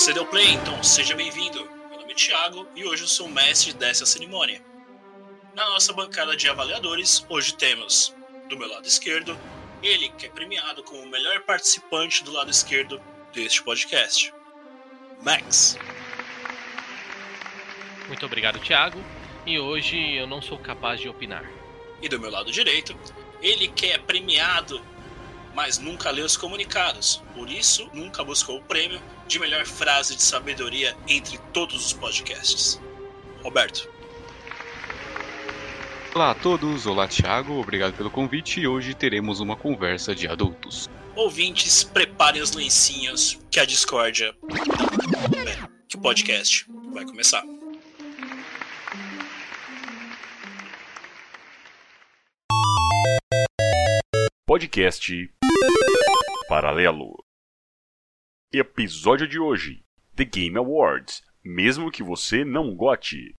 Você deu play, então seja bem-vindo. Meu nome é Thiago e hoje eu sou o mestre dessa cerimônia. Na nossa bancada de avaliadores, hoje temos, do meu lado esquerdo, ele que é premiado como o melhor participante do lado esquerdo deste podcast, Max. Muito obrigado, Thiago. E hoje eu não sou capaz de opinar. E do meu lado direito, ele que é premiado, mas nunca leu os comunicados. Por isso, nunca buscou o prêmio de melhor frase de sabedoria entre todos os podcasts. Roberto. Olá a todos, olá Thiago, obrigado pelo convite e hoje teremos uma conversa de adultos. Ouvintes, preparem os lencinhos que a discórdia. Que o podcast vai começar. Podcast Paralelo. Episódio de hoje: The Game Awards. Mesmo que você não gote.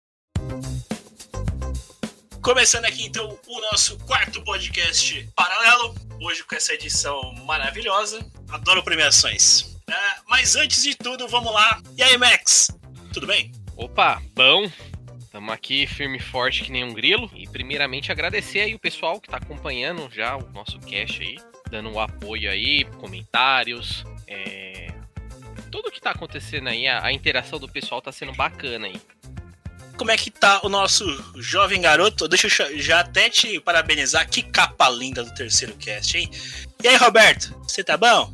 Começando aqui então o nosso quarto podcast paralelo. Hoje com essa edição maravilhosa. Adoro premiações. Uh, mas antes de tudo, vamos lá. E aí, Max? Tudo bem? Opa, bom. Estamos aqui firme e forte que nem um grilo. E primeiramente agradecer aí o pessoal que está acompanhando já o nosso cast aí, dando um apoio aí, comentários, é... tudo que está acontecendo aí, a, a interação do pessoal está sendo bacana aí como é que tá o nosso jovem garoto. Deixa eu já até te parabenizar. Que capa linda do terceiro cast, hein? E aí, Roberto, você tá bom?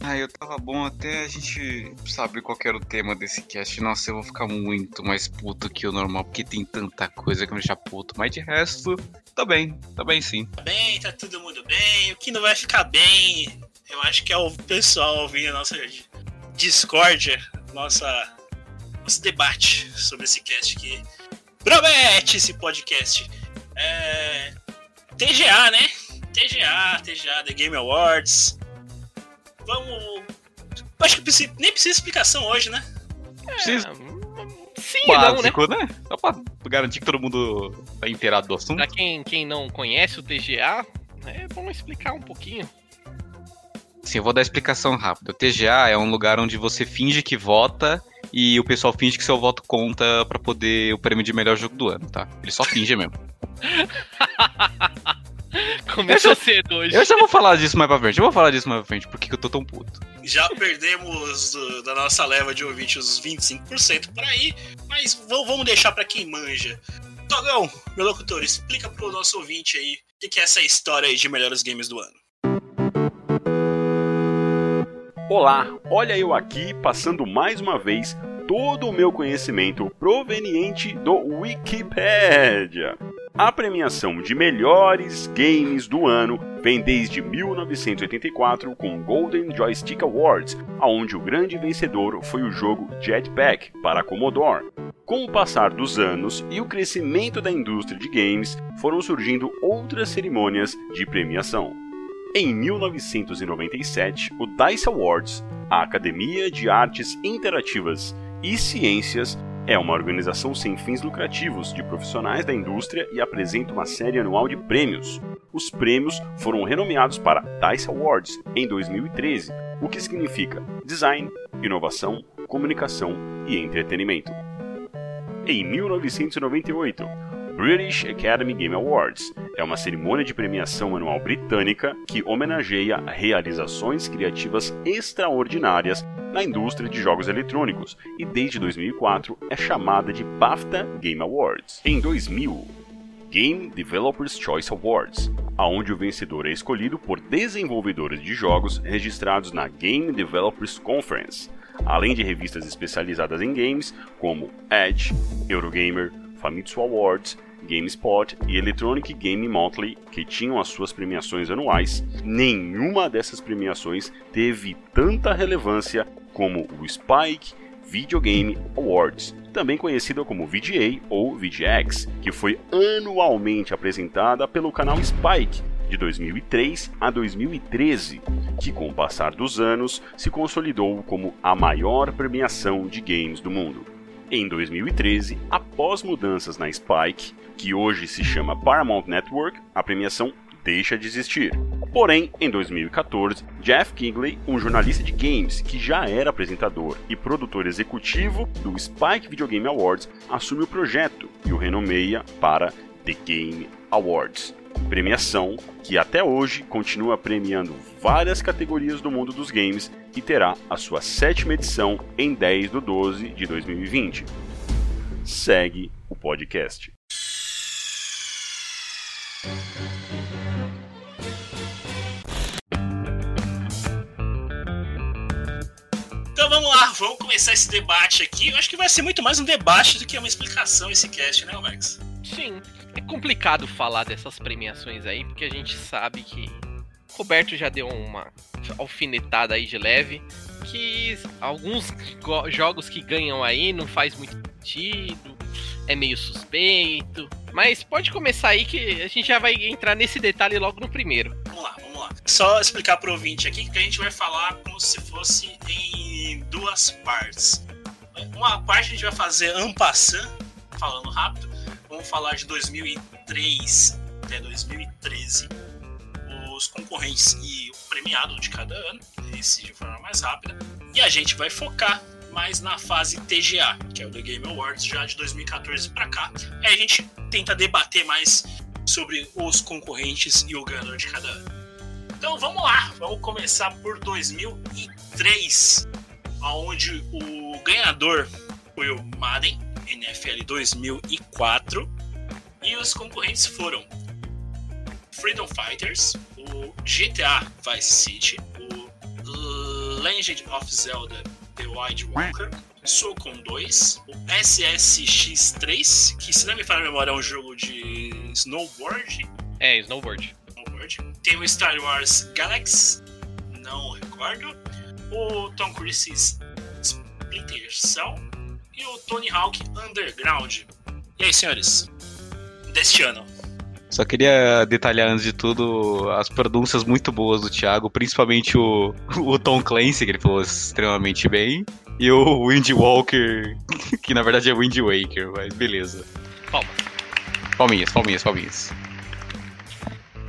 Ah, eu tava bom até a gente saber qual era o tema desse cast. Nossa, eu vou ficar muito mais puto que o normal, porque tem tanta coisa que me deixa puto. Mas de resto, tá bem, tá bem sim. Tá bem, tá todo mundo bem. O que não vai ficar bem, eu acho que é o pessoal ouvindo a nossa discórdia, nossa nosso debate sobre esse cast que promete esse podcast. É... TGA, né? TGA, TGA, The Game Awards. Vamos. Acho que nem precisa explicação hoje, né? É, precisa. Sim, Básico, não, né? né? Só pra garantir que todo mundo tá inteirado do assunto. Pra quem, quem não conhece o TGA, é bom explicar um pouquinho. Sim, eu vou dar a explicação rápida. O TGA é um lugar onde você finge que vota e o pessoal finge que seu voto conta para poder o prêmio de melhor jogo do ano, tá? Ele só finge mesmo. Começou cedo hoje. Eu já vou falar disso mais pra frente. Eu vou falar disso mais pra frente, porque eu tô tão puto. Já perdemos do, da nossa leva de ouvintes os 25% por aí, mas vamos deixar para quem manja. Togão, meu locutor, explica pro nosso ouvinte aí o que é essa história aí de melhores games do ano. Olá, olha eu aqui passando mais uma vez todo o meu conhecimento proveniente do Wikipedia. A premiação de melhores games do ano vem desde 1984 com o Golden Joystick Awards, onde o grande vencedor foi o jogo Jetpack para Commodore. Com o passar dos anos e o crescimento da indústria de games, foram surgindo outras cerimônias de premiação. Em 1997, o DICE Awards, a Academia de Artes Interativas e Ciências, é uma organização sem fins lucrativos de profissionais da indústria e apresenta uma série anual de prêmios. Os prêmios foram renomeados para DICE Awards em 2013, o que significa design, inovação, comunicação e entretenimento. Em 1998, British Academy Game Awards é uma cerimônia de premiação anual britânica que homenageia realizações criativas extraordinárias na indústria de jogos eletrônicos e desde 2004 é chamada de BAFTA Game Awards. Em 2000, Game Developers Choice Awards, aonde o vencedor é escolhido por desenvolvedores de jogos registrados na Game Developers Conference, além de revistas especializadas em games como Edge, Eurogamer, Famitsu Awards GameSpot e Electronic Game Monthly, que tinham as suas premiações anuais, nenhuma dessas premiações teve tanta relevância como o Spike Video Game Awards, também conhecida como VGA ou VGX, que foi anualmente apresentada pelo canal Spike de 2003 a 2013, que com o passar dos anos se consolidou como a maior premiação de games do mundo. Em 2013, após mudanças na Spike, que hoje se chama Paramount Network, a premiação deixa de existir. Porém, em 2014, Jeff Kingley, um jornalista de games que já era apresentador e produtor executivo do Spike Video Game Awards, assume o projeto e o renomeia para The Game Awards. Premiação que até hoje continua premiando várias categorias do mundo dos games e terá a sua sétima edição em 10 de 12 de 2020. Segue o podcast. Então vamos lá, vamos começar esse debate aqui. Eu acho que vai ser muito mais um debate do que uma explicação esse cast, né, Max? Sim, complicado falar dessas premiações aí, porque a gente sabe que Roberto já deu uma alfinetada aí de leve, que alguns jogos que ganham aí não faz muito sentido, é meio suspeito. Mas pode começar aí que a gente já vai entrar nesse detalhe logo no primeiro. Vamos lá, vamos lá. Só explicar pro ouvinte aqui que a gente vai falar como se fosse em duas partes. Uma parte a gente vai fazer ampassant, falando rápido. Vamos falar de 2003 até 2013, os concorrentes e o premiado de cada ano, esse de forma mais rápida. E a gente vai focar mais na fase TGA, que é o The Game Awards, já de 2014 para cá. Aí a gente tenta debater mais sobre os concorrentes e o ganhador de cada ano. Então vamos lá, vamos começar por 2003, onde o ganhador foi o Madden NFL 2004 e os concorrentes foram Freedom Fighters, o GTA Vice City, o Legend of Zelda The Wild Walker, Socom 2, o SSX3, que se não me falha a memória é um jogo de snowboard. É, snowboard. snowboard. Tem o Star Wars Galaxy, não recordo. O Tom Cruise's Splinter Cell e o Tony Hawk Underground. E aí, senhores? Deste ano. Só queria detalhar antes de tudo as pronúncias muito boas do Thiago, principalmente o, o Tom Clancy, que ele falou extremamente bem, e o Wind Walker, que na verdade é Wind Waker, mas beleza. Palmas. Palminhas, palminhas, palminhas.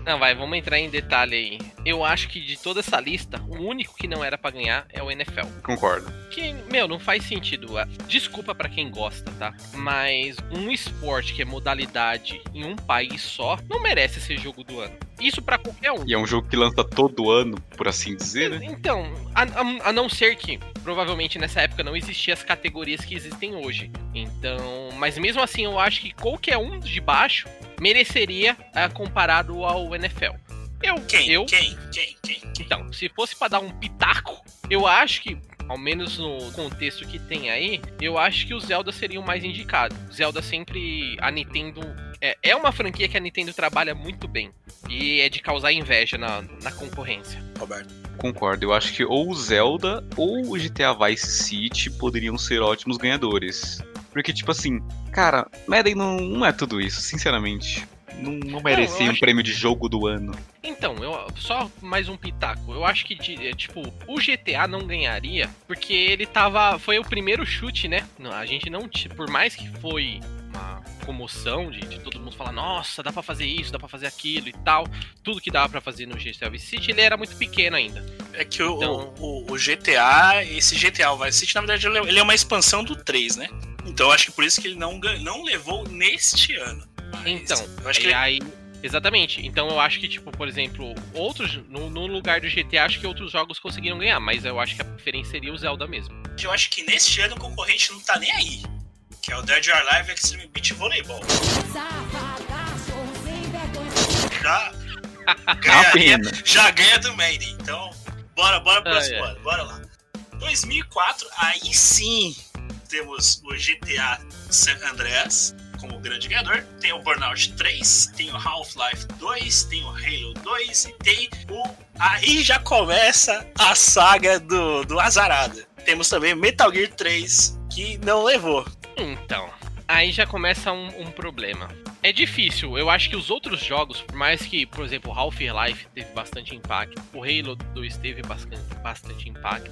Não, vai, vamos entrar em detalhe aí. Eu acho que de toda essa lista, o único que não era para ganhar é o NFL. Concordo. Que, meu, não faz sentido. Desculpa para quem gosta, tá? Mas um esporte que é modalidade em um país só não merece ser jogo do ano. Isso para qualquer um. E é um jogo que lança todo ano, por assim dizer, né? Então, a, a, a não ser que provavelmente nessa época não existiam as categorias que existem hoje. Então, mas mesmo assim eu acho que qualquer um de baixo mereceria uh, comparado ao NFL. Eu, quem, eu, quem, quem, quem, quem? Então, se fosse para dar um pitaco, eu acho que ao menos no contexto que tem aí, eu acho que o Zelda seria o mais indicado. Zelda sempre a Nintendo é, é uma franquia que a Nintendo trabalha muito bem e é de causar inveja na, na concorrência. Roberto. Concordo, eu acho que ou o Zelda ou o GTA Vice City poderiam ser ótimos ganhadores. Porque, tipo assim, cara, Madden não, não é tudo isso, sinceramente. Não, não merecia não, um prêmio de jogo do ano. Então, eu só mais um pitaco. Eu acho que, é, tipo, o GTA não ganharia porque ele tava. Foi o primeiro chute, né? A gente não. Por mais que foi uma comoção de, de, todo mundo falar, nossa, dá para fazer isso, dá para fazer aquilo e tal. Tudo que dava para fazer no GTA Vice City, ele era muito pequeno ainda. É que o, então, o, o, GTA, esse GTA Vice City, na verdade, ele é uma expansão do 3, né? Então eu acho que por isso que ele não, não levou neste ano. Então, eu acho que ele... aí. Exatamente. Então eu acho que, tipo, por exemplo, outros. No, no, lugar do GTA, acho que outros jogos conseguiram ganhar, mas eu acho que a preferência seria o Zelda mesmo. Eu acho que neste ano o concorrente não tá nem aí. Que é o Dead or Alive Extreme Beach Volleyball. Já. ganha, já ganha do Maiden. Então, bora, bora pro próximo ano. Bora lá. 2004, aí sim temos o GTA San Andreas como grande ganhador, tem o Burnout 3, tem o Half-Life 2, tem o Halo 2 e tem o. Aí já começa a saga do, do Azarada. Temos também Metal Gear 3, que não levou. Então, aí já começa um, um, problema. É difícil, eu acho que os outros jogos, por mais que, por exemplo, Half-Life teve bastante impacto, o Halo 2 teve bastante, bastante impacto,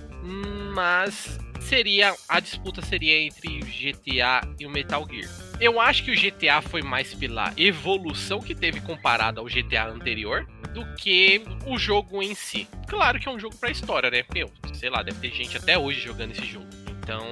mas seria a disputa seria entre o GTA e o Metal Gear. Eu acho que o GTA foi mais pela evolução que teve comparado ao GTA anterior do que o jogo em si. Claro que é um jogo pra história, né? Meu, sei lá, deve ter gente até hoje jogando esse jogo. Então,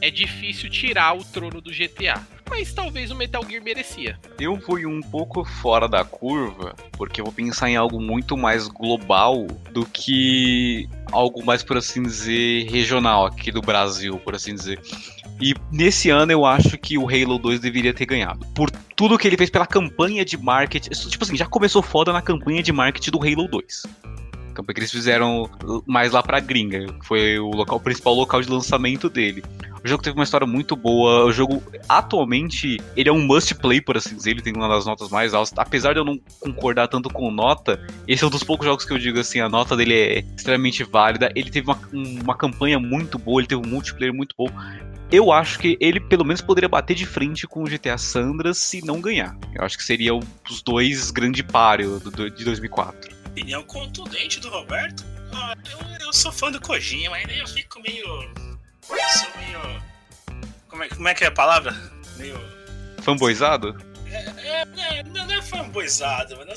é difícil tirar o trono do GTA. Mas talvez o Metal Gear merecia. Eu fui um pouco fora da curva, porque eu vou pensar em algo muito mais global do que algo mais, por assim dizer, regional aqui do Brasil, por assim dizer. E nesse ano eu acho que o Halo 2 deveria ter ganhado. Por tudo que ele fez pela campanha de marketing. Tipo assim, já começou foda na campanha de marketing do Halo 2 campanha que eles fizeram mais lá pra gringa. Foi o, local, o principal local de lançamento dele. O jogo teve uma história muito boa. O jogo, atualmente, ele é um must play, por assim dizer. Ele tem uma das notas mais altas. Apesar de eu não concordar tanto com nota, esse é um dos poucos jogos que eu digo assim: a nota dele é extremamente válida. Ele teve uma, uma campanha muito boa, ele teve um multiplayer muito bom. Eu acho que ele pelo menos poderia bater de frente com o GTA Sandra se não ganhar. Eu acho que seria os dois grande páreo de 2004 opinião contundente do Roberto. Ah, eu, eu, sou fã do Kojima, mas eu fico meio. Sou meio. Como é, como é que é a palavra? Meio. Fanboizado? É, é, é, não é fanboizado, mas eu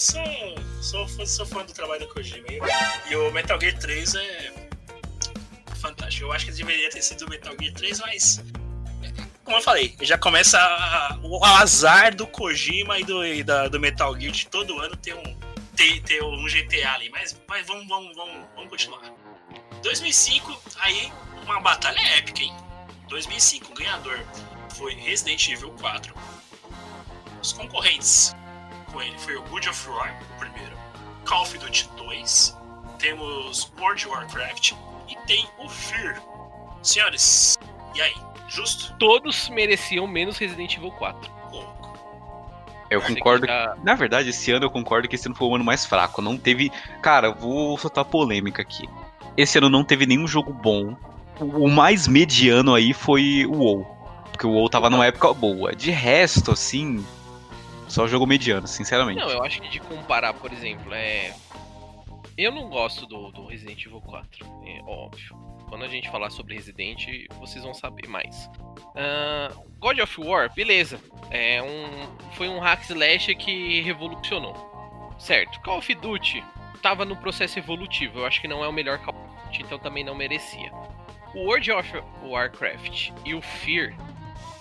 sou, sou, sou fã do trabalho do Kojima. E, e o Metal Gear 3 é. Fantástico. Eu acho que deveria ter sido o Metal Gear 3, mas como eu falei, já começa a, o azar do Kojima e do, e da, do Metal Gear de todo ano ter um, ter, ter um GTA ali, mas, mas vamos, vamos, vamos, vamos continuar. 2005, aí uma batalha épica, hein? 2005, o ganhador foi Resident Evil 4. Os concorrentes com ele foi o Good of War, o primeiro, Call of Duty 2, temos World of Warcraft e tem o Fear. Senhores, e aí? Justo? Todos mereciam menos Resident Evil 4. Eu concordo. Na verdade, esse ano eu concordo que esse ano foi o ano mais fraco. Não teve. Cara, vou soltar polêmica aqui. Esse ano não teve nenhum jogo bom. O mais mediano aí foi o WoW. Porque o WoW tava numa época boa. De resto, assim. Só jogo mediano, sinceramente. Não, eu acho que de comparar, por exemplo, é. Eu não gosto do, do Resident Evil 4, é óbvio. Quando a gente falar sobre Resident, vocês vão saber mais. Uh, God of War, beleza. É um, foi um hack slash que revolucionou. Certo. Call of Duty estava no processo evolutivo. Eu acho que não é o melhor Call of Duty, então também não merecia. O World of Warcraft e o Fear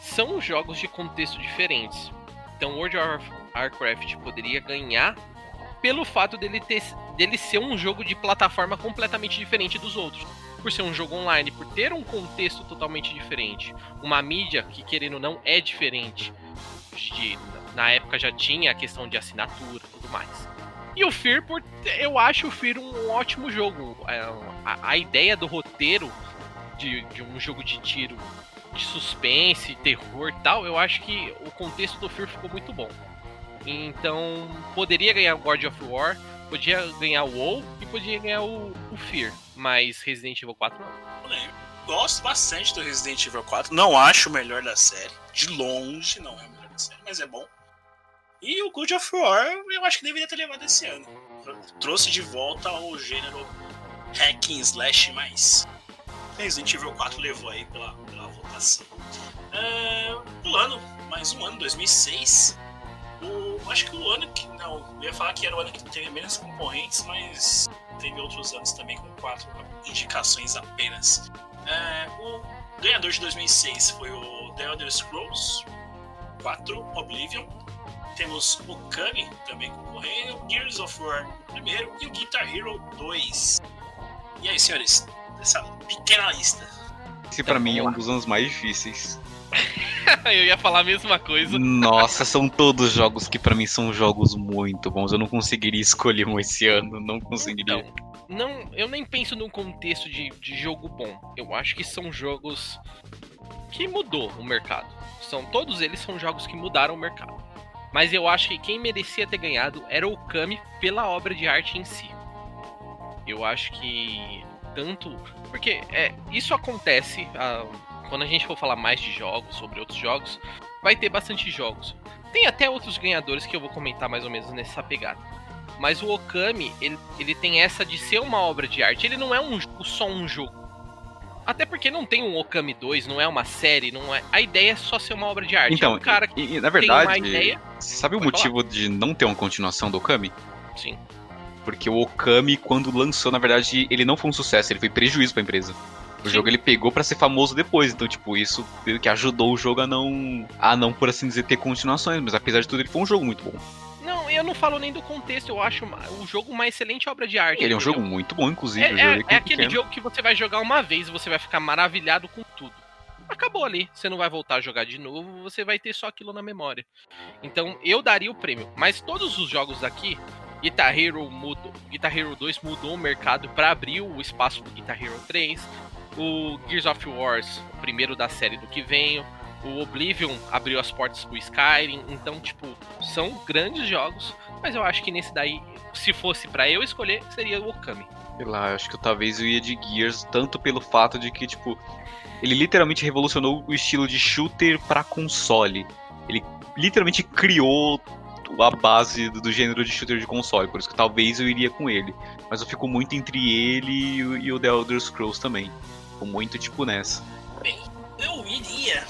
são jogos de contexto diferentes. Então, World of Warcraft poderia ganhar pelo fato dele, ter, dele ser um jogo de plataforma completamente diferente dos outros por ser um jogo online, por ter um contexto totalmente diferente, uma mídia que, querendo ou não, é diferente. De, na época já tinha a questão de assinatura e tudo mais. E o Fear, por, eu acho o Fear um ótimo jogo. É, a, a ideia do roteiro de, de, um jogo de tiro de suspense, terror tal, eu acho que o contexto do Fear ficou muito bom. Então, poderia ganhar o God of War, podia ganhar o WoW e podia ganhar o, o Fear mas Resident Evil 4 não. Gosto bastante do Resident Evil 4. Não acho o melhor da série. De longe, não é o melhor da série, mas é bom. E o Good of War, eu acho que deveria ter levado esse ano. Trouxe de volta o gênero hacking slash mais. Resident Evil 4 levou aí pela, pela votação. É, pulando mais um ano, 2006. O, acho que o ano que. Não, eu ia falar que era o ano que teve menos concorrentes, mas teve outros anos também com quatro indicações apenas. É, o ganhador de 2006 foi o The Elder Scrolls 4 Oblivion. Temos o Kami também concorrendo, Gears of War primeiro e o Guitar Hero 2. E aí, senhores, essa pequena lista. Esse para mim é um dos anos mais difíceis. eu ia falar a mesma coisa. Nossa, são todos jogos que para mim são jogos muito bons. Eu não conseguiria escolher um esse ano, não conseguiria. Então, não, eu nem penso num contexto de, de jogo bom. Eu acho que são jogos que mudou o mercado. São todos eles são jogos que mudaram o mercado. Mas eu acho que quem merecia ter ganhado era o Kami pela obra de arte em si. Eu acho que tanto porque é, isso acontece ah, quando a gente for falar mais de jogos, sobre outros jogos, vai ter bastante jogos. Tem até outros ganhadores que eu vou comentar mais ou menos nessa pegada. Mas o Okami, ele, ele tem essa de ser uma obra de arte. Ele não é um, só um jogo. Até porque não tem um Okami 2, não é uma série, não é. A ideia é só ser uma obra de arte. Então, é um cara que e, na verdade, ideia. Sabe o motivo falar. de não ter uma continuação do Okami? Sim. Porque o Okami, quando lançou, na verdade, ele não foi um sucesso, ele foi prejuízo pra empresa. O jogo ele pegou pra ser famoso depois, então, tipo, isso que ajudou o jogo a não. a não, por assim dizer, ter continuações. Mas apesar de tudo, ele foi um jogo muito bom. Não, eu não falo nem do contexto, eu acho o jogo uma excelente obra de arte. Ele é um jogo muito bom, inclusive. É, é- é quando aquele jogo que você vai jogar uma vez e você vai ficar maravilhado com tudo. Acabou ali. Você não vai voltar a jogar de novo, você vai ter só aquilo na memória. Então eu daria o prêmio. Mas todos os jogos aqui, Guitar Hero mudou. Guitar Hero 2 mudou o mercado para abrir o espaço do Guitar Hero 3. O Gears of Wars, o primeiro da série do que vem. O Oblivion abriu as portas pro Skyrim. Então, tipo, são grandes jogos. Mas eu acho que nesse daí, se fosse pra eu escolher, seria o Okami. Sei lá, eu acho que talvez eu ia de Gears, tanto pelo fato de que, tipo, ele literalmente revolucionou o estilo de shooter pra console. Ele literalmente criou a base do, gênero de shooter de console, por isso que talvez eu iria com ele. Mas eu fico muito entre ele e o The Elder Scrolls também. Fico muito, tipo, nessa. Bem, eu iria.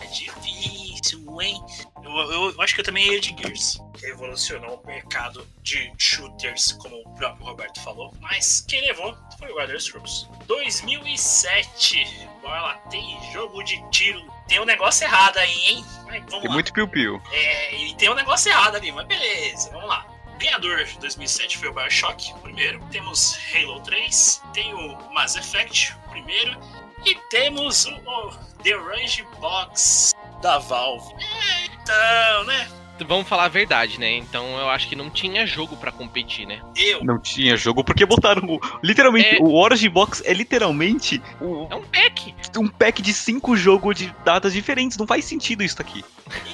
É difícil, hein? Eu, eu- eu acho que eu também iria de Gears. Revolucionou o mercado de shooters, como o próprio Roberto falou. Mas quem levou foi o Elder Scrolls. 2007. Bora lá, tem jogo de tiro. Tem um negócio errado aí, hein? Mas vamos Tem lá. muito piu-piu. É, e tem um negócio errado ali, mas beleza, vamos lá. Ganhador de 2007 foi o Bioshock, primeiro. Temos Halo 3, tem o Mass Effect, primeiro. E temos o, o The Orange Box da Valve. É, então, né? Vamos falar a verdade, né? Então eu acho que não tinha jogo pra competir, né? Eu, Não tinha jogo, porque botaram o. Literalmente, É. o Origin Box é literalmente o- É um pack. um pack de cinco jogos de datas diferentes. Não faz sentido isso aqui.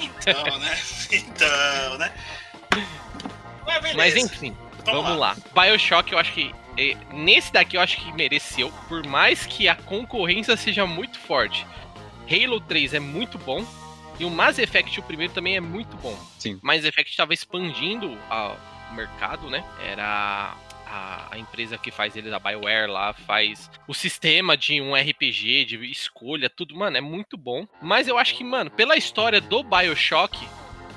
então, né? Então, né? Mas. Mas enfim, vamos, lá. Bioshock, eu acho que. Eh, Nesse daqui eu acho que mereceu. Por mais que a concorrência seja muito forte. Halo 3 é muito bom. E o Mass Effect, o primeiro, também é muito bom. Sim. Mass Effect estava expandindo a- o mercado, né? Era a, a empresa que faz eles, a BioWare lá, faz o sistema de um RPG, de escolha, tudo. Mano, é muito bom. Mas eu acho que, mano, pela história do Bioshock,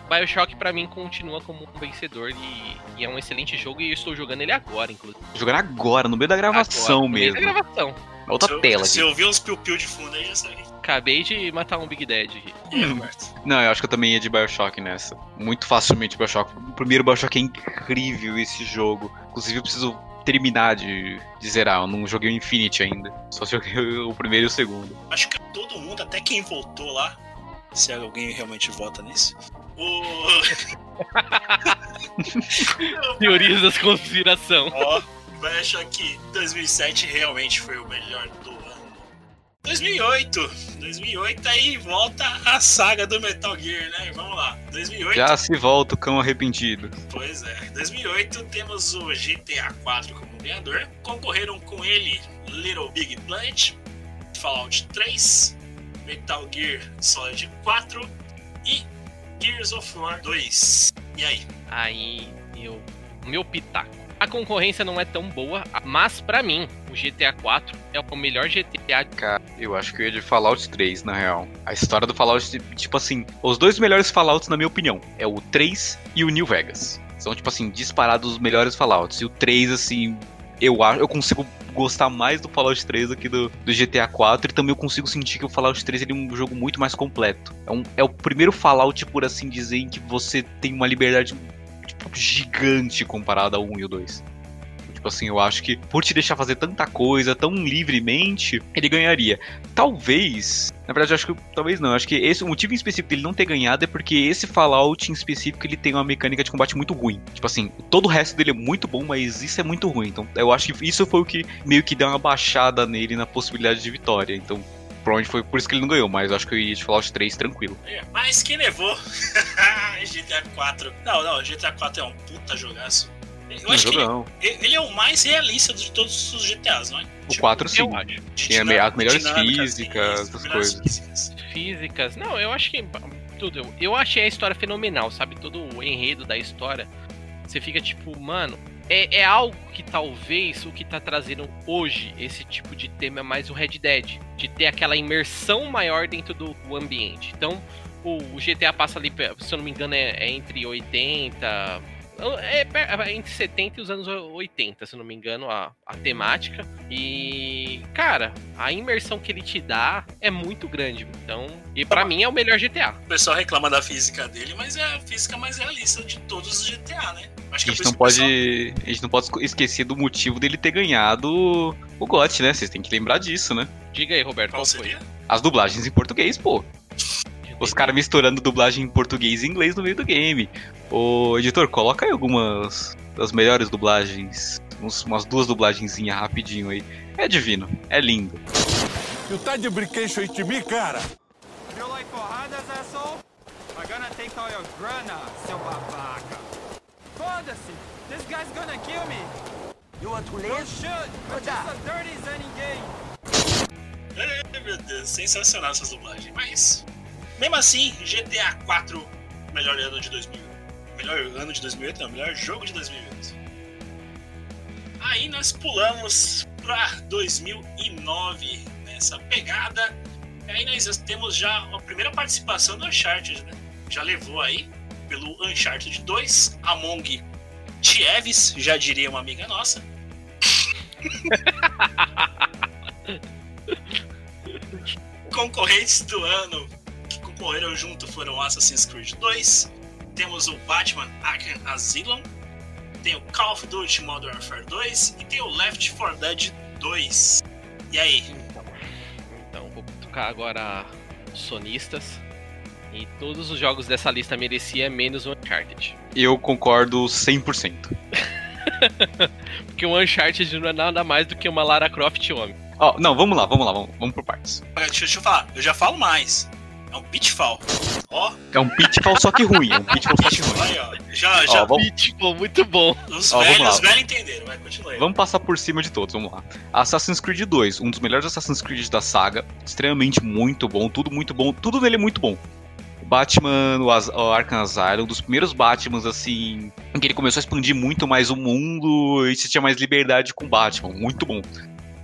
Bioshock pra mim continua como um vencedor e, e é um excelente jogo e eu estou jogando ele agora, inclusive. Jogando agora, no meio da gravação Agora, no meio mesmo. da gravação. Outra se eu, tela Se aqui. eu ouvir uns piu-piu de fundo aí, já sabe. Acabei de matar um Big Dead aqui. Aí, Hum. Roberto? Não, eu acho que eu também ia de Bioshock nessa. Muito facilmente Bioshock. O primeiro Bioshock é incrível esse jogo. Inclusive eu preciso terminar de, de zerar. Eu não joguei o Infinity ainda. Só joguei o primeiro e o segundo. Acho que todo mundo, até quem votou lá, se alguém realmente vota nisso. O. Teorias da conspiração. Ó, vai achar que 2007 realmente foi o melhor do ano. 2008. 2008 aí volta a saga do Metal Gear, né? Vamos lá. 2008. Já se volta o cão arrependido. Pois é. 2008 temos o GTA 4 como ganhador. Concorreram com ele Little Big Planet, Fallout 3, Metal Gear Solid 4 e Gears of War 2. E aí? Aí eu. Meu pitaco. A concorrência não é tão boa, mas pra mim, o GTA 4 é o melhor GTA. Cara, eu acho que eu ia de Fallout 3, na real. A história do Fallout, tipo assim, os dois melhores Fallouts, na minha opinião, é o 3 e o New Vegas. São, tipo assim, disparados os melhores Fallouts. E o 3, assim, eu acho, eu consigo gostar mais do Fallout 3 do que do, do GTA 4 e também eu consigo sentir que o Fallout 3 ele é um jogo muito mais completo. É, um, é o primeiro Fallout, por assim dizer, em que você tem uma liberdade tipo, gigante comparada ao 1 e o 2. Tipo assim, eu acho que por te deixar fazer tanta coisa tão livremente, ele ganharia. Talvez, na verdade, eu acho que talvez não. Eu acho que esse o motivo em específico dele não ter ganhado é porque esse Fallout em específico ele tem uma mecânica de combate muito ruim. Tipo assim, todo o resto dele é muito bom, mas isso é muito ruim. Então, eu acho que isso foi o que meio que deu uma baixada nele na possibilidade de vitória. Então, provavelmente foi por isso que ele não ganhou, mas acho que eu ia de Fallout 3 tranquilo. É, Mas quem levou? GTA 4. Não, não, GTA 4 é um puta jogaço. Eu acho que ele, jogão. ele é o mais realista de todos os GTAs, não é? O 4 sim. Eu acho. de Tem a me- dinâmica- as melhores físicas, melhores coisas. físicas. Físicas. Não, eu acho que. Tudo. Eu achei a história fenomenal, sabe? Todo o enredo da história. Você fica tipo, mano. É, é algo que talvez o que tá trazendo hoje esse tipo de tema é mais o Red Dead. De ter aquela imersão maior dentro do, do ambiente. Então, o, o GTA passa ali, se eu não me engano, é, é entre 80, É, é entre 70 e os anos 80, se não me engano, a, a temática. E, cara, a imersão que ele te dá é muito grande. Então, e para mim é o melhor GTA. O pessoal reclama da física dele, mas é a física mais realista de todos os GTA, né? Acho que a, gente não pode, pessoal... a gente não pode esquecer do motivo dele ter ganhado o GOT, né? Vocês têm que lembrar disso, né? Diga aí, Roberto, qual, qual seria? Foi? As dublagens em português, pô. Os caras misturando dublagem em português e inglês no meio do game. Ô, editor, coloca aí algumas das melhores dublagens. Uns, umas duas dublagenzinhas rapidinho aí. É divino, é lindo. You tá de brinquedo aí de mim, cara? You like porradas, asshole? I'm gonna take all your grana, seu babaca. Foda-se! This guy's gonna kill me! You want to live? You should! I'm just a dirty Zenny gay! Ai, meu Deus, sensacional essas dublagens. Mas, mesmo assim, GTA 4, melhor ano de 2000. Melhor ano de 2008, não, melhor jogo de 2008. Aí nós pulamos pra 2009 nessa pegada. E aí nós temos já a primeira participação do Uncharted, né? Já levou aí pelo Uncharted 2, Among Tieves, já diria uma amiga nossa. Concorrentes do ano concorreram junto foram Assassin's Creed 2, temos o Batman Arkham Asylum, tem o Call of Duty Modern Warfare 2 e tem o Left 4 Dead 2. E aí? Então, vou tocar agora sonistas. E todos os jogos dessa lista merecia menos o Uncharted. Eu concordo 100%. Porque o Uncharted não é nada mais do que uma Lara Croft homem. Ó, oh, não, vamos lá, vamos lá, vamos, vamos por partes. Deixa, deixa eu falar, eu já falo mais. É um pitfall. Ó. É um pitfall só que ruim. É um pitfall só que ruim. Aí, ó. Já, já. Ó, vamos... Pitfall, muito bom. Os ó, velhos, os velhos entenderam, vai, continua aí. Vamos passar por cima de todos, vamos lá. Assassin's Creed 2, um dos melhores Assassin's Creed da saga. Extremamente muito bom, tudo muito bom. Tudo nele é muito bom. Batman, o, o Arkham Asylum, um dos primeiros Batmans, assim, em que ele começou a expandir muito mais o mundo e se tinha mais liberdade com Batman. Muito bom.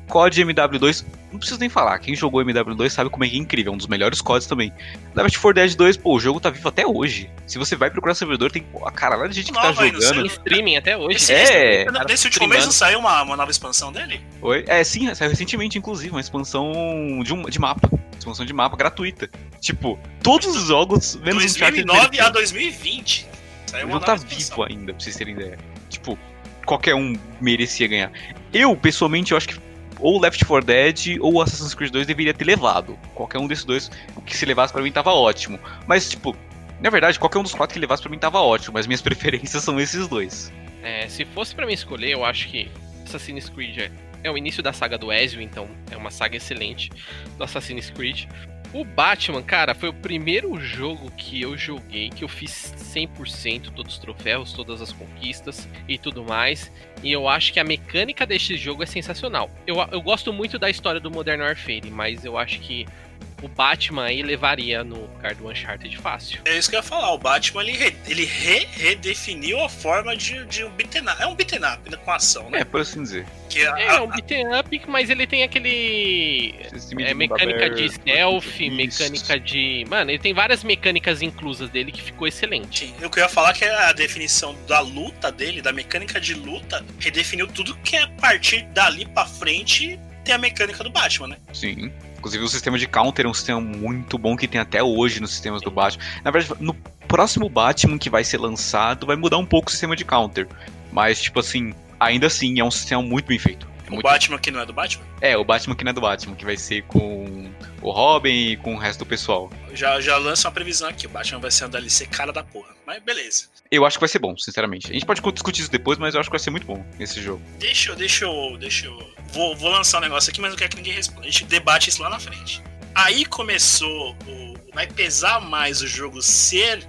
COD MW2, não preciso nem falar. Quem jogou MW2 sabe como é que é incrível. É um dos melhores CODs também. Left 4 Dead 2, pô, o jogo tá vivo até hoje. Se você vai procurar servidor, tem pô, a caralho de gente que tá jogando. Tem streaming até hoje. Esse, é. Esse, nesse último mês não saiu uma, uma nova expansão dele? Oi? É, sim, saiu recentemente, inclusive, uma expansão de, um, de mapa. Expansão de mapa gratuita. Tipo, todos os jogos, menos 2009 a 2020. Saiu o jogo tá vivo ainda, pra vocês terem ideia. Tipo, qualquer um merecia ganhar. Eu, pessoalmente, eu acho que ou Left 4 Dead ou Assassin's Creed 2 deveria ter levado. Qualquer um desses dois, que se levasse para mim tava ótimo. Mas, tipo, na verdade, qualquer um dos quatro que levasse para mim tava ótimo, mas minhas preferências são esses dois. É, se fosse para mim escolher, eu acho que Assassin's Creed é, é o início da saga do Ezio, então é uma saga excelente do Assassin's Creed. O Batman, cara, foi o primeiro jogo que eu joguei que eu fiz 100% todos os troféus, todas as conquistas e tudo mais. E eu acho que a mecânica deste jogo é sensacional. Eu, eu gosto muito da história do Modern Warfare, mas eu acho que o Batman aí levaria no lugar do Uncharted fácil. É isso que eu ia falar. O Batman ele, re, ele re, redefiniu a forma de, de um beat'em up. É um beat'em up né, com ação, né? É, por assim dizer. Que é, é, um beat'em up, mas ele tem aquele. É, mecânica de stealth, isso. mecânica de. Mano, ele tem várias mecânicas inclusas dele que ficou excelente. Sim, eu queria falar que a definição da luta dele, da mecânica de luta, redefiniu tudo que é a partir dali pra frente tem a mecânica do Batman, né? Sim. Inclusive, o sistema de counter é um sistema muito bom que tem até hoje nos sistemas do Batman. Na verdade, no próximo Batman que vai ser lançado, vai mudar um pouco o sistema de counter. Mas, tipo assim, ainda assim, é um sistema muito bem feito. É o muito Batman que não é do Batman? É, o Batman que não é do Batman, que vai ser com o Robin e com o resto do pessoal. Já, já lança uma previsão aqui, o Batman vai ser um DLC cara da porra. Mas beleza. Eu acho que vai ser bom, sinceramente. A gente pode discutir isso depois, mas eu acho que vai ser muito bom esse jogo. Deixa eu, deixa eu, deixa eu vou, vou lançar um negócio aqui, mas não quero que ninguém responda. A gente debate isso lá na frente. Aí começou o. Vai pesar mais o jogo ser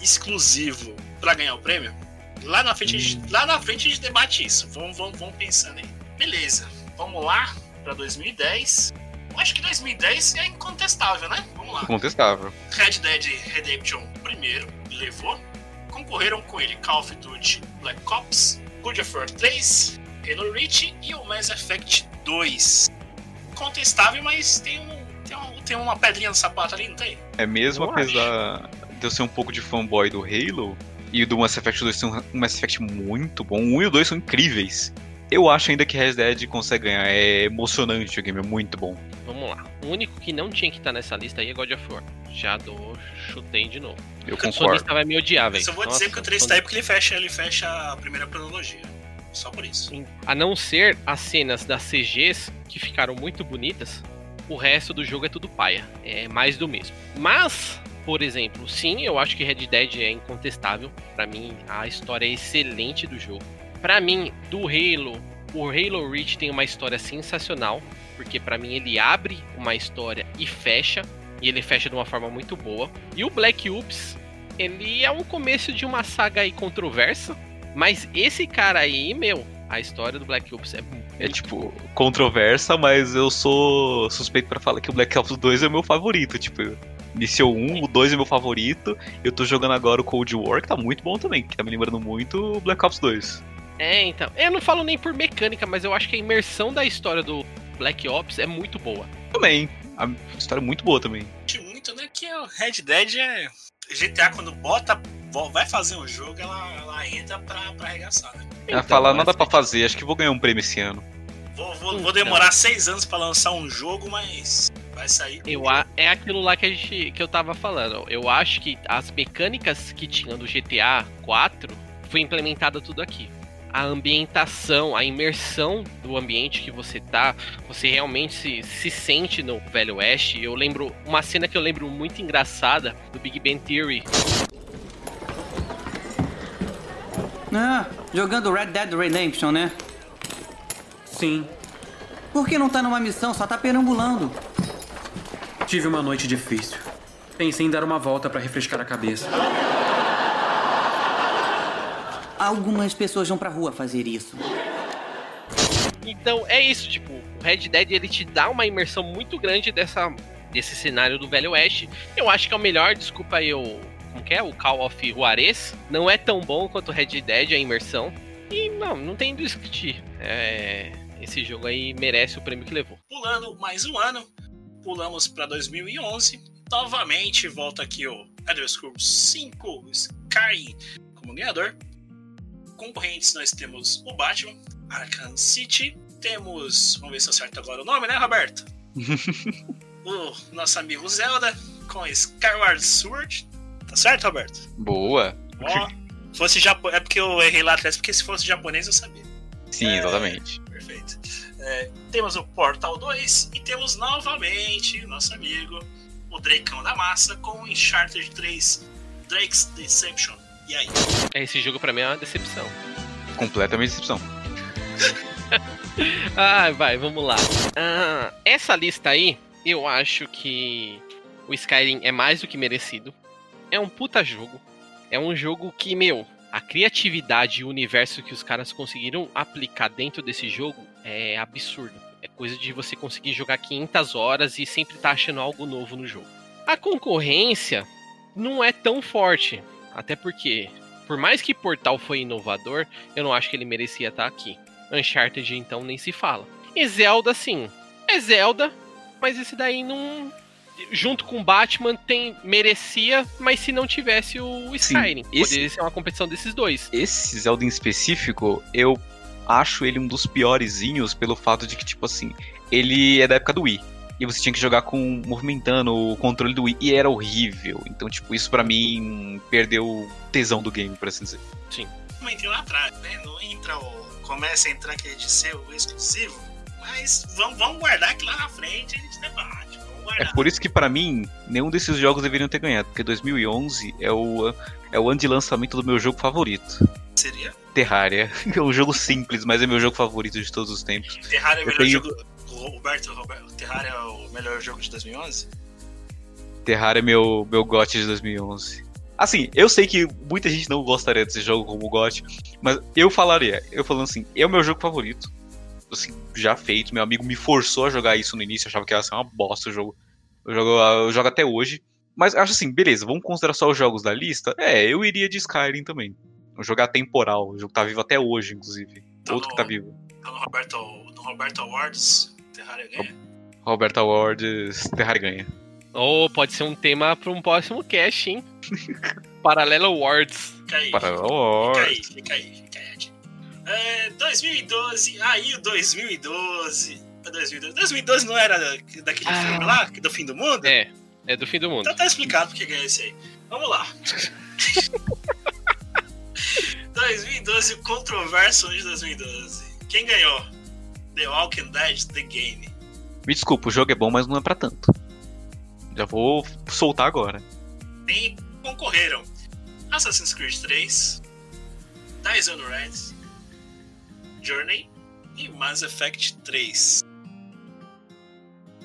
exclusivo para ganhar o prêmio? Lá na frente, hum. gente, lá na frente a gente debate isso. Vamos, vamos, vamos pensando aí. Beleza. Vamos lá para 2010. Eu acho que 2010 é incontestável, né? Vamos lá. Incontestável. Red Dead Redemption primeiro levou. Concorreram com ele Call of Duty Black Ops, Good of War 3, Halo Reach e o Mass Effect 2. Contestável, mas tem, um, tem, um, tem uma pedrinha no sapato ali, não tem? É mesmo, eu apesar acho. de eu ser um pouco de fanboy do Halo, e o do Mass Effect 2 tem um Mass Effect muito bom. O 1 e o 2 são incríveis. Eu acho ainda que Red Dead consegue ganhar. É emocionante o game, é muito bom. Vamos lá. O único que não tinha que estar nessa lista aí é God of War. Já dou, chutei de novo. Eu O concordo. sonista vai me odiar, velho. só vou dizer que o 3 tá aí porque ele fecha, ele fecha a primeira cronologia. Só por isso. A não ser as cenas das CGs, que ficaram muito bonitas, o resto do jogo é tudo paia. É mais do mesmo. Mas, por exemplo, sim, eu acho que Red Dead é incontestável. Pra mim, a história é excelente do jogo. Pra mim, do Halo, o Halo Reach tem uma história sensacional, porque pra mim ele abre uma história e fecha, e ele fecha de uma forma muito boa. E o Black Ops, ele é um começo de uma saga aí controversa, mas esse cara aí, meu, a história do Black Ops é É tipo, controversa, mas eu sou suspeito pra falar que o Black Ops 2 é o meu favorito. Tipo, iniciou um, o 2 é meu favorito. Eu tô jogando agora o Cold War, que tá muito bom também, que tá me lembrando muito o Black Ops 2. É, então. Eu não falo nem por mecânica, mas eu acho que a imersão da história do Black Ops é muito boa. Também. A história é muito boa também. Muito, né? Que o Red Dead é. GTA, quando bota, vai fazer um jogo, ela, ela entra pra, pra arregaçar, né? Ela Então, fala nada pra fazer, acho que vou ganhar um prêmio esse ano. Vou, vou, vou Então. demorar seis anos pra lançar um jogo, mas vai sair. Eu, a- é aquilo lá que, a gente, que eu tava falando. Eu acho que as mecânicas que tinham do GTA 4 foi implementada tudo aqui. A ambientação, a imersão do ambiente que você tá, você realmente se, se sente no Velho Oeste. Eu lembro uma cena que eu lembro muito engraçada do Big Bang Theory. Ah, jogando Red Dead Redemption, né? Sim, Por que não tá numa missão, só tá perambulando? tive uma noite difícil. Pensei em dar uma volta pra refrescar a cabeça. Algumas pessoas vão pra rua fazer isso. Então é isso, tipo, o Red Dead ele te dá uma imersão muito grande dessa, desse cenário do Velho Oeste. Eu acho que é o melhor, desculpa aí o. Como que é? O Call of Juarez. Não é tão bom quanto o Red Dead, a imersão. E não, não tem discutir. É, esse jogo aí merece o prêmio que levou. Pulando mais um ano, pulamos pra 2011. Novamente volta aqui o Elder Scrolls 5 Skyrim como ganhador. Concorrentes nós temos o Batman, Arkham City. Temos, vamos ver se eu acerto agora o nome, né, Roberto? o nosso amigo Zelda com Skyward Sword. Tá certo, Roberto? Boa. Ó, fosse japo... É porque eu errei lá atrás, porque se fosse japonês eu sabia. Sim, É. exatamente. Perfeito. É, temos o Portal 2 e temos novamente o nosso amigo, o Drakeão da Massa, com o Uncharted 3 Drake's Deception. E aí? Esse jogo pra mim é uma decepção. Completamente decepção. Ah, vai, vamos lá. Ah, essa lista aí, eu acho que o Skyrim é mais do que merecido. É um puta jogo. É um jogo que, meu, a criatividade e o universo que os caras conseguiram aplicar dentro desse jogo é absurdo. É coisa de você conseguir jogar 500 horas e sempre tá achando algo novo no jogo. A concorrência não é tão forte, até porque, por mais que Portal foi inovador, eu não acho que ele merecia estar aqui. Uncharted, então, nem se fala. E Zelda, sim. É Zelda, mas esse daí não. Junto com Batman, tem merecia, mas se não tivesse o Skyrim. esse- Poderia ser uma competição desses dois. Esse Zelda em específico, eu acho ele um dos piorzinhos pelo fato de que, tipo assim, ele é da época do Wii. E você tinha que jogar com movimentando o controle do Wii e era horrível. Então, tipo, isso pra mim perdeu o tesão do game, por assim dizer. Como entrei lá atrás, né? Não entra o. Começa a entrar aquele de ser o exclusivo. Mas vamos, vamos guardar que lá na frente a gente debate. Vamos É guardar. por isso que pra mim nenhum desses jogos deveriam ter ganhado, porque 2011 é o é o ano de lançamento do meu jogo favorito. Seria? Terraria. É um jogo simples, mas é meu jogo favorito de todos os tempos. Terraria é o melhor tenho- jogo. Roberto, Roberto, Terraria é o melhor jogo de 2011? Terraria é meu, meu GOT de 2011. Assim, eu sei que muita gente não gostaria desse jogo como GOT, mas eu falaria, eu falando assim, é o meu jogo favorito. Assim, já feito, meu amigo me forçou a jogar isso no início, eu achava que ia ser uma bosta o jogo. Eu jogo, eu jogo até hoje. Mas acho assim, beleza, vamos considerar só os jogos da lista? É, eu iria de Skyrim também. Um jogo atemporal, o jogo tá vivo até hoje, inclusive. Tá Outro que tá vivo. Então no Roberto, no Roberto Awards, Terraria ganha? Roberto Awards, Terraria ganha. Ou pode ser um tema para um próximo cast, hein? Paralelo Awards. Fica aí. Para Fica Wars. aí, fica aí, fica aí. Ed. É, 2012, aí o 2012. É 2012. 2012 não era daquele Ah. filme lá, do fim do mundo? É, é do fim do mundo. Então tá explicado porque ganhou esse aí. Vamos lá. 2012, o controverso de 2012. Quem ganhou? The Walking Dead The Game. Me desculpa, o jogo é bom, mas não é pra tanto. Já vou soltar agora. Quem concorreram? Assassin's Creed 3, Dishonored, Journey e Mass Effect 3.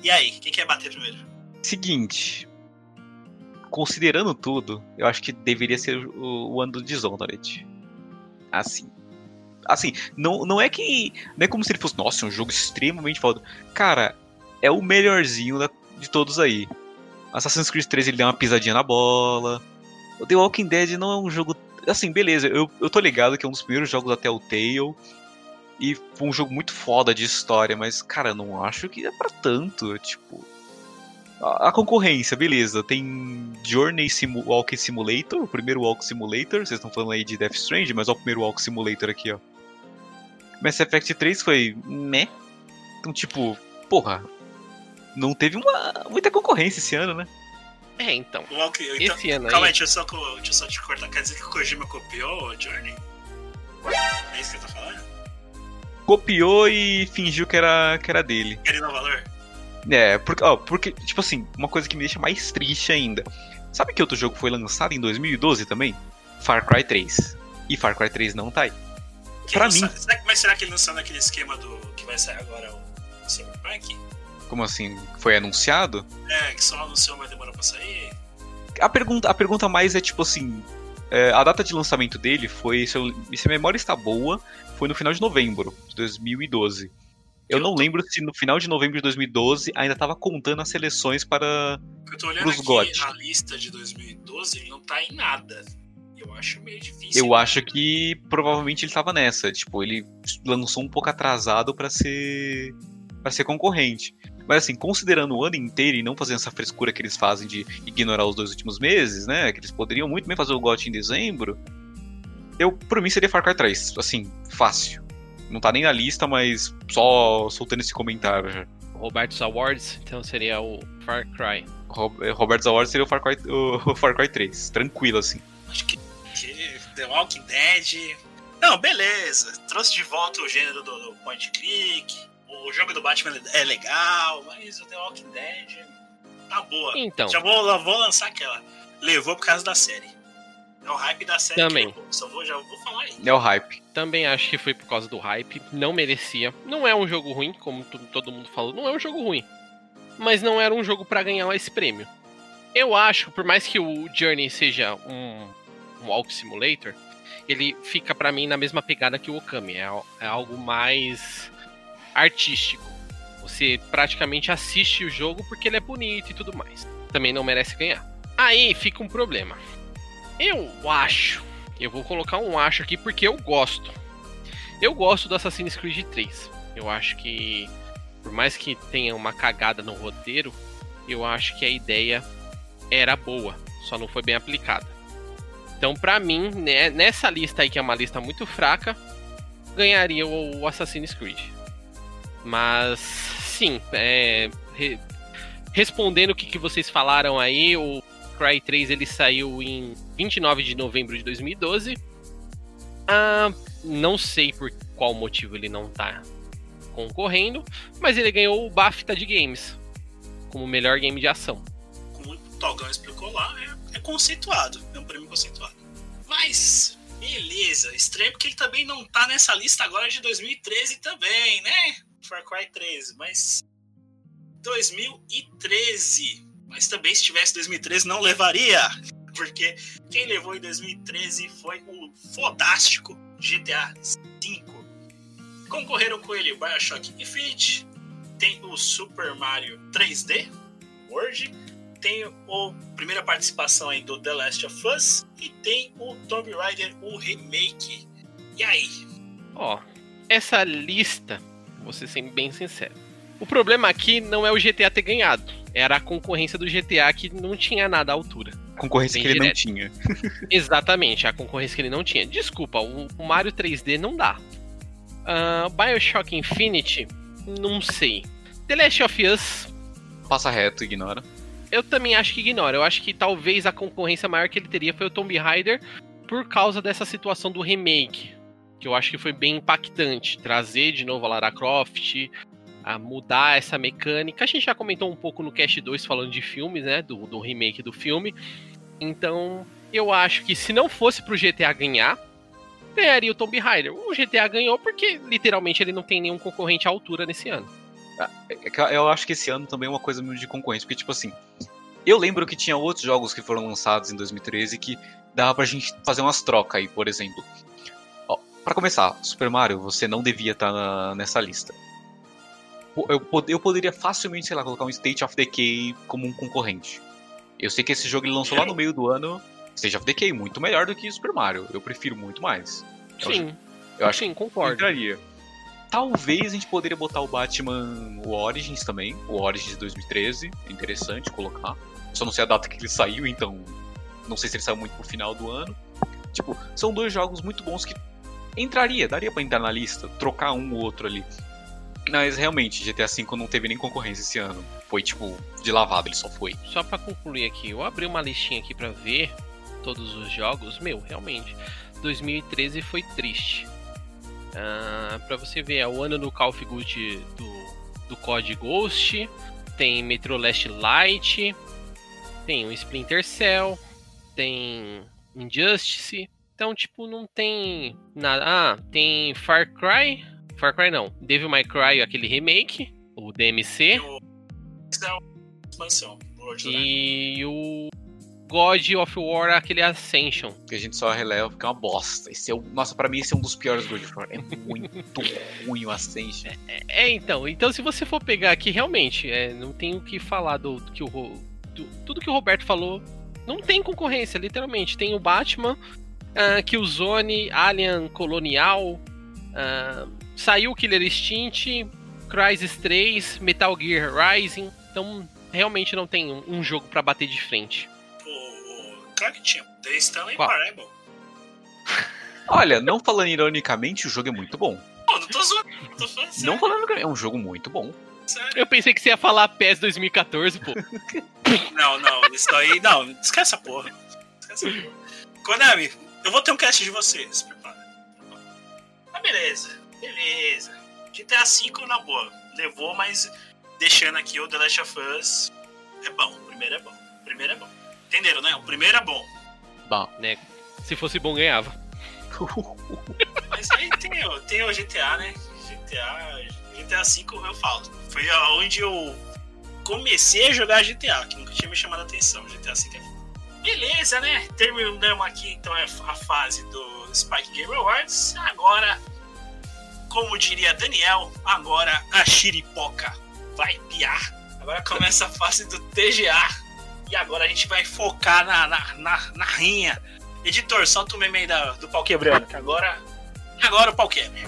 E aí, quem quer bater primeiro? Seguinte. Considerando tudo, eu acho que deveria ser o, o ano do Dishonored. Assim. Assim, não, não é que. Não é como se ele fosse, nossa, um jogo extremamente foda. Cara, é o melhorzinho da- de todos aí. Assassin's Creed 3 ele deu uma pisadinha na bola. O The Walking Dead não é um jogo. Assim, beleza, eu, eu tô ligado que é um dos primeiros jogos da Telltale. E foi um jogo muito foda de história, mas, cara, não acho que é pra tanto. Tipo. A, concorrência, beleza. Tem Journey Simu Walk Simulator, o primeiro Walk Simulator. Vocês estão falando aí de Death Stranding, mas olha o primeiro Walk Simulator aqui, ó. Mass Effect 3 foi. né? Então, tipo, porra. Não teve uma, muita concorrência esse ano, né? É, então. O Walking, então, Esse ano calma aí, aí. deixa eu, só, deixa eu só te cortar. Quer dizer que o Kojima copiou o Journey? É isso que você tá falando? Copiou e fingiu que era, que era dele. Querendo o valor? É, porque, ó, porque, tipo assim, uma coisa que me deixa mais triste ainda. Sabe que outro jogo foi lançado em 2012 também? Far Cry 3. E Far Cry 3 não tá aí. Pra mim. será que- mas será que ele não saiu naquele esquema do que vai sair agora o Cyberpunk? Como assim? Foi anunciado? É, que só anunciou, mas demorou pra sair. A pergunta, a pergunta mais é tipo assim. é, a data de lançamento dele foi, se, eu, se a memória está boa, foi no final de novembro de 2012. Eu não lembro se no final de novembro de 2012 ainda tava contando as seleções para. Porque eu tô olhando aqui GOT. a lista de 2012, ele não tá em nada. Eu acho meio difícil. Eu acho que provavelmente ele tava nessa. Tipo, ele lançou um pouco atrasado para ser. para ser concorrente. Mas assim, considerando o ano inteiro e não fazendo essa frescura que eles fazem de ignorar os dois últimos meses, né? Que eles poderiam muito bem fazer o GOT em dezembro. Eu, por mim, seria Far Cry 3. Assim, fácil. Não tá nem na lista, mas só soltando esse comentário já. Roberto's Awards, então seria o Far Cry. Rob- eh, Robert Zaward seria o Far, Cry, o Far Cry 3. Tranquilo, assim. Acho que The Walking Dead. Não, beleza. Trouxe de volta o gênero do, do point and click. O jogo do Batman é legal, mas o The Walking Dead tá boa. Então, Já vou, vou lançar aquela. Levou por causa da série. É o hype da série. Também. Só vou, já vou falar aí. É o hype. também acho que foi por causa do hype. Não merecia. Não é um jogo ruim, como todo mundo falou. Não é um jogo ruim. Mas não era um jogo pra ganhar esse prêmio. Eu acho, por mais que o Journey seja um Walk Simulator, ele fica pra mim na mesma pegada que o Okami. É, é algo mais artístico. Você praticamente assiste o jogo porque ele é bonito e tudo mais. Também não merece ganhar. Aí fica um problema. Eu acho. Eu vou colocar um acho aqui porque eu gosto. Eu gosto do Assassin's Creed 3. Eu acho que, por mais que tenha uma cagada no roteiro, eu acho que a ideia era boa, só não foi bem aplicada. Então, pra mim, né, nessa lista aí, que é uma lista muito fraca, ganharia o Assassin's Creed. Mas, sim, é, re- respondendo o que, que vocês falaram aí, o Cry 3 ele saiu em 29 de novembro de 2012. Ah, não sei por qual motivo ele não tá concorrendo, mas ele ganhou o BAFTA de Games como melhor game de ação. Como o Togão explicou lá, é, é conceituado. É um prêmio conceituado. Mas, beleza. Estranho porque ele também não tá nessa lista agora de 2013 também, né? Far Cry 13. Mas. 2013. Mas também se tivesse 2013 não levaria. Porque quem levou em 2013 foi o fodástico GTA V. Concorreram com ele Bioshock Infinite, tem o Super Mario 3D World, tem a primeira participação aí do The Last of Us e tem o Tomb Raider, o remake. E aí? Ó, essa lista, vou ser sem- bem sincero. O problema aqui não é o GTA ter ganhado, era a concorrência do GTA que não tinha nada à altura. concorrência Bem que ele não tinha. Exatamente, a concorrência que ele não tinha. Desculpa, o, Mario 3D não dá. Ah, Bioshock Infinity, não sei. The Last of Us, Passa reto, ignora. Eu também acho que ignora. Eu acho que talvez a concorrência maior que ele teria foi o Tomb Raider por causa dessa situação do remake. Que eu acho que foi bem impactante. Trazer de novo a Lara Croft, a mudar essa mecânica. A gente já comentou um pouco no Cast 2 falando de filmes, né? Do, do remake do filme. Então, eu acho que se não fosse pro GTA ganhar, ganharia o Tomb Raider. O GTA ganhou porque literalmente ele não tem nenhum concorrente à altura nesse ano. É que Eu acho que esse ano também é uma coisa meio de concorrência, porque, tipo assim, eu lembro que tinha outros jogos que foram lançados em 2013 que dava pra gente fazer umas trocas aí, por exemplo. Ó, pra começar, Super Mario, você não devia estar nessa lista. Eu, eu poderia facilmente, sei lá, colocar um State of Decay como um concorrente. Eu sei que esse jogo ele lançou lá no meio do ano. State of Decay, muito melhor do que Super Mario. Eu prefiro muito mais. Eu Sim, Eu acho sim, concordo. entraria. Talvez a gente poderia botar o Batman o Origins também, o Origins de 2013, é interessante colocar. Só não sei a data que ele saiu, então não sei se ele saiu muito pro final do ano. Tipo, são dois jogos muito bons que entraria, daria pra entrar na lista, trocar um ou outro ali. Mas realmente, GTA V não teve nem concorrência esse ano. Foi tipo, de lavado, ele só foi. Só pra concluir aqui, eu abri uma listinha aqui pra ver todos os jogos. Meu, realmente, 2013 foi triste. Ah, pra você ver, é o ano do Call of Duty do, do COD Ghost, tem Metro Last Light, tem o Splinter Cell, tem Injustice. Então, tipo, não tem nada. Ah, tem Far Cry. Far Cry não. Devil May Cry, aquele remake, o DMC. É uma expansão. E o God of War, aquele Ascension. Que a gente só releva porque é uma bosta. Esse é o... Nossa, pra mim esse é um dos piores God of War. É muito ruim o Ascension. É, então, então se você for pegar aqui, realmente, é, não tem o que falar do, do que o do- tudo que o Roberto falou. Não tem concorrência, literalmente. Tem o Batman, ah, Killzone, Alien Colonial, ah, saiu Killer Instinct, Crysis 3, Metal Gear Rising. Então, realmente não tem um, um jogo pra bater de frente. Claro que tinha. The Stanley Qual? Parable. Olha, não falando ironicamente, o jogo é muito bom. Pô, não tô zoando. não Tô falando sério. Não falando que é um jogo muito bom. sério. Eu pensei que você ia falar PES 2014, pô. Não, não, isso aí. Não, esquece essa porra. Esquece essa porra. Konami, eu vou ter um cast de você. Se prepara. Ah, beleza. Beleza. GTA V na boa. Levou, mas deixando aqui o The Last of Us. É bom. O primeiro é bom. O primeiro é bom. Entenderam, né? O primeiro é bom. Bom, né? Se fosse bom, ganhava. Mas aí tem, o- tem o GTA, né? GTA. GTA V eu falo. Foi onde eu comecei a jogar GTA, que nunca tinha me chamado a atenção. GTA V é foda. Beleza, né? Terminamos aqui então a a fase do Spike Game Awards. Agora, como diria Daniel, agora a xiripoca vai piar. Agora começa a fase do TGA. E agora a gente vai focar na, na, na, na rinha. Editor, solta o meme aí da- do pau quebrando, que agora. Agora o pau quebra.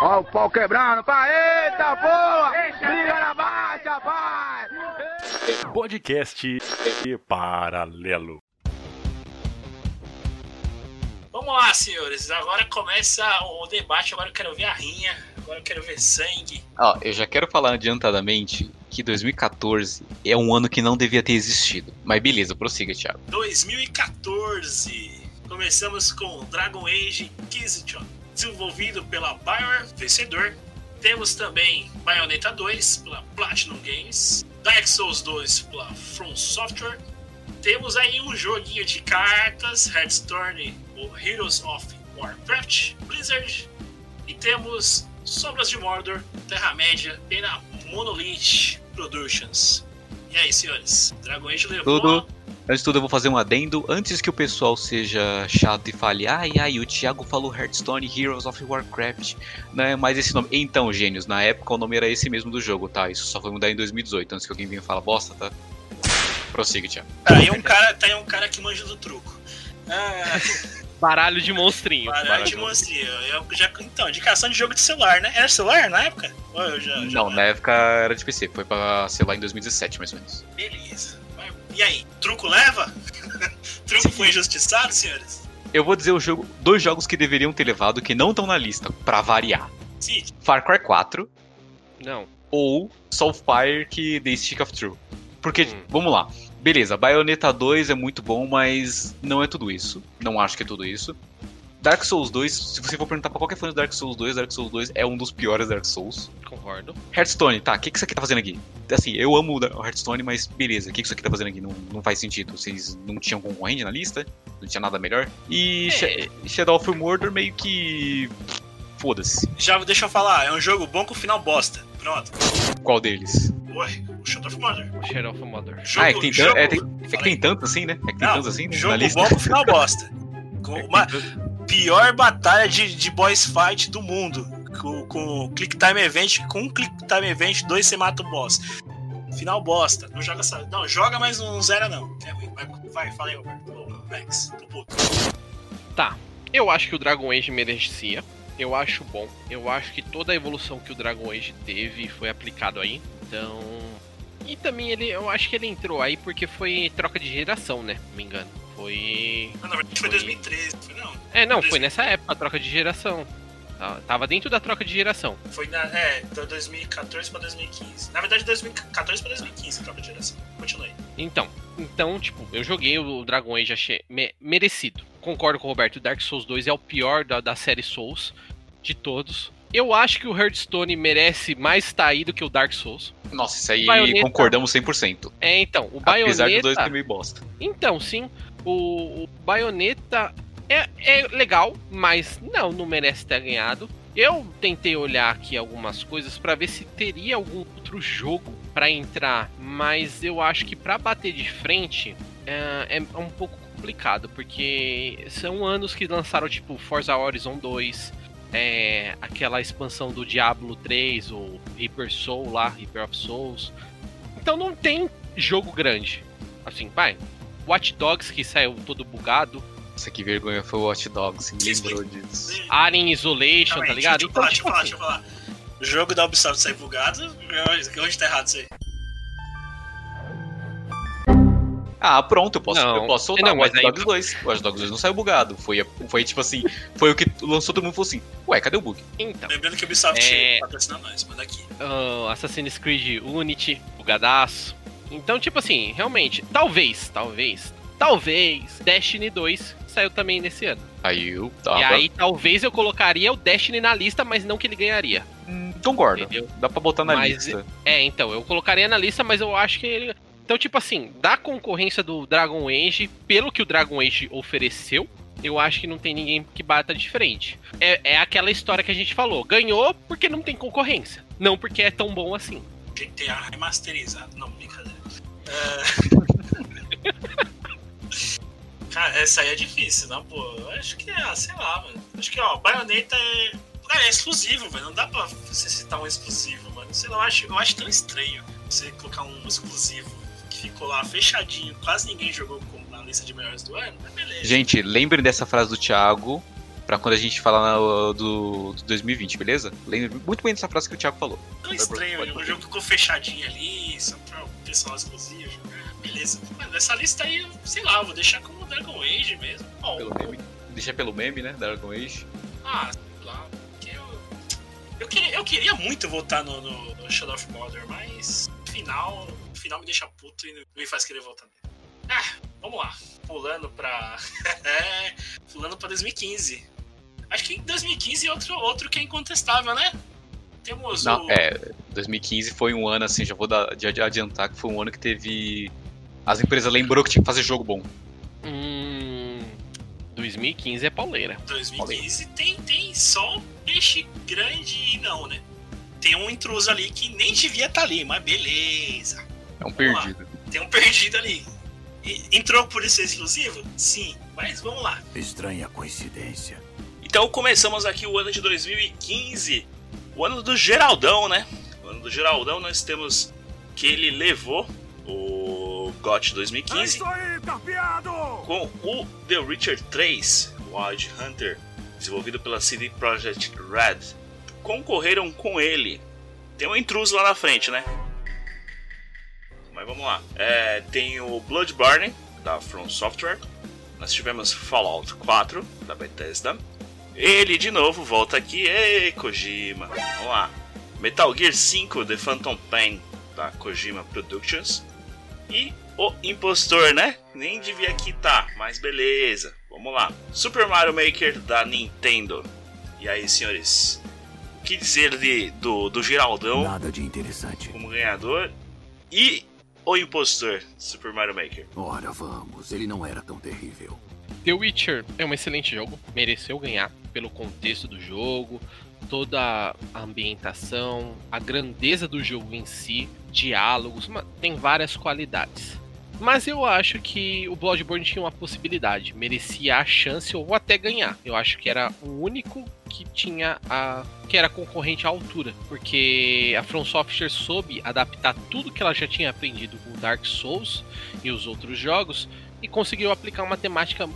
Ó o pau quebrando, pá, eita porra! Briga na baixa, vai! Podcast paralelo. Vamos lá, senhores. Agora começa o debate. Agora eu quero ver a rinha. Agora eu quero ver sangue. ó, eu já quero falar adiantadamente que 2014 é um ano que não devia ter existido. Mas beleza, prossiga, Thiago. 2014. Começamos com Dragon Age Inquisition, desenvolvido pela Bioware, vencedor. Temos também Bayonetta 2 pela Platinum Games, Dark Souls 2 pela From Software. Temos aí um joguinho de cartas, Hearthstone, o Heroes of Warcraft, Blizzard. E temos Sombras de Mordor, Terra-média, pela Monolith Productions. E aí, senhores? Dragon Age levou... Tudo. Antes de tudo, eu vou fazer um adendo. Antes que o pessoal seja chato e fale, ai, ai, o Thiago falou Hearthstone Heroes of Warcraft, não é mais esse nome. Então, gênios, na época o nome era esse mesmo do jogo, tá? Isso só foi mudar em 2018, antes que alguém venha falar bosta, tá? Prossiga, Thiago. Tá aí um cara, tá aí um cara que manja do truco. Ah, Baralho de monstrinho. baralho de monstrinho. Eu já, então, indicação de jogo de celular, né? Era celular na época? Ou eu já, já- Não, na época era de PC, foi pra, sei lá, em 2017, mais ou menos. Beleza. E aí, truco leva? truco foi injustiçado, senhores? Eu vou dizer o jogo, dois jogos que deveriam ter levado que não estão na lista, pra variar. Sim. Far Cry 4 Não. ou Soulfire que The Stick of True. Porque, Hum. vamos lá. Beleza, Bayonetta 2 é muito bom, mas não é tudo isso. Não acho que é tudo isso. Dark Souls 2, se você for perguntar pra qualquer fã de Dark Souls 2, Dark Souls 2 é um dos piores Dark Souls. Concordo. Hearthstone, tá, o que, que isso aqui tá fazendo aqui? Assim, eu amo o Hearthstone, mas beleza, o que, que isso aqui tá fazendo aqui? Não, não faz sentido. Vocês não tinham concorrente na lista? Não tinha nada melhor? E É. Sha- Shadow of Mordor meio que. Foda-se. Já deixa eu falar, é um jogo bom com final bosta. Pronto. Qual deles? Ué, o Shadow of Mordor. Shadow of Mother. Jogo, ah, é que tem, tan- jogo- é, tem- é que tem tanto assim, né? É que tem Não, tantos assim né, jogo na lista. bom com final bosta. Com uma pior batalha de, de boss fight do mundo. Com, com Click Time Event, com um Click Time Event, dois você mata o boss. Final bosta. Não joga essa. Não, joga, mas não zera não. É ruim. Vai, vai fala aí, Roberto. Max, tô puto. Tá. Eu acho que o Dragon Age merecia. Eu acho bom. Eu acho que toda a evolução que o Dragon Age teve foi aplicado aí. Então. E também ele. Eu acho que ele entrou aí porque foi troca de geração, né? Não me engano. Foi. Ah, na verdade foi 2013. Foi não. É, não, foi nessa época a troca de geração. Tá- Tava dentro da troca de geração. Foi na. É, de 2014 pra 2015. Na verdade, 2014 pra 2015 troca de geração. Continue. Então, então, tipo, eu joguei o Dragon Age, achei me- merecido. Concordo com o Roberto, o Dark Souls 2 é o pior da, da série Souls de todos. Eu acho que o Hearthstone merece mais estar aí do que o Dark Souls. Nossa, isso aí Bayonetta- concordamos 100%. É, então, o Apesar dos dois Bayonetta... ser meio bosta. Então, sim, o, o Bayonetta é, é legal, mas não, não merece ter ganhado. Eu tentei olhar aqui algumas coisas pra ver se teria algum outro jogo pra entrar, mas eu acho que pra bater de frente é, é um pouco complicado, porque são anos que lançaram tipo Forza Horizon 2, é, aquela expansão do Diablo 3, ou Reaper Soul lá, Reaper of Souls. Então não tem jogo grande. Assim, vai. Watch Dogs que saiu todo bugado, Nossa, que vergonha foi o Watch Dogs, me lembrou disso. Alien Isolation, Calma tá ligado? Deixa eu Então, falar, deixa eu falar, assim, deixa eu falar. O jogo da Ubisoft sai bugado. Onde tá errado isso aí? Ah, pronto, eu posso, Não. eu posso soltar Não, o mas Watch aí- Dogs 2. O Watch Dogs 2 não saiu bugado. Foi, foi tipo assim, foi o que lançou todo mundo falou assim, ué, cadê o bug? então. Lembrando que a Ubisoft É. patrocina nós, manda aqui. ah, Assassin's Creed Unity, bugadaço. Então, tipo assim, realmente, talvez, talvez, talvez Destiny 2 saiu também nesse ano. Aí eu E tava. aí talvez eu colocaria o Destiny na lista, mas não que ele ganharia. Hum, concordo. Entendeu? Dá pra botar na Mas- lista. É, então, eu colocaria na lista, mas eu acho que ele. Então, tipo assim, da concorrência do Dragon Age, pelo que o Dragon Age ofereceu, eu acho que não tem ninguém que bata de frente. É, é aquela história que a gente falou: ganhou porque não tem concorrência, não porque é tão bom assim. GTA remasterizado. Não, brincadeira. É... Cara, essa aí é difícil, não, pô. Eu acho que é, sei lá, mano. Acho que, ó, Bayonetta é. Cara, é exclusivo, velho. Não dá pra você citar um exclusivo, mano. Sei lá, eu acho, eu acho tão estranho você colocar um exclusivo que ficou lá fechadinho, quase ninguém jogou como na lista de melhores do ano, mas beleza. Gente, lembrem dessa frase do Thiago pra quando a gente falar do, do 2020, beleza? Lembre muito bem dessa frase que o Thiago falou. tão estranho, o jogo ficou fechadinho ali, só pra o pessoal exclusivo jogar. Beleza. Mano, essa lista aí, sei lá, vou deixar como Dragon Age mesmo. Bom, Pelo meme. Deixa pelo meme, né? Dragon Age. Ah, sei lá. porque Eu, eu, queria, eu queria muito votar no, no, no Shadow of Mordor, mas final, no final me deixa puto e não me faz querer votar nele. Ah, vamos lá. Pulando pra. Pulando pra 2015. Acho que em 2015 outro, outro que é incontestável, né? Temos Não, o. é, 2015 foi um ano, assim, já vou dar, de de adiantar que foi um ano que teve. As empresas lembrou que tinha que fazer jogo bom. Hum. 2015 é pauleira. 2015 tem, tem só peixe grande e não, né? Tem um intruso ali que nem devia estar ali, mas beleza. É um Vamos lá. perdido. Tem um perdido ali. Entrou por ser exclusivo? Sim, mas vamos lá. Estranha coincidência. Então começamos aqui o ano de 2015, o ano do Geraldão, né? O ano do Geraldão nós temos que ele levou o GOT 2015 aí, carpeado! com o The Witcher 3 Wild Hunter, desenvolvido pela CD Projekt Red. Concorreram com ele. Tem um intruso lá na frente, né? Mas vamos lá. É, tem o Bloodborne, da From Software. nós tivemos Fallout 4 da Bethesda. Ele de novo volta aqui, ei Kojima, vamos lá. Metal Gear 5 The Phantom Pain da Kojima Productions. E o Impostor, né? Nem devia aqui tá, mas beleza. Vamos lá. Super Mario Maker da Nintendo. E aí, senhores? O que dizer de, do, do Geraldão Nada de interessante. como ganhador? E o Impostor Super Mario Maker? Ora, vamos, ele não era tão terrível. The Witcher é um excelente jogo, mereceu ganhar pelo contexto do jogo, toda a ambientação, a grandeza do jogo em si, diálogos, tem várias qualidades. Mas eu acho que o Bloodborne tinha uma possibilidade, merecia a chance ou até ganhar. Eu acho que era o único que tinha a que era concorrente à altura, porque a From Software soube adaptar tudo que ela já tinha aprendido com Dark Souls e os outros jogos e conseguiu aplicar uma temática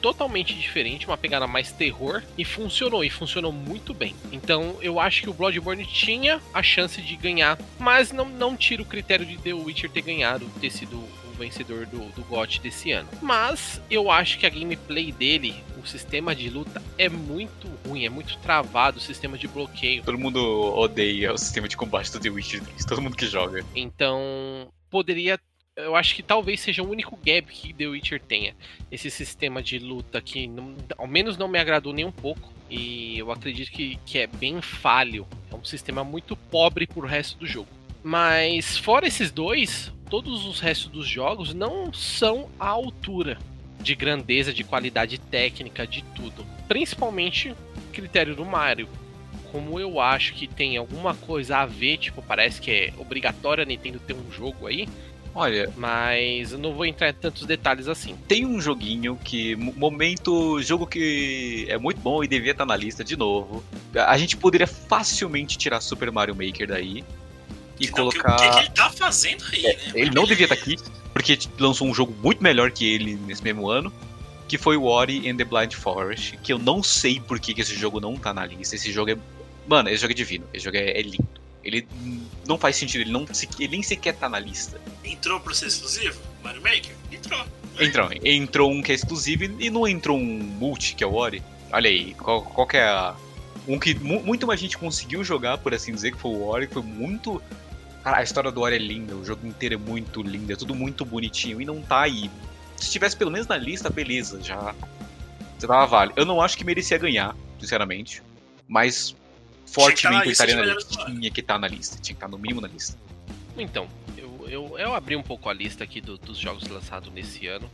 totalmente diferente, uma pegada mais terror e funcionou e funcionou muito bem. Então eu acho que o Bloodborne tinha a chance de ganhar, mas não, não tira o critério de The Witcher ter ganhado, ter sido vencedor do, do GOT desse ano. Mas eu acho que a gameplay dele, o sistema de luta é muito ruim, é muito travado, o sistema de bloqueio. Todo mundo odeia o sistema de combate do The Witcher 3, todo mundo que joga. Então, poderia. Eu acho que talvez seja o único gap que The Witcher tenha. Esse sistema de luta que, não- ao menos, não me agradou nem um pouco. E eu acredito que, que é bem falho. É um sistema muito pobre pro resto do jogo. Mas, fora esses dois, todos os restos dos jogos não são à altura de grandeza, de qualidade técnica, de tudo. Principalmente o critério do Mario como eu acho que tem alguma coisa a ver, tipo, parece que é obrigatório a Nintendo ter um jogo aí, Olha, mas eu não vou entrar em tantos detalhes assim. tem um joguinho que, mo- momento, jogo que é muito bom e devia estar na lista de novo. A gente poderia facilmente tirar Super Mario Maker daí e Então, o que- colocar. O que, ele tá fazendo aí, né? Ele não devia estar aqui, porque lançou um jogo muito melhor que ele nesse mesmo ano, que foi o Ori and the Blind Forest, que eu não sei por que, que esse jogo não tá na lista. Esse jogo é. Mano, esse jogo é divino, esse jogo é, é lindo. Ele não faz sentido, ele, não, se- ele nem sequer tá na lista. Entrou pro ser exclusivo? Mario Maker? Entrou. Entrou, entrou um que é exclusivo e não entrou um multi, que é o Ori. Olha aí, qual, qual que é a. Um que mu- muito mais gente conseguiu jogar, por assim dizer, que foi o Ori, que foi muito. Cara, a história do Ori é linda, o jogo inteiro é muito lindo, é tudo muito bonitinho e não tá aí. Se tivesse pelo menos na lista, beleza, já. Você tava vale. Eu não acho que merecia ganhar, sinceramente. Mas fortemente eu lista estaria na lista. ano. Tinha que estar na lista. Tinha que estar no mínimo na lista. Então, eu, eu, eu abri um pouco a lista aqui do- dos jogos lançados nesse ano.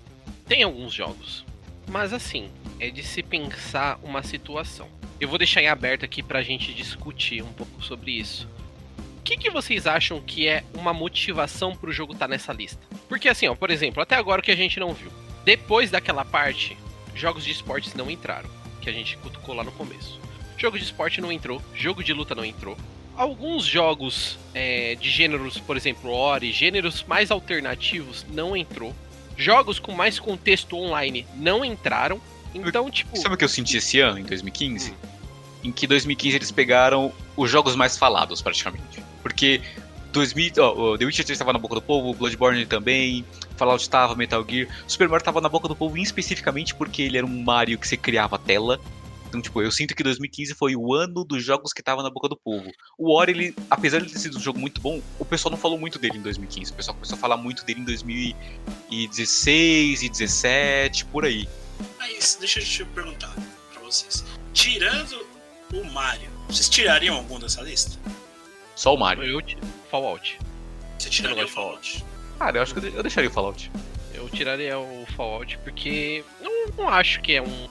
Tem alguns jogos, mas assim, é de se pensar uma situação. Eu vou deixar em aberto aqui pra gente discutir um pouco sobre isso. O que, que vocês acham que é uma motivação pro jogo estar nessa lista? Porque assim, ó, por exemplo, até agora o que a gente não viu. Depois daquela parte, jogos de esportes não entraram, que a gente cutucou lá no começo. Jogo de esporte não entrou, jogo de luta não entrou. Alguns jogos é, de gêneros, por exemplo, Ori, gêneros mais alternativos, não entrou. Jogos com mais contexto online não entraram. Então, tipo. Sabe o que eu senti esse ano, em 2015? Em que 2015 eles pegaram os jogos mais falados, praticamente. Porque 2000, ó, The Witcher 3 estava na boca do povo, Bloodborne também, Fallout estava, Metal Gear. Super Mario estava na boca do povo especificamente porque ele era um Mario que você criava tela. Então, tipo, eu sinto que 2015 foi o ano dos jogos que tava na boca do povo. O Ori, ele, apesar de ter sido um jogo muito bom, o pessoal não falou muito dele em 2015. O pessoal começou a falar muito dele em 2016 e 17, por aí. Mas deixa eu te perguntar pra vocês. Tirando o Mario, vocês tirariam algum dessa lista? Só o Mario. Eu, ti- Fallout. Você tiraria o Fallout? Cara, eu acho que eu de- eu deixaria o Fallout. Eu tiraria o Fallout porque não, não acho que é um.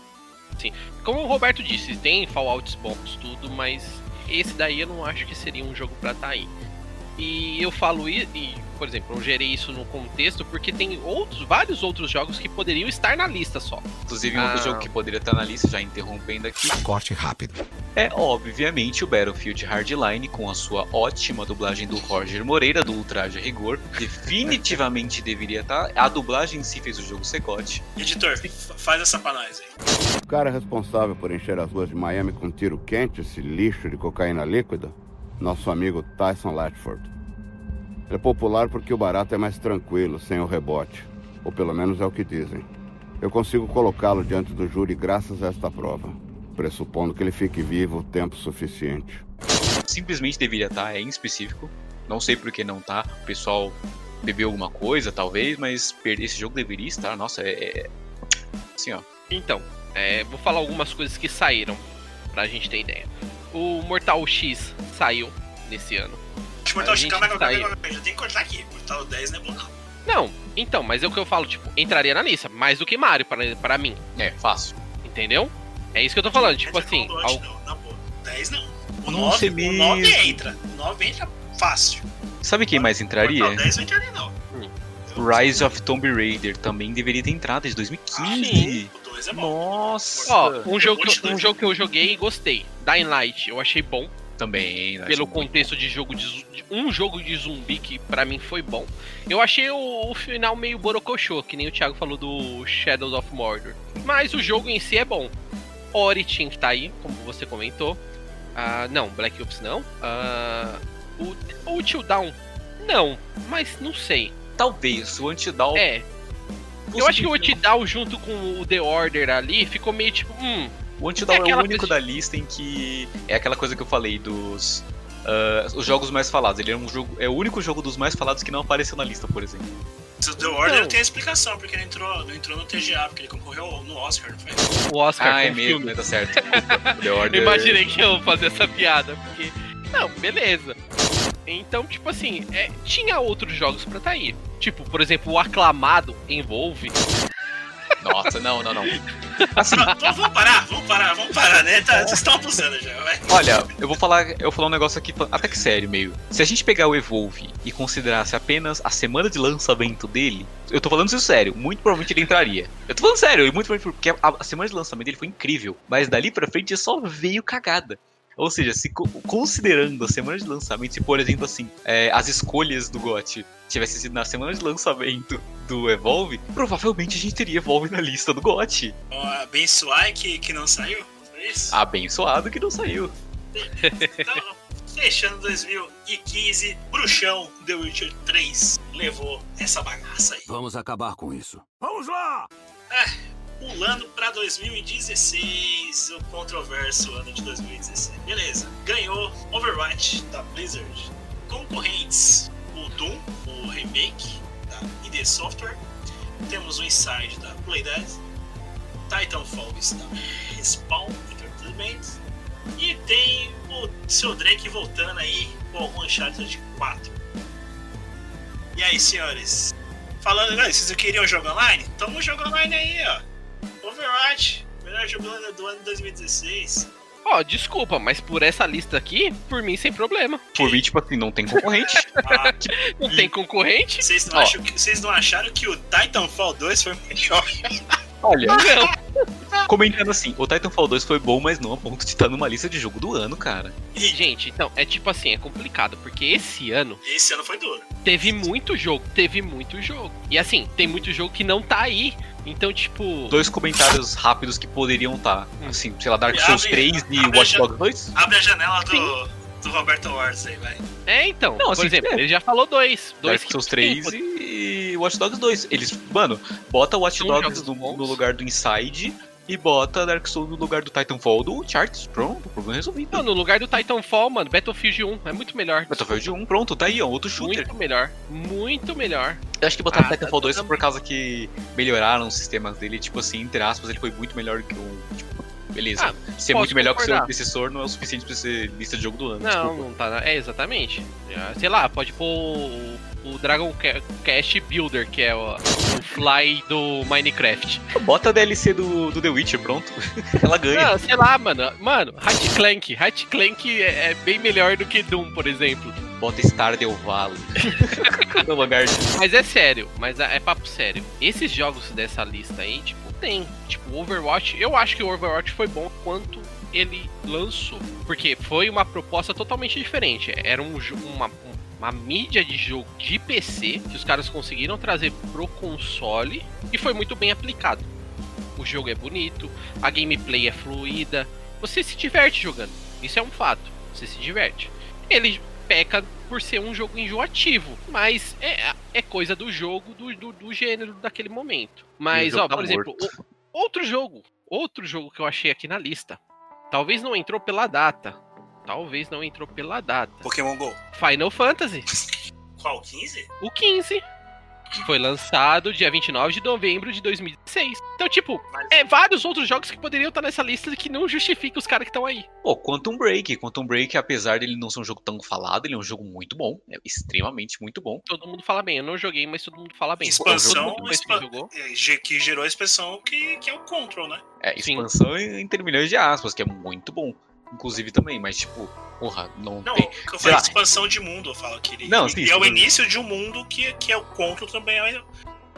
Assim, como o Roberto disse, tem Fallouts bons, tudo, mas esse daí eu não acho que seria um jogo pra estar aí. E eu falo isso, e, por exemplo, eu gerei isso no contexto porque tem outros, vários outros jogos que poderiam estar na lista só. Inclusive, um Ah. outro jogo que poderia estar na lista, já interrompendo aqui, Corte rápido. é obviamente o Battlefield Hardline, com a sua ótima dublagem do Roger Moreira, do Ultraje a Rigor. Definitivamente deveria estar. A dublagem em si fez o jogo secote. Editor, fa- faz essa pra nós aí. O cara responsável por encher as ruas de Miami com tiro quente, esse lixo de cocaína líquida, nosso amigo Tyson Latford. É popular porque o barato é mais tranquilo, sem o rebote. Ou pelo menos é o que dizem. Eu consigo colocá-lo diante do júri graças a esta prova, pressupondo que ele fique vivo tempo suficiente. Simplesmente deveria estar, é em específico. Não sei por que não tá. O pessoal bebeu alguma coisa, talvez, mas esse jogo deveria estar. Nossa, é. é... Assim, ó. Então, é, vou falar algumas coisas que saíram, pra gente ter ideia. O Mortal X saiu nesse ano. Acho que Mortal X, calma, calma, calma, calma, já tem que cortar aqui. Mortal 10 não é bom, não. Não, então, mas é o que eu falo, tipo, entraria na lista, mais do que Mario para, para mim. É, fácil. Entendeu? É isso que eu tô falando, tipo assim. Dodge, al- não, na boa. 10 não. O Nossa, 9, é o 9 mesmo. entra. O 9 entra fácil. Sabe quem mais entraria? Mortal 10 não entraria, não. Rise of Tomb Raider também deveria ter entrado desde 2015. O 2 é bom. Nossa! Ó, um jogo, que eu, um jogo que eu joguei e gostei. Dying Light, eu achei bom. Também, né? Pelo contexto de jogo de, de- um jogo de zumbi que pra mim foi bom. Eu achei o, o final meio borocochô, que nem o Thiago falou do Shadows of Mordor. Mas o jogo em si é bom. Origin que tá aí, como você comentou. Ah, não, Black Ops não. Ah, o, o Until Dawn, não, mas não sei. Talvez, o Antidown. É. Eu acho que o Until Dawn junto com o The Order ali ficou meio tipo, hum. O Antidown é, o aquela único da lista em que. É aquela coisa que eu falei dos. ah, os jogos mais falados. Ele é um jogo. É o único jogo dos mais falados que não apareceu na lista, por exemplo. O The Order Então. tem a explicação, porque ele entrou, não entrou no TGA, porque ele concorreu no Oscar, não foi? O Oscar ah, foi é mesmo, filme. né? Tá certo. O The Order. Eu imaginei que eu ia fazer essa piada, porque. Não, beleza. Então, tipo assim, é, tinha outros jogos pra tá aí. Tipo, por exemplo, o aclamado Envolve. Nossa, não, não, não. Assim, vamos, vamos parar, vamos parar, vamos parar, né? Tá, vocês estão abusando já, vai. Olha, eu vou falar, eu vou falar um negócio aqui até que sério, meio. Se a gente pegar o Evolve e considerasse apenas a semana de lançamento dele, eu tô falando isso sério, muito provavelmente ele entraria. Eu tô falando sério, muito provavelmente porque a, a semana de lançamento dele foi incrível, mas dali pra frente só veio cagada. Ou seja, se co- considerando a semana de lançamento, se por exemplo assim, é, as escolhas do GOT tivessem sido na semana de lançamento do Evolve, provavelmente a gente teria Evolve na lista do GOT. Ó, Abençoai que, que não saiu, foi isso? Abençoado que não saiu. Então, fechando 2015, Bruxão The Witcher 3 levou essa bagaça aí. Vamos acabar com isso. Vamos lá! Pulando pra 2016, o controverso ano de 2016. Beleza, ganhou Overwatch da Blizzard. Concorrentes: o Doom, o remake da ID Software. Temos o Inside da Playdead. Titanfall da Respawn Entertainment. E tem o seu Drake voltando aí com o Uncharted 4. E aí, senhores? Falando, "Ah, vocês queriam jogo online? Tamo jogo online aí, ó. Overwatch, melhor jogo do ano- do ano 2016. Ó, desculpa, mas por essa lista aqui, por mim sem problema. Por mim, tipo assim, não tem concorrente. Ah, Não tem concorrente? vocês, não Ó. acham que, vocês não acharam que o Titanfall 2 foi melhor? Olha, Não. comentando assim, o Titanfall 2 foi bom, mas não a ponto de estar numa lista de jogo do ano, cara. Gente, então, é tipo assim, é complicado, porque esse ano Esse ano foi duro. teve muito jogo, teve muito jogo. E assim, tem muito jogo que não tá aí. Então, tipo. Dois comentários rápidos que poderiam estar. Assim, sei lá, Dark E Souls abre- 3 e Watch Dogs 2? Abre a janela do, do Roberto Wars aí, vai. É, então. Não, por assim, exemplo, é. ele já falou dois. Dois Dark Souls sim, 3 pô- e Watch Dogs 2. Eles, mano, bota Watch Dogs no, no lugar do Inside e bota Dark Souls no lugar do Titanfall do Uncharted. Pronto, problema resolvido. Não, no lugar do Titanfall, mano, Battlefield 1 é muito melhor. Battlefield 1, pronto, tá aí, ó, outro shooter. Muito melhor. Muito melhor. Eu acho que botaram Ah, Titanfall tá- 2 tá- por causa que melhoraram os sistemas dele, tipo assim, entre aspas, ele foi muito melhor que o. Tipo, beleza. Ah, Ser muito melhor que o seu concordar. antecessor não é o suficiente pra ser lista de jogo do ano. Não, desculpa. não tá. na- É, exatamente. Já- Sei lá, pode pôr o, Dragon Ca- Cast Builder, que é o, o Fly do Minecraft. Bota a DLC do, do The Witcher, pronto. Ela ganha. Não, sei lá, mano. Mano, Hat Clank. Hat Clank é, é bem melhor do que Doom, por exemplo. Bota Stardew Valley. no lugar de. Mas é sério, mas é, é papo sério. Esses jogos dessa lista aí, tipo, tem. Tipo, Overwatch, eu acho que o Overwatch foi bom quanto ele lançou. Porque foi uma proposta totalmente diferente. Era um, uma, uma mídia de jogo de PC que os caras conseguiram trazer pro console e foi muito bem aplicado. O jogo é bonito, a gameplay é fluida, você se diverte jogando. Isso é um fato. Você se diverte. Ele peca por ser um jogo enjoativo. Mas é, é coisa do jogo, do, do, do gênero daquele momento. Mas, ó, tá por exemplo, morto. o- outro jogo. Outro jogo que eu achei aqui na lista. Talvez não entrou pela data. Talvez não entrou pela data. Pokémon GO. Final Fantasy. Qual? 15? O 15. Foi lançado dia 29 de novembro de 2016. Então, tipo, é vários outros jogos que poderiam estar nessa lista que não justifica os caras que estão aí. Pô, Quantum Break. Quantum Break, apesar dele não ser um jogo tão falado, ele é um jogo muito bom. É extremamente muito bom. Todo mundo fala bem. Eu não joguei, mas todo mundo fala bem. Expansão, que expa- ge- que gerou a expressão que, que é o Control, né? É, expansão entre milhões de aspas, que é muito bom. Inclusive também, mas tipo, porra, não, Não, tem. eu falei lá, expansão de mundo, eu falo que ele. Não, e sim, é o sim. início de um mundo que, que é o Control também, é,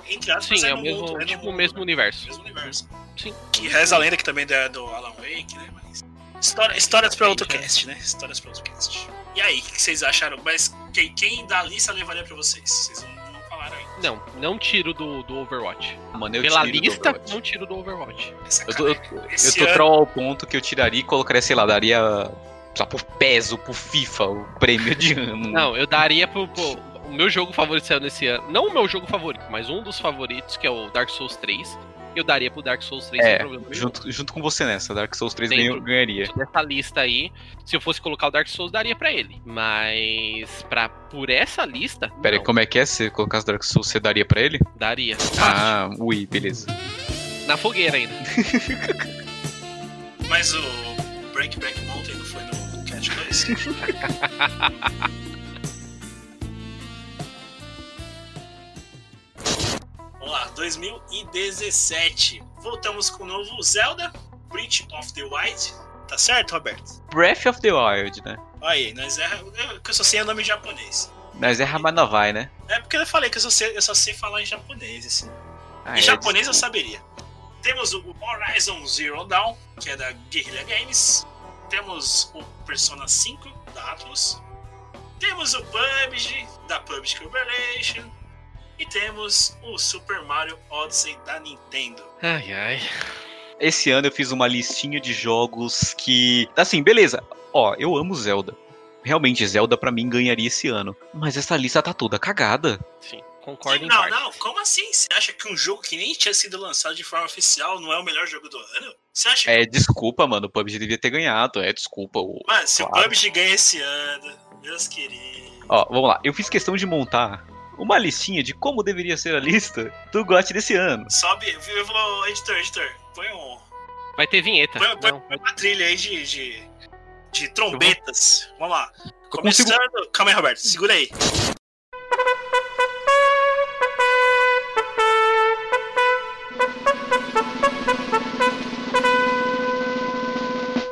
entre aspas, Sim, é no o mesmo, mundo, é tipo, o mundo, mesmo universo. mesmo universo. Sim. Que reza a lenda que também é do Alan Wake, né? Mas. História, histórias pra outro cast, né? Histórias pra outro cast. E aí, o que vocês acharam? Mas quem, quem da lista levaria pra vocês? Vocês não falaram. Não, não tiro do, do Overwatch. Mano, eu Pela lista, não tiro do Overwatch. Essa Eu tô, eu, eu tô ano- troll ao ponto que eu tiraria e colocaria, sei lá, daria. Só pro peso, pro FIFA, o prêmio de ano. Não, eu daria pro, pro- o meu jogo favorito saiu nesse ano. Não o meu jogo favorito, mas um dos favoritos, que é o Dark Souls 3. Eu daria pro Dark Souls 3 sem É, problema nenhum. junto, junto com você nessa, Dark Souls 3 Dentro ganharia. Dessa lista aí, se eu fosse colocar o Dark Souls, daria pra ele. Mas pra, por essa lista, Pera aí, como é que é? Se colocasse Dark Souls, você daria pra ele? daria. Ah, ui, beleza. Na fogueira ainda. Mas o Break Back Mountain não foi no Catch 2? Vamos lá, 2017. Voltamos com o novo Zelda, Breath of the Wild. Tá certo, Roberto? Breath of the Wild, né? Aí, nós é. Eu, que eu só sei o nome japonês. Mas é Ramanavai, né? É porque eu falei que eu só sei, eu só sei falar em japonês, assim. Ah, em é, japonês eu desculpa. saberia. Temos o Horizon Zero Dawn, que é da Guerrilla Games. Temos o Persona 5, da Atlus. Temos o PUBG, da PUBG Corporation. E temos o Super Mario Odyssey da Nintendo. Ai, ai. Esse ano eu fiz uma listinha de jogos que. Assim, beleza. Ó, eu amo Zelda. Realmente, Zelda pra mim ganharia esse ano. Mas essa lista tá toda cagada. Sim, concordo em não, parte. não, como assim? Você acha que um jogo que nem tinha sido lançado de forma oficial não é o melhor jogo do ano? Você acha que. É, desculpa, mano. O PUBG devia ter ganhado. É, desculpa. O... Mano, se claro. o PUBG ganha esse ano, meus queridos. Ó, vamos lá. Eu fiz questão de montar uma listinha de como deveria ser a lista do GOT desse ano. Sobe, eu vou, editor, editor, põe um. Vai ter vinheta. Põe, põe Não, uma trilha aí de, de, de trombetas. Vamos lá. Começando. Calma aí, Roberto, segura aí.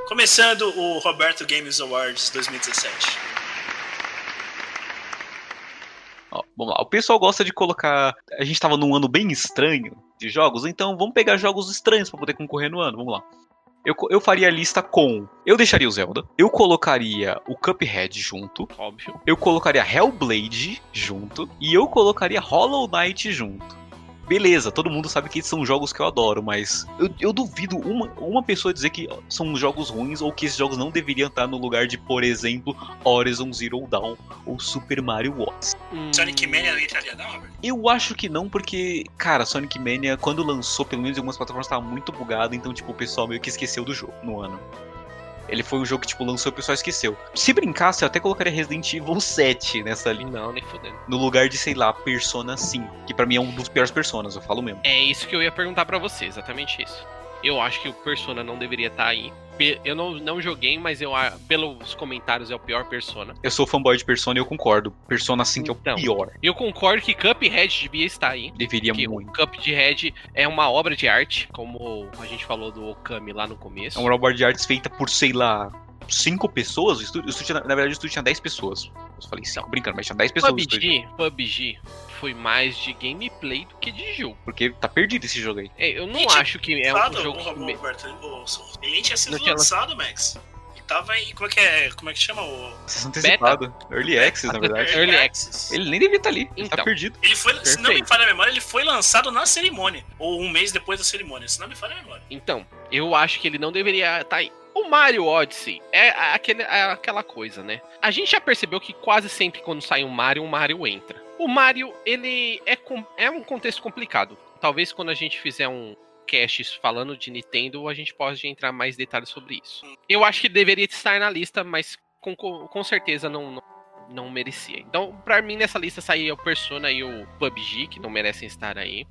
Começando o Roberto Games Awards 2017. Ó, vamos lá. O pessoal gosta de colocar. A gente tava num ano bem estranho de jogos, então vamos pegar jogos estranhos pra poder concorrer no ano. Vamos lá. Eu, eu faria a lista com. Eu deixaria o Zelda. Eu colocaria o Cuphead junto. Óbvio. Eu colocaria Hellblade junto. E eu colocaria Hollow Knight junto. Beleza, todo mundo sabe que são jogos que eu adoro, mas eu, eu duvido uma, uma pessoa dizer que são jogos ruins ou que esses jogos não deveriam estar no lugar de, por exemplo, Horizon Zero Dawn ou Super Mario Odyssey. Hum, Sonic Mania não entraria, não, Robert? Eu acho que não, porque, cara, Sonic Mania, quando lançou, pelo menos em algumas plataformas, tava muito bugado, então, tipo, o pessoal meio que esqueceu do jogo no ano. Ele foi um jogo que, tipo, lançou e o pessoal esqueceu. Se brincasse, eu até colocaria Resident Evil 7 nessa linha. Não, nem fudendo. No lugar de, sei lá, Persona 5, que pra mim é um dos piores Personas, eu falo mesmo. É isso que eu ia perguntar pra você, exatamente isso. Eu acho que o Persona não deveria estar aí. Eu não, não joguei, mas eu a- pelos comentários é o pior Persona. Eu sou fanboy de Persona e eu concordo. Persona 5 é Então. o pior. Eu concordo que Cuphead devia estar aí. Deveria Que muito. Cuphead é uma obra de arte, como a gente falou do Okami lá no começo. É uma obra de artes feita por, sei lá, 5 pessoas. O estúdio, o estúdio tinha- na verdade, o estúdio tinha 10 pessoas. Eu falei 5, brincando, mas tinha 10 pessoas. PUBG, PUBG foi mais de gameplay do que de jogo. Porque tá perdido esse jogo aí. É, eu não Gente, acho que é um jogo o- me- Roberto, ele nem tinha sido Não tinha lançado, Max. Ele tava em. Como é que é? Como é que chama o. Antecipado. Early Access, na verdade. Early Access. Ele nem devia estar ali. Ele tá Então. perdido. Ele foi, se não me falha a memória, ele foi lançado na cerimônia. Ou um mês depois da cerimônia, se não me falha a memória. Então, eu acho que ele não deveria estar aí. O Mario Odyssey é aquele, é aquela coisa, né? A gente já percebeu que quase sempre quando sai um Mario, um Mario entra. O Mario, ele é, é um contexto complicado. Talvez quando a gente fizer um cast falando de Nintendo, a gente pode entrar mais detalhes sobre isso. Eu acho que deveria estar na lista, mas com, com certeza não, não, não merecia. Então, pra mim, nessa lista saía o Persona e o PUBG, que não merecem estar aí.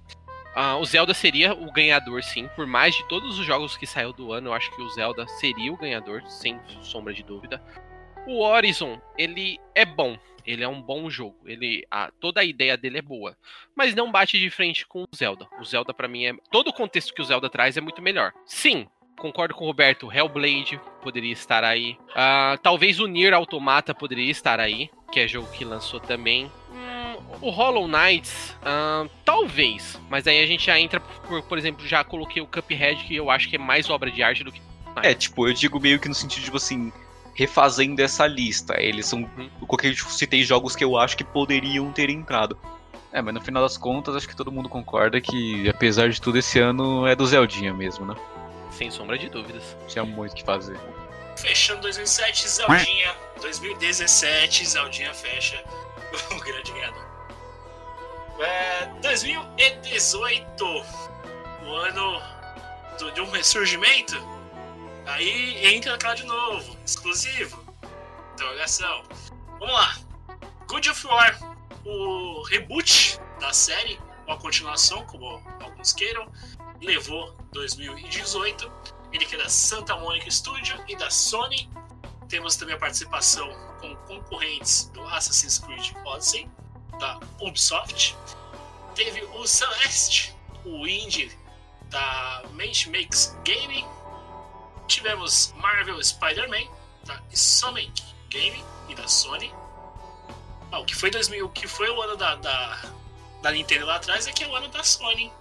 Ah, o Zelda seria o ganhador, sim. Por mais de todos os jogos que saiu do ano, eu acho que o Zelda seria o ganhador, sem sombra de dúvida. O Horizon, ele é bom. Ele é um bom jogo. Ele, a, toda a ideia dele é boa. Mas não bate de frente com o Zelda. O Zelda, pra mim, é. Todo o contexto que o Zelda traz é muito melhor. Sim, concordo com o Roberto. Hellblade poderia estar aí. Ah, talvez o Nier Automata poderia estar aí. Que é jogo que lançou também. O Hollow Knights, talvez. Mas aí a gente já entra, por, por exemplo, já coloquei o Cuphead, que eu acho que é mais obra de arte do que. É, tipo, eu digo meio que no sentido de, tipo assim, refazendo essa lista. Eles são. Eu coloquei, tipo, citei jogos que eu acho que poderiam ter entrado. É, mas no final das contas, acho que todo mundo concorda que, apesar de tudo, esse ano é do Zeldinha mesmo, né? Sem sombra de dúvidas. Tinha muito o que fazer. Fechando 2007, Zeldinha. 2017, Zeldinha fecha o grande ganhador. É, 2018, o ano do- de um ressurgimento. Aí entra aquela de novo, exclusivo. Interrogação. Vamos lá. Good of War, o reboot da série, ou a continuação, como alguns queiram, levou 2018. Ele que é da Santa Monica Studio e da Sony. Temos também a participação com concorrentes do Assassin's Creed Odyssey, da Ubisoft. Teve o Celeste, o indie da Mente Makes Gaming. Tivemos Marvel Spider-Man, da Sonic Game e da Sony. Ah, o que foi 2000, o que foi o ano da, da, da Nintendo lá atrás é que é o ano da Sony.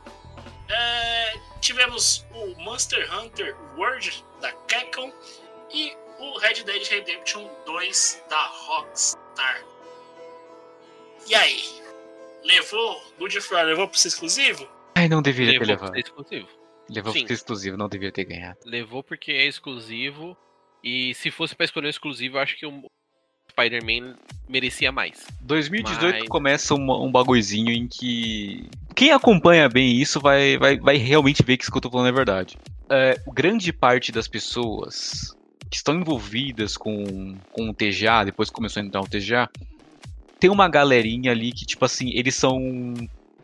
É, tivemos o Monster Hunter World da Capcom e o Red Dead Redemption 2 da Rockstar. E aí? Levou Good War, levou pra ser exclusivo? Ai, não deveria Levou ter pra levado. ser exclusivo. Levou Sim. pra ser exclusivo, não deveria ter ganhado. Levou porque é exclusivo. E se fosse pra escolher um exclusivo, eu acho que o Spider-Man merecia mais. 2018 Mas- começa um, um bagulhozinho em que. Quem acompanha bem isso vai, vai, vai realmente ver que isso que eu tô falando é verdade. É, grande parte das pessoas que estão envolvidas com, com o TGA, depois que começou a entrar o TGA, tem uma galerinha ali que, tipo assim, eles são.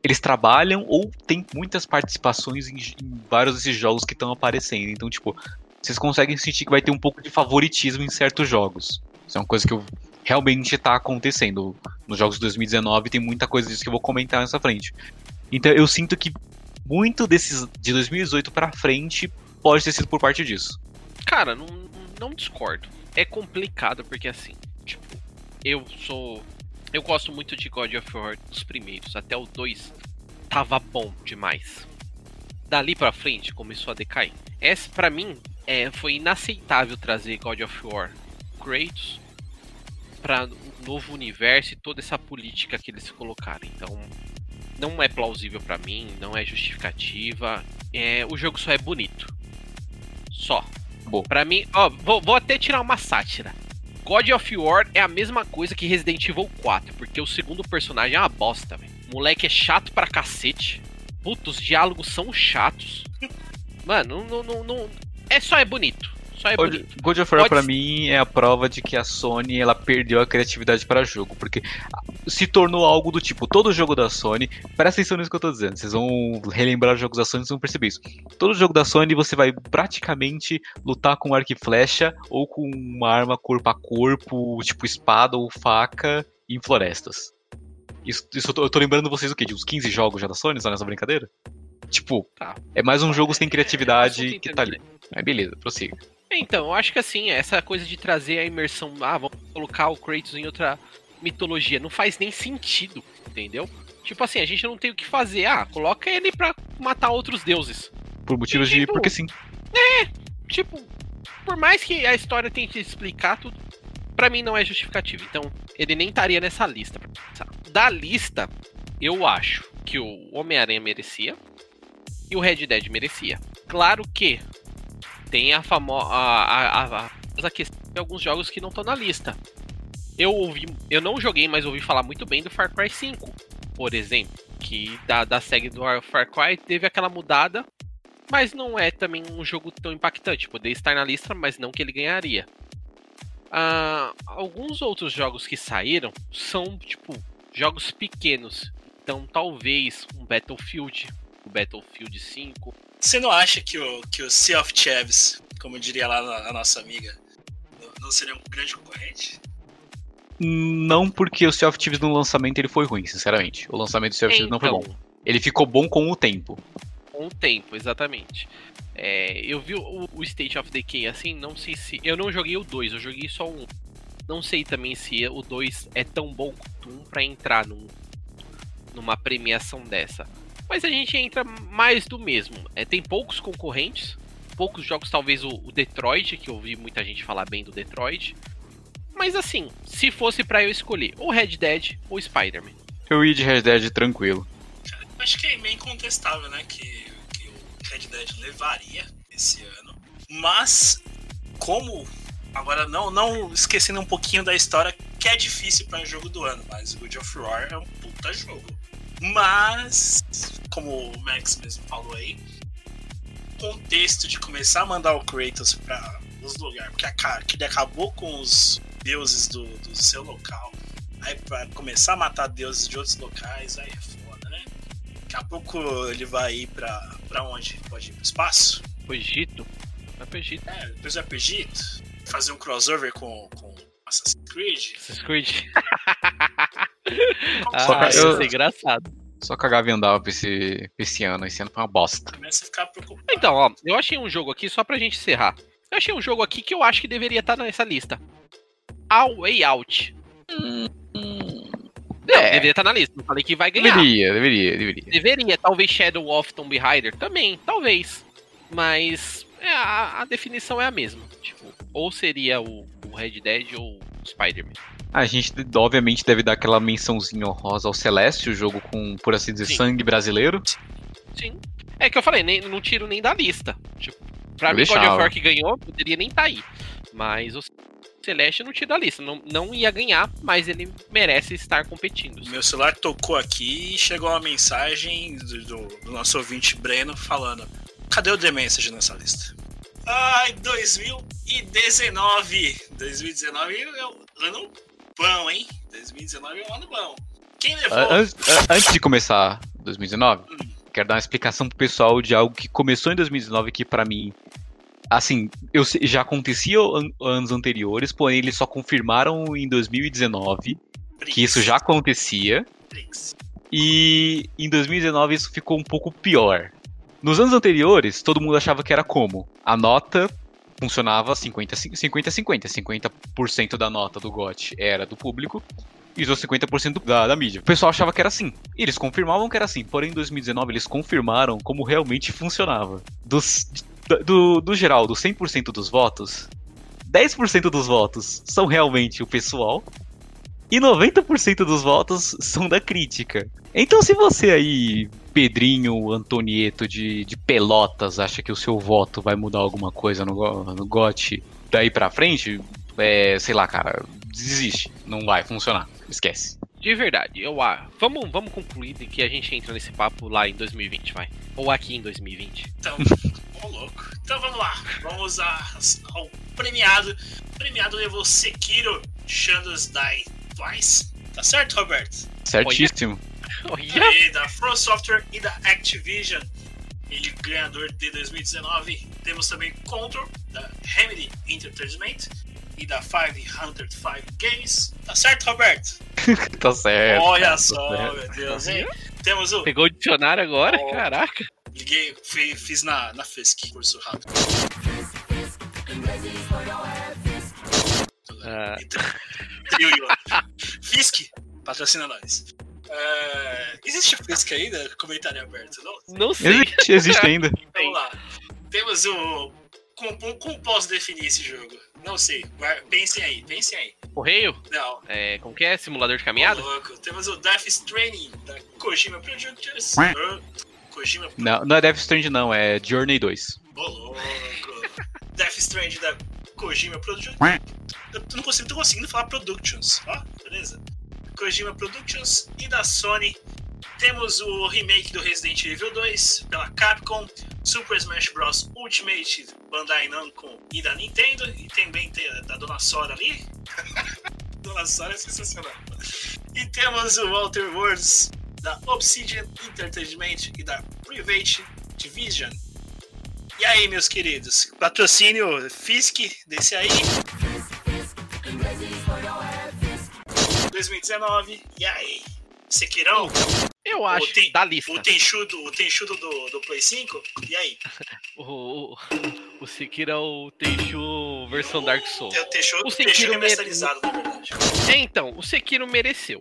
Eles trabalham ou tem muitas participações em, em vários desses jogos que estão aparecendo. Então, tipo, vocês conseguem sentir que vai ter um pouco de favoritismo em certos jogos. Isso é uma coisa que eu realmente tá acontecendo. Nos jogos de 2019 tem muita coisa disso que eu vou comentar nessa frente. Então eu sinto que muito desses de 2018 pra frente pode ter sido por parte disso. Cara, não, não discordo. É complicado porque assim, tipo, eu sou. Eu gosto muito de God of War dos primeiros, até o 2 tava bom demais. Dali pra frente começou a decair. Essa, pra mim, é, foi inaceitável trazer God of War Kratos pra um novo universo e toda essa política que eles colocaram. Então, não é plausível pra mim, não é justificativa. É, o jogo só é bonito. Só. Bom. Pra mim, ó, vou, vou até tirar uma sátira. God of War é a mesma coisa que Resident Evil 4, porque o segundo personagem é uma bosta, velho. Moleque é chato pra cacete. Puta, os diálogos são chatos. Mano, não, não, não. É só é bonito. Só é God, bonito. God of War Pode pra mim é a prova de que a Sony ela perdeu a criatividade para jogo, porque se tornou algo do tipo, todo jogo da Sony, presta atenção nisso que eu tô dizendo, vocês vão relembrar os jogos da Sony, vocês vão perceber isso. Todo jogo da Sony você vai praticamente lutar com arco e flecha ou com uma arma corpo a corpo, tipo espada ou faca em florestas. Isso, isso eu, tô, eu tô lembrando vocês o quê? De uns 15 jogos já da Sony, só nessa brincadeira? Tipo, Tá. é mais um jogo sem assunto criatividade que tá ali. Mas beleza, prossiga. Então, eu acho que assim, essa coisa de trazer a imersão, ah, vamos colocar o Kratos em outra mitologia, não faz nem sentido, entendeu? Tipo assim, a gente não tem o que fazer. Ah, coloca ele pra matar outros deuses. Por motivos de. Tipo, Porque sim. Tipo, por mais que a história tente explicar tudo, pra mim não é justificativo. Então, ele nem estaria nessa lista. Da lista, eu acho que o Homem-Aranha merecia e o Red Dead merecia. Claro que tem a famosa a, a, a, questão de alguns jogos que não estão na lista. Eu ouvi, eu não joguei, mas ouvi falar muito bem do Far Cry 5, por exemplo, que da, da série do Far Cry teve aquela mudada, mas não é também um jogo tão impactante. Poderia estar na lista, mas não que ele ganharia. Ah, alguns outros jogos que saíram são tipo jogos pequenos, então talvez um Battlefield, o Battlefield 5. Você não acha que o, que o Sea of Thieves, como diria lá a nossa amiga, não seria um grande concorrente? Não porque o Sea of Thieves no lançamento ele foi ruim, sinceramente. O lançamento do Sea of Thieves não foi bom. Então. Ele ficou bom com o tempo. Com o tempo, exatamente. É, eu vi o, o, State of Decay assim, não sei se. Eu não joguei o 2, eu joguei só um. Não sei também se o 2 é tão bom quanto um pra entrar num, numa premiação dessa. Mas a gente entra mais do mesmo. É, tem poucos concorrentes, poucos jogos, talvez o, o Detroit, que eu ouvi muita gente falar bem do Detroit. Mas assim, se fosse para eu escolher ou Red Dead ou Spider-Man. Eu ia de Red Dead tranquilo. Acho que é meio incontestável, né? Que, que o Red Dead levaria esse ano. Mas, como. Agora, não, não esquecendo um pouquinho da história, que é difícil para um jogo do ano, mas o God of War é um puta jogo. Mas, como o Max mesmo falou aí, o contexto de começar a mandar o Kratos para os lugares, porque a, que ele acabou com os deuses do, do seu local, aí para começar a matar deuses de outros locais, aí é foda, né? Daqui a pouco ele vai ir pra, pra onde? Pode ir pro espaço? Pro Egito? Vai pro Egito. É, depois vai pro Egito, fazer um crossover com, com Assassin's Creed. Assassin's Creed. ah, isso eu... é engraçado. Só a Gavi andava pra esse, pra esse ano. Esse ano foi uma bosta. Então, ó, eu achei um jogo aqui, só pra gente encerrar. Eu achei um jogo aqui que eu acho que deveria estar nessa lista. A Way Out. Hum, Não, é. deveria estar na lista. Não falei que vai ganhar. Deveria, deveria, deveria. Deveria. Talvez Shadow of Tomb Raider também, talvez. Mas é, a, a, definição é a mesma. Tipo, ou seria o, o Red Dead ou o Spider-Man. A gente, obviamente, deve dar aquela mençãozinha honrosa ao Celeste, o jogo com, por assim dizer, Sim. sangue brasileiro. Sim. É que eu falei, nem, não tiro nem da lista. Tipo, pra eu mim, God of War que ganhou, poderia nem estar tá aí. Mas o Celeste não tira da lista. Não, não ia ganhar, mas ele merece estar competindo. Meu celular tocou aqui e chegou uma mensagem do, do, do nosso ouvinte Breno falando: Cadê o The Message nessa lista? Ai, 2019. 2019 é um ano bom, hein? 2019 é um ano bom. Quem levou? Antes, antes de começar 2019, hum. quero dar uma explicação pro pessoal de algo que começou em 2019 que para mim assim, eu já acontecia an anos anteriores, porém eles só confirmaram em 2019 que isso já acontecia. E em 2019 isso ficou um pouco pior. Nos anos anteriores, todo mundo achava que era como? A nota funcionava 50-50. 50% da nota do GOT era do público e os 50% da, da mídia. O pessoal achava que era assim. E eles confirmavam que era assim. Porém, em 2019, eles confirmaram como realmente funcionava. Dos, do, do geral, dos 100% dos votos, 10% dos votos são realmente o pessoal e 90% dos votos são da crítica. Então, se você aí, Pedrinho Antonieto de, de Pelotas, acha que o seu voto vai mudar alguma coisa no, no GOT daí pra frente, é, sei lá, cara, desiste. Não vai funcionar. Esquece. De verdade, eu ah, vamos, vamos concluir que a gente entra nesse papo lá em 2020, vai. Ou aqui em 2020. Então, ô louco. Então vamos lá. Vamos ao premiado. O premiado levou Sekiro Shadows Die Twice. Tá certo, Roberto? Certíssimo. Olha. E da From Software e da Activision. Ele ganhador de 2019. Temos também Control, da Remedy Entertainment e da 505 Games. Tá certo, Roberto? tá certo. Olha tá só, certo. meu Deus, hein? Temos o. Pegou o dicionário agora? Oh. Caraca. Liguei, fiz, fiz na, na FISC, curso rápido. Ah. Fisk, patrocina nós. Uh, existe a Fisk ainda? Comentário aberto, não? Não sei. Existe, existe ainda. Vamos lá. Temos o. Como, como posso definir esse jogo? Não sei. Pensem aí, pensem aí. Correio? Não. É, como que é? Simulador de caminhada? louco. Temos o Death Stranding da Kojima Productions. Kojima Não, não é Death Stranding não, é Journey 2. Ô louco. Strange da Kojima Productions. Eu não consigo, tô conseguindo falar Productions, ó, beleza? Kojima Productions e da Sony temos o remake do Resident Evil 2 pela Capcom, Super Smash Bros. Ultimate Bandai Namco e da Nintendo, e também tem a da Dona Sora ali. Dona Sora é sensacional. E temos o Walter Words da Obsidian Entertainment e da Private Division. E aí, meus queridos, patrocínio Fisk desse aí. 2019, e aí? Sekirão? Eu acho, o ten, da lista. O Tenchudo, o tenchudo do, do Play 5, e aí? O, o, o Sekiro é o Tenchu versão Dark Souls. É o Tenchu, o Sekiro Sekiro remasterizado, na verdade. É, então, o Sekiro mereceu.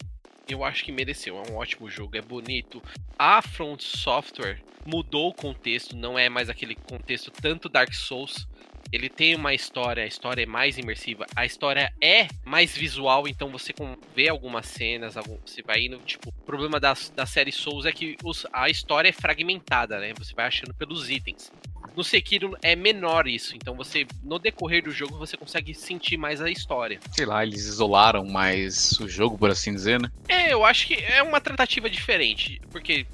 Eu acho que mereceu. É um ótimo jogo, é bonito. A Front Software mudou o contexto, não é mais aquele contexto tanto Dark Souls. Ele tem uma história, a história é mais imersiva, a história é mais visual, então você vê algumas cenas, algum- você vai indo, tipo, o problema da, da série Souls é que os- a história é fragmentada, né? Você vai achando pelos itens. No Sekiro é menor isso, então você, no decorrer do jogo, você consegue sentir mais a história. Sei lá, eles isolaram mais o jogo, por assim dizer, né? É, eu acho que é uma tratativa diferente, porque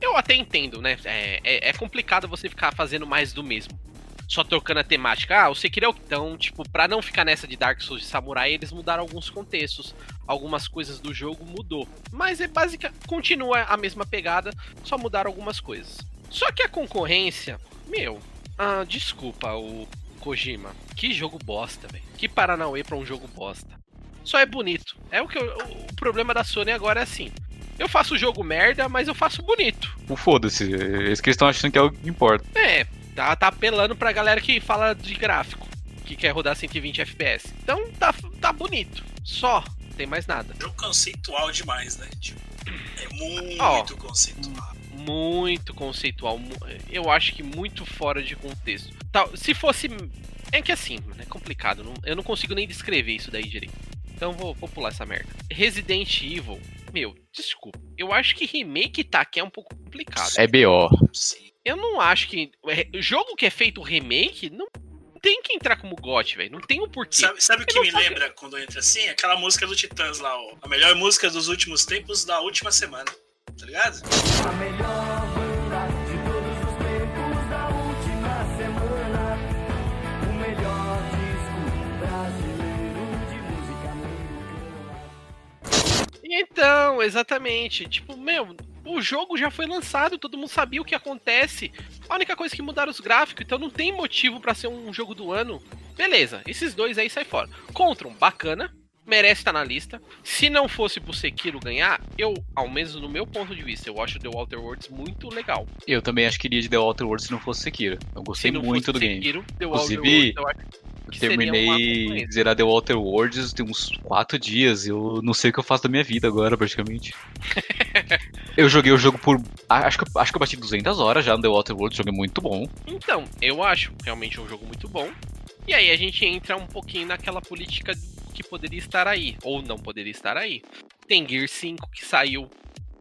eu até entendo, né? É, é- é complicado você ficar fazendo mais do mesmo. Só trocando a temática. Ah, o Sekiro é o então, tipo, pra não ficar nessa de Dark Souls de Samurai, eles mudaram alguns contextos. Algumas coisas do jogo mudou. Mas é básica, continua a mesma pegada, só mudaram algumas coisas. Só que a concorrência, meu, ah, desculpa o Kojima. Que jogo bosta, velho. Que Paranauê pra um jogo bosta. Só é bonito. É o que eu- o problema da Sony agora é assim. Eu faço jogo merda, mas eu faço bonito. O foda-se, eles que estão achando que é o que importa. É, tá, tá apelando pra galera que fala de gráfico, que quer rodar 120 FPS. Então tá, tá bonito. Só, não tem mais nada. Jogo conceitual demais, né? Tipo, é muito Ó. conceitual. Muito conceitual. Eu acho que muito fora de contexto. Tal, se fosse. É que assim, mano, é complicado. não- eu não consigo nem descrever isso daí direito. Então vou, vou pular essa merda. Resident Evil. Meu, desculpa. Eu acho que remake tá aqui é um pouco complicado. É BO. Eu não acho que. é, Jogo que é feito remake não tem que entrar como GOT, velho. Não tem um porquê. Sabe, sabe o que me lembra quando entra assim? Aquela música do Titãs lá, ó. A melhor música dos últimos tempos da última semana. Tá ligado? A melhor banda de todos os tempos da última semana. O melhor disco brasileiro de música americana. Então, exatamente. Tipo, meu, o jogo já foi lançado, todo mundo sabia o que acontece. A única coisa que mudaram os gráficos, então não tem motivo pra ser um jogo do ano. Beleza, esses dois aí sai fora. Contron, bacana, merece estar na lista. Se não fosse pro Sekiro ganhar, eu, ao menos no meu ponto de vista, eu acho The Walter Worlds muito legal. Eu também acho que iria de The Outer Worlds se não fosse Sekiro. Eu gostei muito do game. Sekiro, The Outer Inclusive, Worlds, eu terminei zerar The Outer Worlds tem uns 4 dias. Eu não sei o que eu faço da minha vida agora, praticamente. eu joguei o jogo por. Acho que, acho que eu bati 200 horas já no The. O jogo é muito bom. Então, eu acho realmente um jogo muito bom. E aí a gente entra um pouquinho naquela política que poderia estar aí, ou não poderia estar aí. Tem Gear 5 que saiu.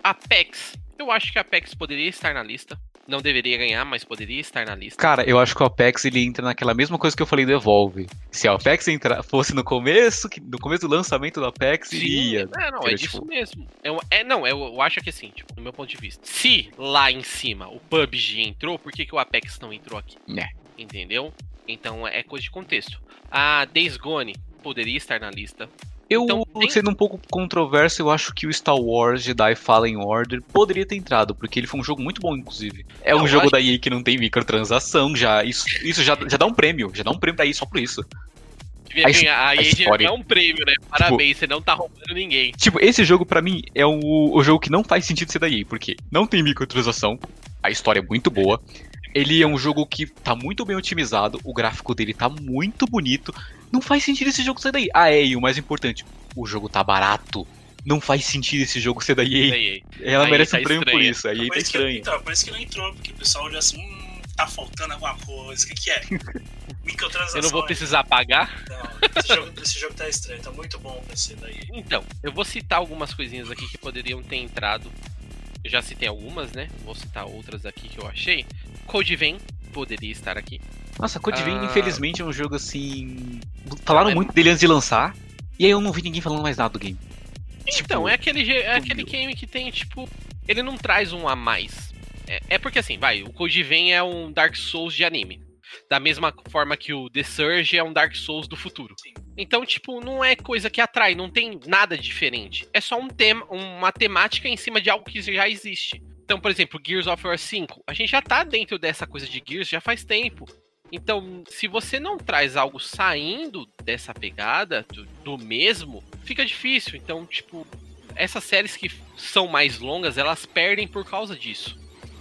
Apex. Eu acho que Apex poderia estar na lista. Não deveria ganhar, mas poderia estar na lista. Cara, eu acho que o Apex ele entra naquela mesma coisa que eu falei do Evolve. Se o Apex entra, fosse no começo, no começo do lançamento do Apex, iria. É, não, é Seria, disso tipo, mesmo. Eu, é, não, eu, eu acho que assim, tipo, do meu ponto de vista. Se lá em cima o PUBG entrou, por que, que o Apex não entrou aqui? É. Entendeu? Então é coisa de contexto. A Days Gone poderia estar na lista. Eu, Então, tem- sendo um pouco controverso, eu acho que o Star Wars Jedi Fallen Order poderia ter entrado, porque ele foi um jogo muito bom, inclusive. É Não, um jogo acho da EA que não tem microtransação, já. Isso, isso já, já dá um prêmio, já dá um prêmio pra EA só por isso. Devia A his- ganhar, a aí história- é um prêmio, né? Parabéns, você não tá roubando ninguém. Tipo, esse jogo pra mim é o, o jogo que não faz sentido ser da EA, porque não tem microtransação, a história é muito boa. Ele é um jogo que tá muito bem otimizado, o gráfico dele tá muito bonito. Não faz sentido esse jogo ser da EA. Ah, é, e o mais importante, o jogo tá barato. Não faz sentido esse jogo ser da EA. Da EA. Ela A merece EA um tá prêmio por estranha. isso. A EA Por tá isso que, estranha. então, por isso que não entrou, porque o pessoal olhou assim, hum, tá faltando alguma coisa, o que, que é? Microtransação. Eu não vou precisar pagar? Não, esse jogo, esse jogo tá estranho, tá muito bom pra ser daí. Então, eu vou citar algumas coisinhas aqui que poderiam ter entrado. Eu já citei algumas, né? Vou citar outras aqui que eu achei. Code Vein poderia estar aqui. Nossa, Code Vein, Ah. infelizmente, é um jogo assim. Falaram muito dele antes de lançar. E aí eu não vi ninguém falando mais nada do game. Então, é aquele, é aquele game que tem, tipo. Ele não traz um a mais. É, é porque assim, vai, o Code Vein é um Dark Souls de anime. Da mesma forma que o The Surge é um Dark Souls do futuro. Então, tipo, não é coisa que atrai, não tem nada diferente. É só um tema, uma temática em cima de algo que já existe. Então, por exemplo, Gears of War 5, a gente já tá dentro dessa coisa de Gears já faz tempo. Então, se você não traz algo saindo dessa pegada, do, do mesmo, fica difícil. Então, tipo, essas séries que são mais longas, elas perdem por causa disso.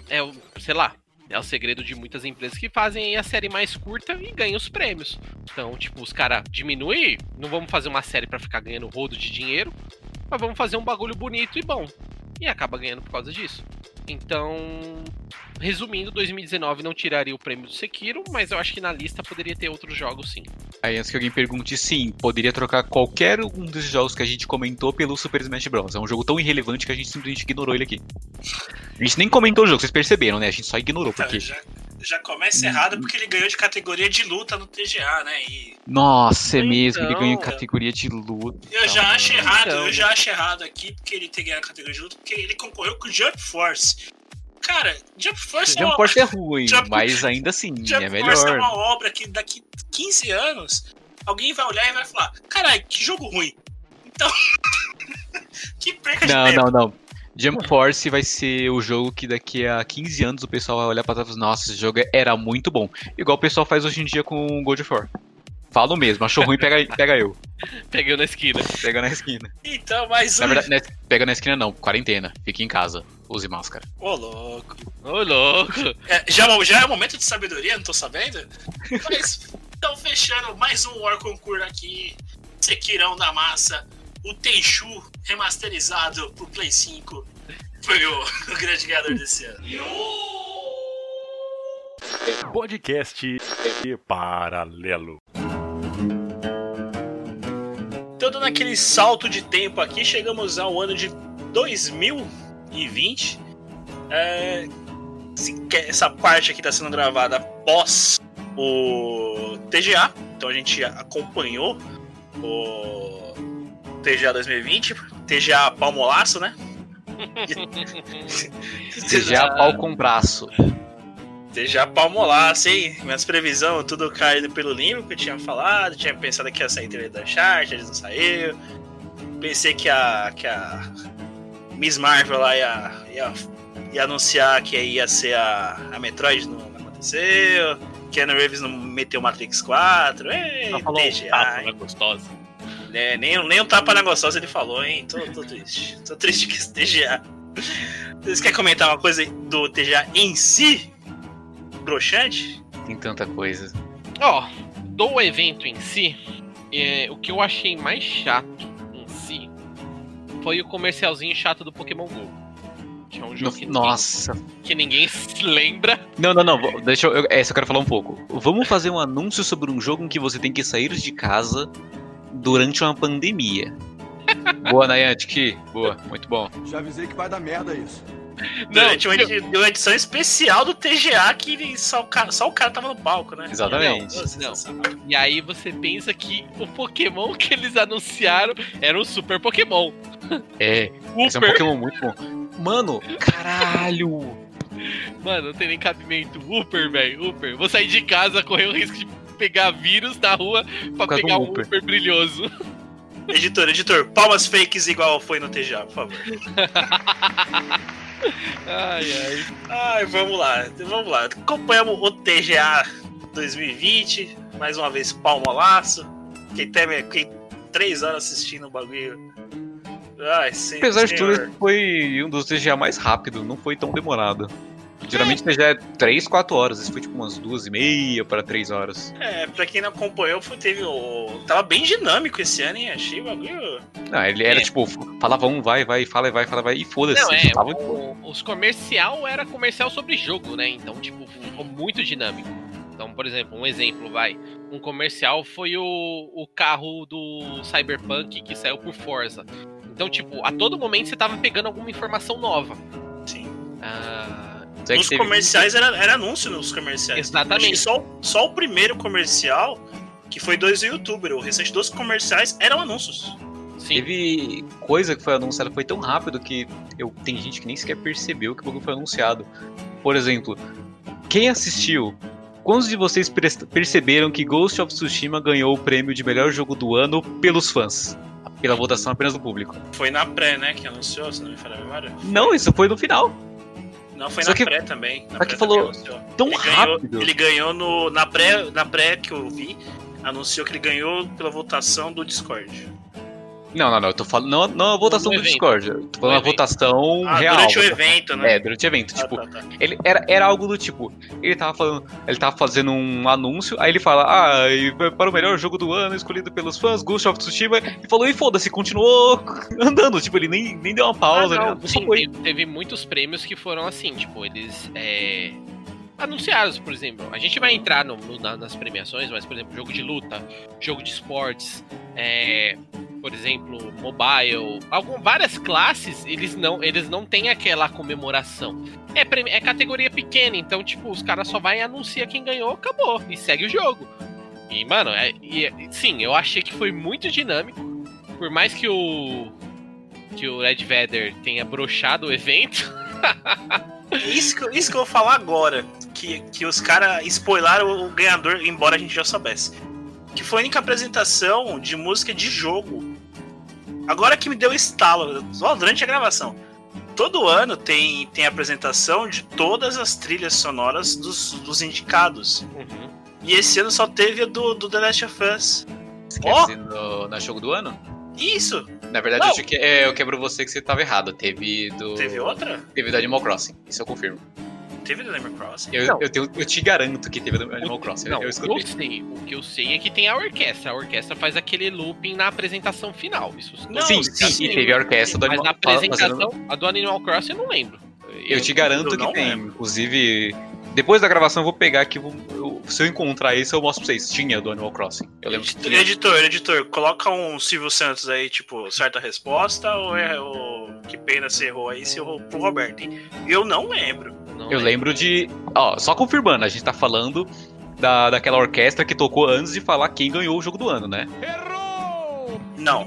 É, sei lá, é o segredo de muitas empresas que fazem a série mais curta e ganham os prêmios. Então, tipo, os caras diminuem, não vamos fazer uma série pra ficar ganhando rodo de dinheiro, mas vamos fazer um bagulho bonito e bom. E acaba ganhando por causa disso. Então, resumindo, 2019 não tiraria o prêmio do Sekiro, mas eu acho que na lista poderia ter outros jogos sim. Aí antes que alguém pergunte, sim, poderia trocar qualquer um desses jogos que a gente comentou pelo Super Smash Bros. É um jogo tão irrelevante que a gente simplesmente ignorou ele aqui. A gente nem comentou o jogo, vocês perceberam, né? A gente só ignorou, Então, porque. já, já começa errado porque ele ganhou de categoria de luta no TGA, né? E Nossa, é mesmo, ele Então, ganhou em categoria de luta. eu já acho errado, Então. eu já acho errado aqui porque ele ter ganhado a categoria de luta, porque ele concorreu com o Jump Force. Cara, Jump Force é Jump uma, Force é ruim, Jump- mas ainda assim, Jump é Force é melhor. uma obra que daqui 15 anos alguém vai olhar e vai falar: caralho, que jogo ruim. Então, que perca de Não, tempo. não, não. Jump Force vai ser o jogo que daqui a 15 anos o pessoal vai olhar pra trás e falar, nossa, esse jogo era muito bom. Igual o pessoal faz hoje em dia com o God of War. Falo mesmo, achou ruim, pega, pega eu. Pegou na esquina. Pega na esquina. Então, mais Na um. verdade, não é- pega na esquina não, quarentena. Fique em casa, use máscara. Ô, louco. Ô, louco. É, já, já é momento de sabedoria, não tô sabendo? Mas, então, fechando mais um War Concur aqui. Sekirão da Massa. O Tenchu remasterizado pro Play 5. Foi o, o grande ganhador desse ano. Podcast paralelo. Então, dando aquele salto de tempo aqui, chegamos ao ano de 2020. É, essa parte aqui está sendo gravada após o TGA. Então a gente acompanhou o TGA 2020, TGA Palmolaço, né? Seja pau com braço. TGA Palmolaço, hein? Minhas previsões, tudo caído pelo limbo que eu tinha falado. Tinha pensado que ia sair trailer da Uncharted, não saiu. Pensei que a, que a Miss Marvel lá ia, ia, ia anunciar que ia ser a, a Metroid, não, não aconteceu. Keanu Reeves não meteu Matrix 4. Ei, Só falou um TGA, tapa, hein? né, gostosa. É, nem, nem um tapa na gostosa ele falou, hein? Tô, tô triste. Tô triste com esse TGA. Vocês querem comentar uma coisa do TGA em si? Broxante? Tem tanta coisa. Ó, do evento em si, é, o que eu achei mais chato em si foi o comercialzinho chato do Pokémon GO. Que é um jogo que, Nossa. que ninguém se lembra. Não, não, não. Deixa eu. eu- Essa eu quero falar um pouco. Vamos fazer um anúncio sobre um jogo em que você tem que sair de casa durante uma pandemia. Boa, Niantic. Boa, muito bom. Já avisei que vai dar merda isso. Durante uma, edi- uma edição especial do TGA que só, o cara, só o cara tava no palco, né? Exatamente. Não, Não. E aí você pensa que o Pokémon que eles anunciaram era um Super Pokémon. É, esse é um Super. Pokémon muito bom. Mano, caralho! Mano, não tem nem cabimento. Upper, velho, Upper. Vou sair de casa, correr o risco de pegar vírus na rua pra pegar um. Upper brilhoso. Editor, editor, palmas fakes igual foi no TGA, por favor. Ai, ai. Ai, vamos lá, vamos lá. Acompanhamos o TGA 2020, mais uma vez palmolaço. Quem tem, quem três horas assistindo o bagulho. Ai, sim, Apesar de tudo, senhor. foi um dos TGA mais rápido, não foi tão demorado. Geralmente o TGA é 3, 4 horas, esse foi tipo umas 2 e meia para 3 horas. É, pra quem não acompanhou, foi, teve o. Tava bem dinâmico esse ano, hein? Achei o bagulho. Não, ele era tipo, falava um, vai, vai, fala, vai, fala, vai, e foda-se. Não, é, Tava- o- os comercial era comercial sobre jogo, né? Então, tipo, ficou muito dinâmico. Então, por exemplo, um exemplo, vai. Um comercial foi o, o carro do Cyberpunk que saiu por Forza. Então, tipo, a todo momento você tava pegando alguma informação nova. Sim. Ah, é que Nos teve- comerciais era, era anúncio nos comerciais. Exatamente. Só, só o primeiro comercial, que foi dois youtubers, o restante dos comerciais eram anúncios. Teve coisa que foi anunciada, foi tão rápido que eu, tem gente que nem sequer percebeu que o bagulho foi anunciado. Por exemplo, quem assistiu? Quantos de vocês perceberam que Ghost of Tsushima ganhou o prêmio de melhor jogo do ano pelos fãs? Pela votação apenas do público. Foi na pré, né, que anunciou, se não me falha a memória. Não, isso foi no final. Não, foi Só na que- pré também. Na pré falou também tão ele rápido. Ganhou, ele ganhou no, na, pré, na pré que eu vi, anunciou que ele ganhou pela votação do Discord. Não, não, não. Eu tô falando. Não, não a votação No do evento. Discord. Eu tô falando a votação Ah, real. durante o evento, né? É, durante o evento. Ah, tipo, tá, tá. ele era, era algo do tipo. Ele tava falando. Ele tava fazendo um anúncio, aí ele fala, ah, e para o melhor jogo do ano, escolhido pelos fãs, Ghost of Tsushima, e falou, e foda-se, continuou andando. Tipo, ele nem, nem deu uma pausa, Ah, não, né? Só sim, foi. teve, teve muitos prêmios que foram assim, tipo, eles é, anunciados, por exemplo. A gente vai entrar no- no- na- nas premiações, mas, por exemplo, jogo de luta, jogo de esportes, é, por exemplo, mobile, algum, várias classes, eles não, eles não têm aquela comemoração. É, é categoria pequena, então, tipo, os caras só vai e anuncia quem ganhou, acabou, e segue o jogo. E, mano, é, e- sim, eu achei que foi muito dinâmico. Por mais que o. que o Red Vader tenha brochado o evento. Isso que, isso que eu vou falar agora. Que, que os caras spoilaram o ganhador, embora a gente já soubesse. Que foi a única apresentação de música de jogo. Agora que me deu estalo, ó, durante a gravação. Todo ano tem, tem apresentação de todas as trilhas sonoras dos, dos indicados. E esse ano só teve a do, do The Last of Us. Quer dizer no, no jogo do ano? Isso! Na verdade, Não. eu, que- é, eu quebro você que você tava errado. Teve do. Teve outra? Teve do Animal Crossing, isso eu confirmo. Teve do Animal Crossing? Eu, eu, tenho- eu te garanto que teve do Animal Crossing. Não, eu eu escutei. sei. O que eu sei é que tem a orquestra. A orquestra faz aquele looping na apresentação final. Isso Não, sim, sim, e teve a orquestra do Mas Animal na apresentação, fazendo- a do Animal Crossing eu não lembro. Eu te garanto eu que tem. lembro. Inclusive, depois da gravação eu vou pegar aqui. vou- eu- se eu encontrar isso, eu mostro pra vocês. Tinha do Animal Crossing. Eu lembro que tinha. Editor, editor, coloca um Silvio Santos aí, tipo, certa resposta, ou é o. Que pena você errou aí, se errou pro Roberto, hein? Eu não lembro. Eu lembro de. Ó, só confirmando, a gente tá falando da, daquela orquestra que tocou antes de falar quem ganhou o jogo do ano, né? Não.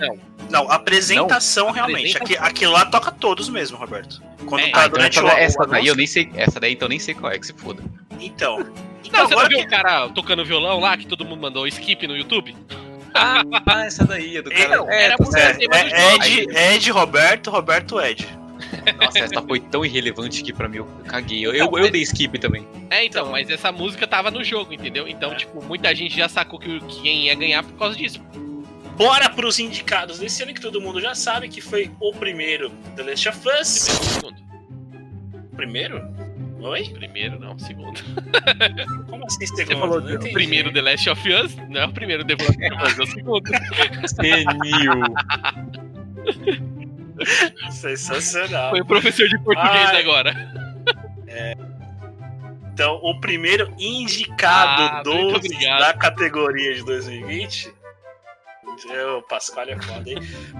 Não, apresentação Não? realmente. Apresentação. Aqui, aquilo lá toca todos mesmo, Roberto. Quando É, tá ah, então durante essa, o, essa o daí anúncio- eu nem sei. Essa daí então eu nem sei qual é, que se foda. Então. Não, você não viu o cara tocando violão lá, que todo mundo mandou skip no YouTube? Ah, essa daí é do cara. É, era tá por certo. tema do É, jogo. Ed, Ed, Roberto, Roberto, Ed. Nossa, essa foi tão irrelevante que pra mim eu caguei. Eu, eu, eu dei skip também. É, então, mas essa música tava no jogo, entendeu? Então, tipo, muita gente já sacou que, que quem ia ganhar por causa disso. Bora pros indicados desse ano que todo mundo já sabe que foi o primeiro The Last of Us. Segundo. Primeiro? Oi? Primeiro, não, segundo. Como assim Você segundo? falou Não o entendi. primeiro The Last of Us, não é o primeiro The Last of Us, é o segundo. Senil. Sensacional. Foi o professor de português Ai. agora. Então, o primeiro indicado Ah, do, da categoria de 2020. O Pascoal é foda, hein?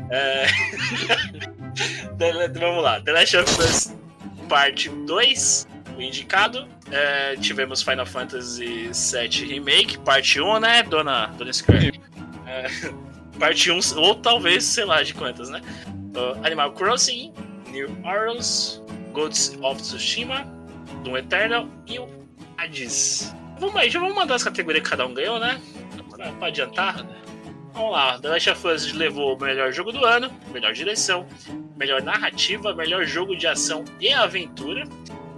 É... The- Vamos lá. The Last of Us Parte 2, o indicado. É, tivemos Final Fantasy VII Remake, parte 1, né, dona, dona Square? É, parte 1, ou talvez, sei lá de quantas, né? Uh, Animal Crossing, New Arrows, Ghosts of Tsushima, Doom Eternal e o Hades. Vamos aí, já vamos mandar as categorias que cada um ganhou, né? Pra, pra adiantar. Vamos lá, The Last of Us levou o melhor jogo do ano, melhor direção, melhor narrativa, melhor jogo de ação e aventura,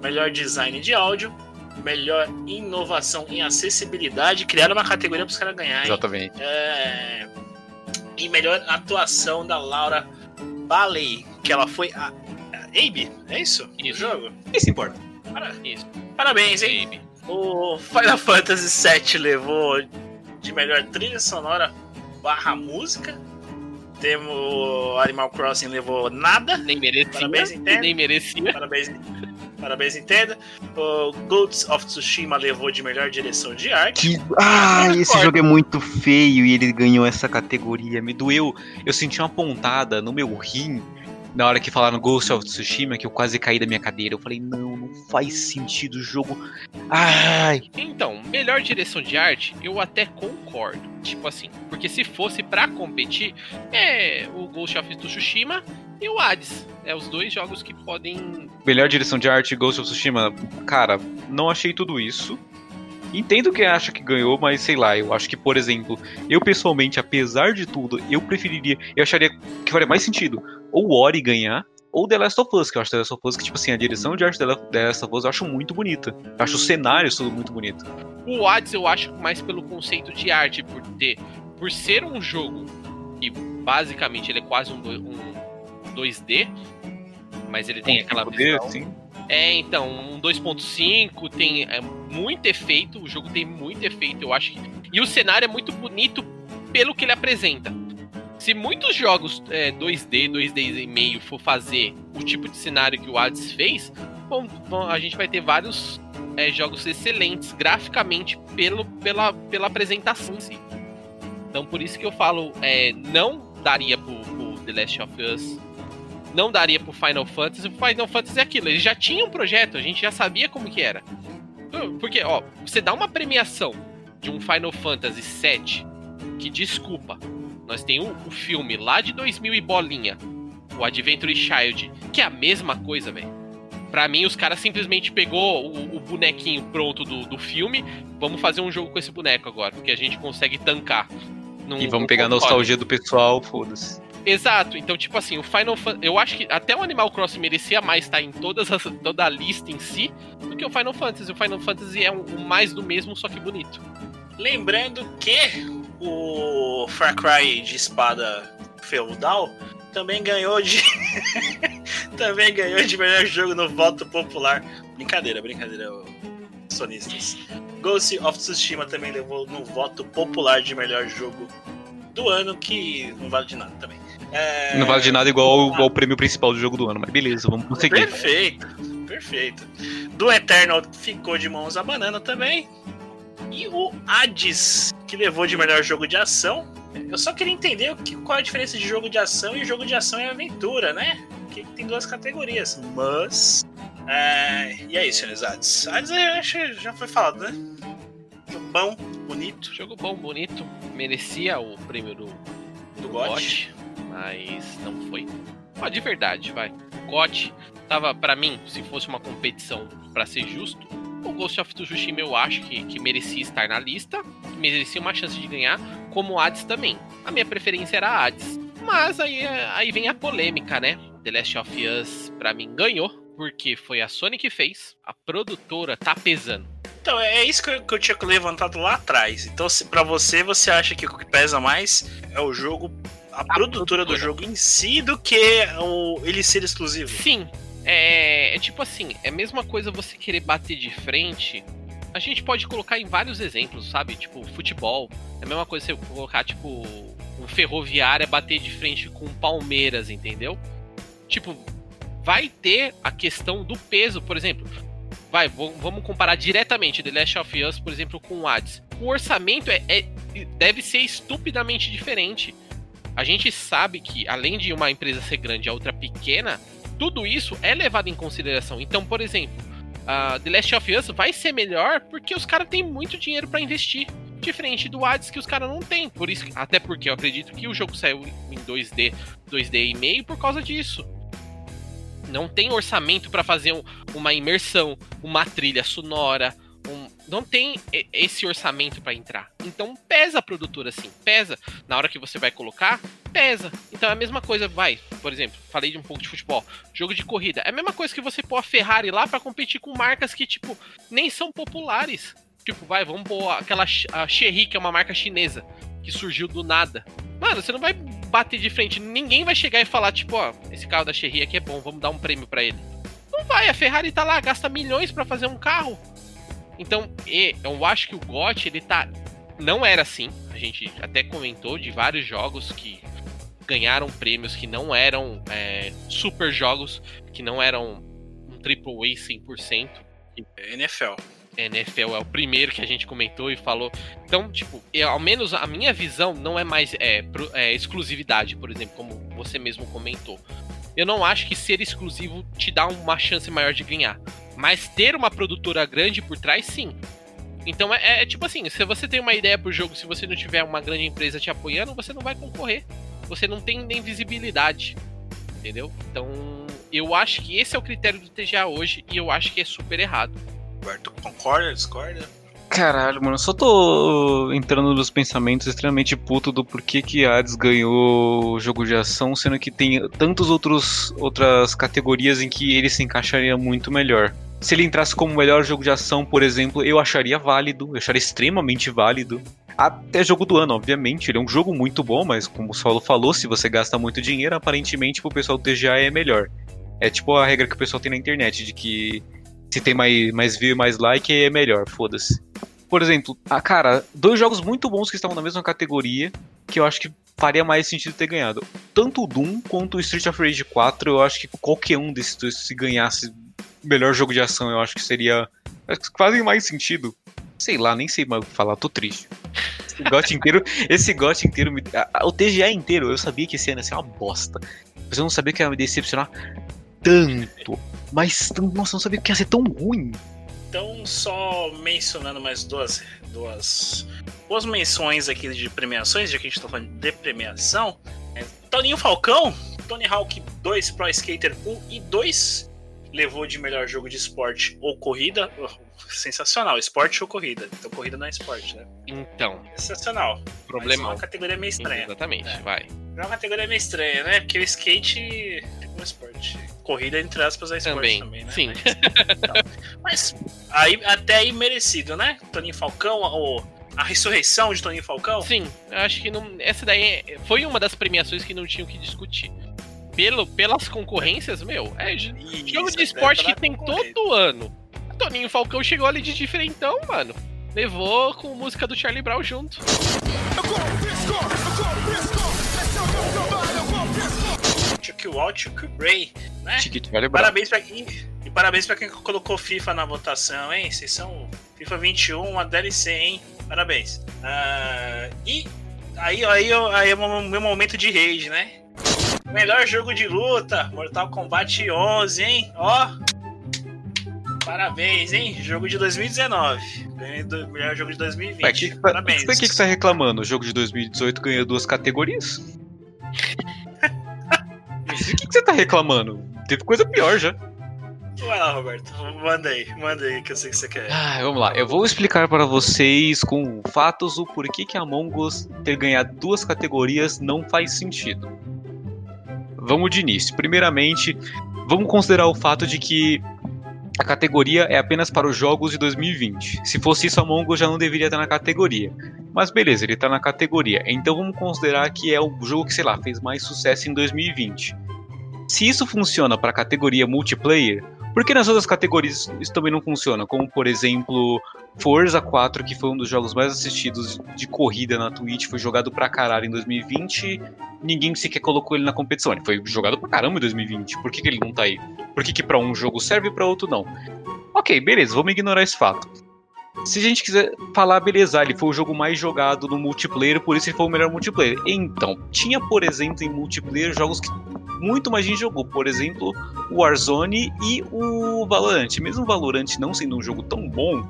melhor design de áudio, melhor inovação em acessibilidade. Criaram uma categoria para os caras ganharem. Exatamente. É, E melhor atuação da Laura Bailey, que ela foi a, a Abe, é isso? Isso. O jogo? Isso importa. Para- Isso. Parabéns, hein? O Final Fantasy VII levou de melhor trilha sonora barra música. Temos Animal Crossing levou nada. Nem merecia. Parabéns, Nintendo. Nem merecia. Parabéns, parabéns Nintendo. O Ghosts of Tsushima levou de melhor direção de arte. Que... Ah, esse jogo é muito feio e ele ganhou essa categoria. Me doeu. Eu senti uma pontada no meu rim Na hora que falaram Ghost of Tsushima, que eu quase caí da minha cadeira, eu falei, não, não faz sentido o jogo. Ai! Então, melhor direção de arte, eu até concordo. Tipo assim, porque se fosse pra competir, é o Ghost of Tsushima e o Hades. É os dois jogos que podem. Melhor direção de arte, Ghost of Tsushima, cara, não achei tudo isso. Entendo quem acha que ganhou, mas sei lá, eu acho que, por exemplo, eu pessoalmente, apesar de tudo, eu preferiria, eu acharia que faria mais sentido ou o Ori ganhar, ou The Last of Us, que eu acho The Last of Us que, tipo assim, a direção de arte da The Last of Us eu acho muito bonita. Eu acho os cenários tudo muito bonito. O Hades eu acho mais pelo conceito de arte, por ter. Por ser um jogo que basicamente ele é quase um, do- um 2D, mas ele tem aquela poder, visão. sim. É, então, um 2.5 tem é, muito efeito, o jogo tem muito efeito, eu acho que. E o cenário é muito bonito pelo que ele apresenta. Se muitos jogos é, 2D, 2D e meio for fazer o tipo de cenário que o Hades fez, bom, bom, a gente vai ter vários é, jogos excelentes graficamente pelo, pela, pela apresentação em si. Então por isso que eu falo, é, não daria pro, pro The Last of Us, não daria pro Final Fantasy. O Final Fantasy é aquilo, ele já tinha um projeto, a gente já sabia como que era. Porque, ó, você dá uma premiação de um Final Fantasy VII, que desculpa, nós tem o, o filme lá de 2000 e bolinha, o Adventure Child, que é a mesma coisa, velho. Pra mim, os caras simplesmente pegou o, o bonequinho pronto do, do filme, vamos fazer um jogo com esse boneco agora, porque a gente consegue tancar. num- E vamos pegar a nostalgia do pessoal, foda-se. Exato, então, tipo assim, o Final Fantasy. Eu acho que até o Animal Crossing merecia mais estar em todas as, toda a lista em si do que o Final Fantasy. O Final Fantasy é um, um mais do mesmo, só que bonito. Lembrando que o Far Cry de espada feudal também ganhou de. também ganhou de melhor jogo no voto popular. Brincadeira, brincadeira, sonistas. Ghost of Tsushima também levou no voto popular de melhor jogo do ano, que não vale de nada também. É, Não vale de nada igual ao, ao prêmio principal do jogo do ano, mas beleza, vamos conseguir. Perfeito, perfeito. Do Eternal ficou de mãos a banana também. E o Hades, que levou de melhor jogo de ação. Eu só queria entender o que, qual a diferença de jogo de ação e jogo de ação e aventura, né? Porque tem duas categorias. Mas. É, e aí, senhores Hades? Hades eu acho que já foi falado, né? Jogo bom, bonito. Jogo bom, bonito. Merecia o prêmio do, Do GOT. mas não foi. Ó, de verdade, vai. O GOT tava, pra mim, se fosse uma competição pra ser justo, o Ghost of Tsushima eu acho que, que merecia estar na lista, merecia uma chance de ganhar, como o Hades também. A minha preferência era a Hades. Mas aí, aí vem a polêmica, né? The Last of Us, pra mim, ganhou, porque foi a Sony que fez, a produtora tá pesando. Então, é isso que eu, que eu tinha levantado lá atrás. Então, se, pra você, você acha que o que pesa mais é o jogo, a, produtora, do jogo em si, do que o, ele ser exclusivo? Sim, é, é tipo assim, é a mesma coisa você querer bater de frente. A gente pode colocar em vários exemplos, sabe? Tipo, futebol. É a mesma coisa você colocar, tipo, um ferroviária bater de frente com Palmeiras, entendeu? Tipo, vai ter a questão do peso, por exemplo. Vai, vamos comparar diretamente The Last of Us, por exemplo, com o Hades. O orçamento é, é- deve ser estupidamente diferente. A gente sabe que, além de uma empresa ser grande e a outra pequena, tudo isso é levado em consideração. Então, por exemplo, a The Last of Us vai ser melhor porque os caras têm muito dinheiro pra investir. Diferente do Hades que os caras não têm. Por isso, até porque eu acredito que o jogo saiu em 2D, 2D e meio por causa disso. Não tem orçamento pra fazer um- uma imersão, uma trilha sonora, não tem esse orçamento pra entrar. Então pesa a produtora assim, pesa. Na hora que você vai colocar, pesa. Então é a mesma coisa, vai. Por exemplo, falei de um pouco de futebol, jogo de corrida. É a mesma coisa que você pôr a Ferrari lá pra competir com marcas que tipo nem são populares. Tipo, vai, vamos pôr aquela a Chery, que é uma marca chinesa que surgiu do nada. Mano, você não vai bater de frente, ninguém vai chegar e falar tipo, ó, esse carro da Chery aqui é bom, vamos dar um prêmio pra ele. Não vai, a Ferrari tá lá, gasta milhões pra fazer um carro. Então, eu acho que o GOT, ele tá. Não era assim. A gente até comentou de vários jogos que ganharam prêmios que não eram é, super jogos, que não eram um AAA 100%. NFL. NFL é o primeiro que a gente comentou e falou. Então, tipo, eu- ao menos a minha visão não é mais é, pro- é, exclusividade, por exemplo, como você mesmo comentou. eu não acho que ser exclusivo te dá uma chance maior de ganhar. Mas ter uma produtora grande por trás, sim. Então é, é tipo assim, se você tem uma ideia pro jogo, se você não tiver uma grande empresa te apoiando, você não vai concorrer. Você não tem nem visibilidade. Entendeu? Então, eu acho que esse é o critério do TGA hoje e eu acho que é super errado. Roberto, concorda, discorda? Caralho, mano, eu só tô entrando nos pensamentos extremamente puto do porquê que Hades ganhou o jogo de ação, sendo que tem tantas outras categorias em que ele se encaixaria muito melhor. Se ele entrasse como melhor jogo de ação, por exemplo, eu acharia válido, eu acharia extremamente válido. Até jogo do ano, obviamente, ele é um jogo muito bom, mas como o Solo falou, se você gasta muito dinheiro, aparentemente pro pessoal do TGA é melhor. É tipo a regra que o pessoal tem na internet, de que se tem mais, mais view e mais like, é melhor, foda-se. Por exemplo, ah, cara, dois jogos muito bons que estavam na mesma categoria, que eu acho que faria mais sentido ter ganhado. Tanto o Doom quanto o Street of Rage 4, eu acho que qualquer um desses dois, se ganhasse melhor jogo de ação, eu acho que seria. Fazem mais sentido. Sei lá, nem sei mais falar, tô triste. Esse GOT inteiro, esse GOT inteiro, me, a, o TGA inteiro, eu sabia que esse ano ia ser uma bosta. Mas eu não sabia que ia me decepcionar tanto. Mas, nossa, eu não sabia que ia ser tão ruim. Então, só mencionando mais duas, duas, duas menções aqui de premiações, já que a gente tá falando de premiação. É, Toninho Falcão, Tony Hawk 2 Pro Skater 1 e 2 levou de melhor jogo de esporte ou corrida. Sensacional, esporte ou corrida. Então corrida não é esporte, né? Então. Sensacional. Problema. É uma categoria meio estranha. Exatamente, É. vai. É uma categoria meio estranha, né? Porque o skate é um esporte. Corrida, entre aspas, é esporte Também, também, né? sim. Mas aí, até aí merecido, né? Toninho Falcão, o, a ressurreição de Toninho Falcão? Sim, eu acho que não, essa daí é- foi uma das premiações que não tinham que discutir. Pelo, pelas concorrências, meu, é j- jogo de até esporte que tem todo ano. Toninho Falcão chegou ali de diferentão, mano. Levou com música do Charlie Brown junto. Chuck Wall, Chuck Ray, né? Chiquito, Charlie Brown. Parabéns pra quem. E parabéns pra quem colocou FIFA na votação, hein? Vocês são FIFA 21, uma DLC, hein? Parabéns. Ah, e aí, aí, aí é o meu momento de rage, né? Melhor jogo de luta, Mortal Kombat 11, hein? Ó. Parabéns, hein? Jogo de 2019. Ganhei do melhor jogo de 2020. Ué, que, Parabéns. Por que, que você tá reclamando? O jogo de 2018 ganhou duas categorias? O que, que você tá reclamando? Teve coisa pior já. Vai lá, Roberto. Manda aí, manda aí que eu sei que você quer. Ah, vamos lá. Eu vou explicar para vocês com fatos o porquê que Among Us ter ganhado duas categorias não faz sentido. Vamos de início. Primeiramente, vamos considerar o fato de que a categoria é apenas para os jogos de 2020. Se fosse isso, Among Us já não deveria estar na categoria. Mas beleza, ele está na categoria. Então vamos considerar que é o jogo que, sei lá, fez mais sucesso em 2020. Se isso funciona para a categoria multiplayer, por que nas outras categorias isso também não funciona? Como, por exemplo, Forza 4, que foi um dos jogos mais assistidos de corrida na Twitch, foi jogado pra caralho em 2020, ninguém sequer colocou ele na competição. Ele foi jogado pra caramba em 2020. Por que, que ele não tá aí? Por que, que pra um jogo serve e pra outro não? Ok, beleza, vamos ignorar esse fato. Se a gente quiser falar, beleza, ele foi o jogo mais jogado no multiplayer, por isso ele foi o melhor multiplayer. Então, tinha, por exemplo, em multiplayer jogos que muito mais gente jogou. Por exemplo, o Warzone e o Valorant. Mesmo o Valorant não sendo um jogo tão bom,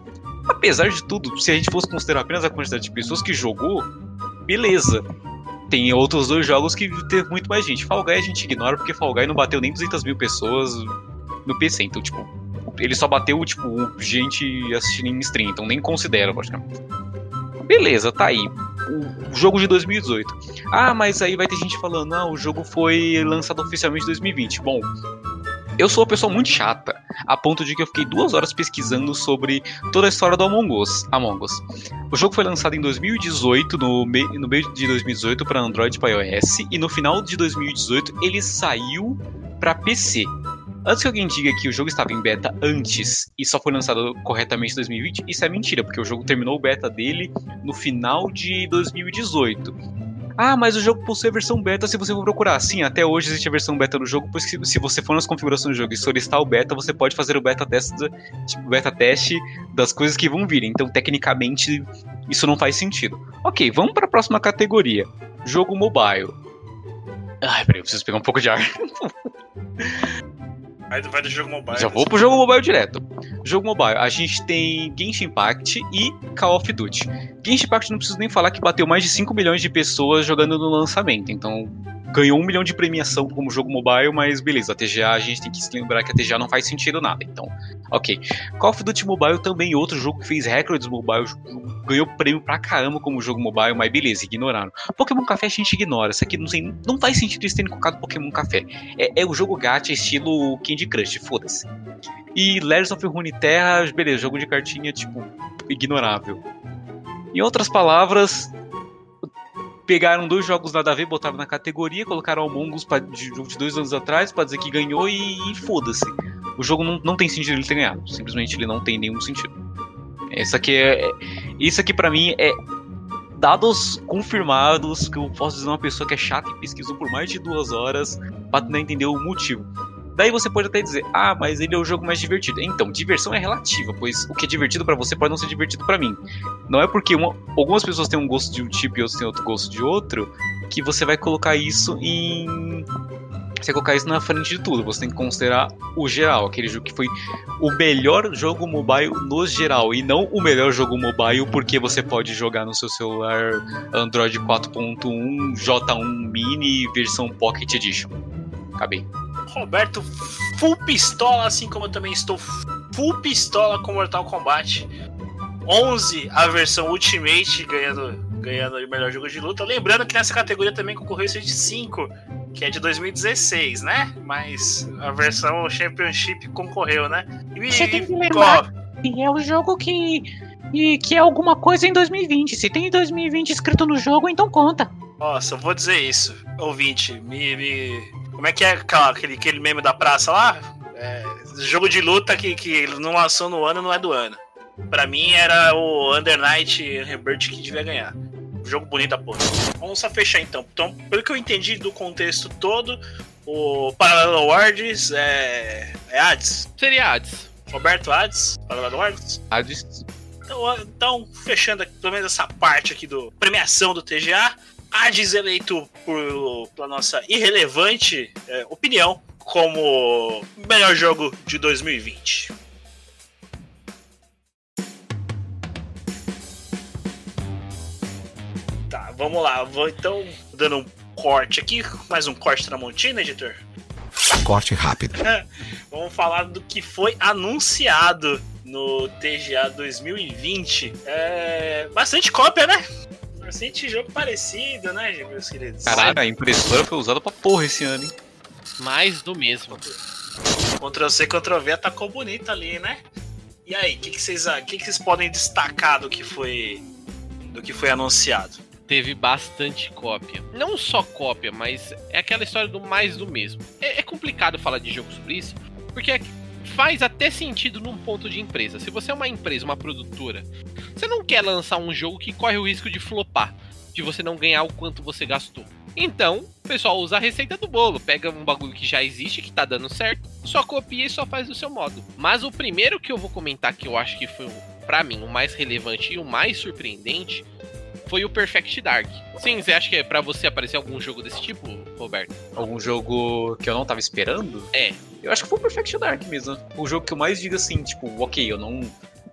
apesar de tudo, se a gente fosse considerar apenas a quantidade de pessoas que jogou, beleza. Tem outros dois jogos que teve muito mais gente. Fall Guy a gente ignora porque Fall Guy não bateu nem 200 mil pessoas no PC. Então, tipo, ele só bateu, tipo, gente assistindo em stream. Então nem considera, praticamente. Beleza, tá aí. O jogo de 2018. Ah, mas aí vai ter gente falando, ah, o jogo foi lançado oficialmente em 2020. Bom, eu sou uma pessoa muito chata, a ponto de que eu fiquei duas horas pesquisando sobre toda a história do Among Us. Among Us. O jogo foi lançado em 2018, no, no meio de 2018 para Android e para iOS, e no final de 2018 ele saiu para PC. Antes que alguém diga que o jogo estava em beta antes e só foi lançado corretamente em 2020, isso é mentira, porque o jogo terminou o beta dele no final de 2018. Ah, mas o jogo possui a versão beta se você for procurar. Sim, até hoje existe a versão beta no jogo, pois se, você for nas configurações do jogo e solicitar o beta, você pode fazer o beta teste, tipo, beta teste das coisas que vão vir. Então, tecnicamente, isso não faz sentido. Ok, vamos para a próxima categoria. Jogo mobile. Ai, peraí, eu preciso pegar um pouco de ar. Do, vai do jogo mobile. Já vou pro jogo mobile direto. Jogo mobile, a gente tem Genshin Impact e Call of Duty. Genshin Impact não preciso nem falar que bateu mais de 5 milhões de pessoas jogando no lançamento, então ganhou um milhão de premiação como jogo mobile, mas beleza, a TGA a gente tem que se lembrar que a TGA não faz sentido nada, então, ok. Call of Duty Mobile também outro jogo que fez recordes mobile, ganhou prêmio pra caramba como jogo mobile, mas beleza, ignoraram. Pokémon Café a gente ignora, isso aqui não, sei, não faz sentido eles terem colocado Pokémon Café. É, é o jogo gacha estilo Candy Crush, foda-se. E Legends of Runeterra, beleza, jogo de cartinha, tipo, ignorável. Em outras palavras, pegaram dois jogos nada a ver, botaram na categoria, colocaram Among Us pra, de, de dois anos atrás pra dizer que ganhou e, e foda-se. O jogo não, não tem sentido ele ter ganhado. Simplesmente ele não tem nenhum sentido. Isso aqui é. é- Isso aqui pra mim é. Dados confirmados que eu posso dizer uma pessoa que é chata e pesquisou por mais de duas horas pra tentar entender o motivo. Daí você pode até dizer, ah, mas ele é o jogo mais divertido. Então, diversão é relativa, pois o que é divertido pra você pode não ser divertido pra mim. Não é porque uma- algumas pessoas têm um gosto de um tipo e outros têm outro gosto de outro que você vai colocar isso em. Você colocar isso na frente de tudo. Você tem que considerar o geral, aquele jogo que foi o melhor jogo mobile no geral e não o melhor jogo mobile porque você pode jogar no seu celular Android 4.1 J1 Mini versão Pocket Edition. Acabei. Roberto, full pistola, assim como eu também estou full pistola com Mortal Kombat. 11, a versão Ultimate, ganhando, ganhando o melhor jogo de luta. Lembrando que nessa categoria também concorreu o Street 5, que é de 2016, né? Mas a versão Championship concorreu, né? E, Você tem que lembrar que é o jogo que. E que é alguma coisa em 2020. Se tem 2020 escrito no jogo, então conta. Nossa, eu vou dizer isso, ouvinte. Me, me... Como é que é aquela- aquele, aquele meme da praça lá? É, jogo de luta que, que não lançou no ano não é do ano. Pra mim era o Under Night Rebirth que devia ganhar. Jogo bonito da porra. Vamos só fechar então. Então, pelo que eu entendi do contexto todo, o Parallel Worlds é. É Hades? Seria Hades. Roberto Hades? Parallel Worlds? Hades. Então, então, fechando aqui, pelo menos essa parte aqui do premiação do TGA, Hades eleito por, pela nossa irrelevante é, opinião como melhor jogo de 2020. Tá, vamos lá. Vou então dando um corte aqui, mais um corte Tramontina, editor. Corte rápido. Vamos falar do que foi anunciado no TGA 2020. É, bastante cópia, né? Bastante jogo parecido, né, meus queridos? Caralho, a impressora foi usada pra porra esse ano, hein? Mais do mesmo. Ctrl C, Ctrl V atacou bonito ali, né? E aí, o que, que, vocês, que, que vocês podem destacar do que foi do que foi anunciado? Teve bastante cópia. Não só cópia, mas é aquela história do mais do mesmo. É, é complicado falar de jogo sobre isso, porque é- faz até sentido num ponto de empresa. Se você é uma empresa, uma produtora, você não quer lançar um jogo que corre o risco de flopar, de você não ganhar o quanto você gastou. Então, o pessoal usa a receita do bolo, pega um bagulho que já existe, que tá dando certo, só copia e só faz do seu modo. Mas o primeiro que eu vou comentar que eu acho que foi, pra mim, o mais relevante e o mais surpreendente foi o Perfect Dark. Sim, você acha que é pra você aparecer algum jogo desse tipo, Roberto? Algum jogo que eu não tava esperando? É. Eu acho que foi o Perfect Dark mesmo. O jogo que eu mais digo assim, tipo, ok, eu não.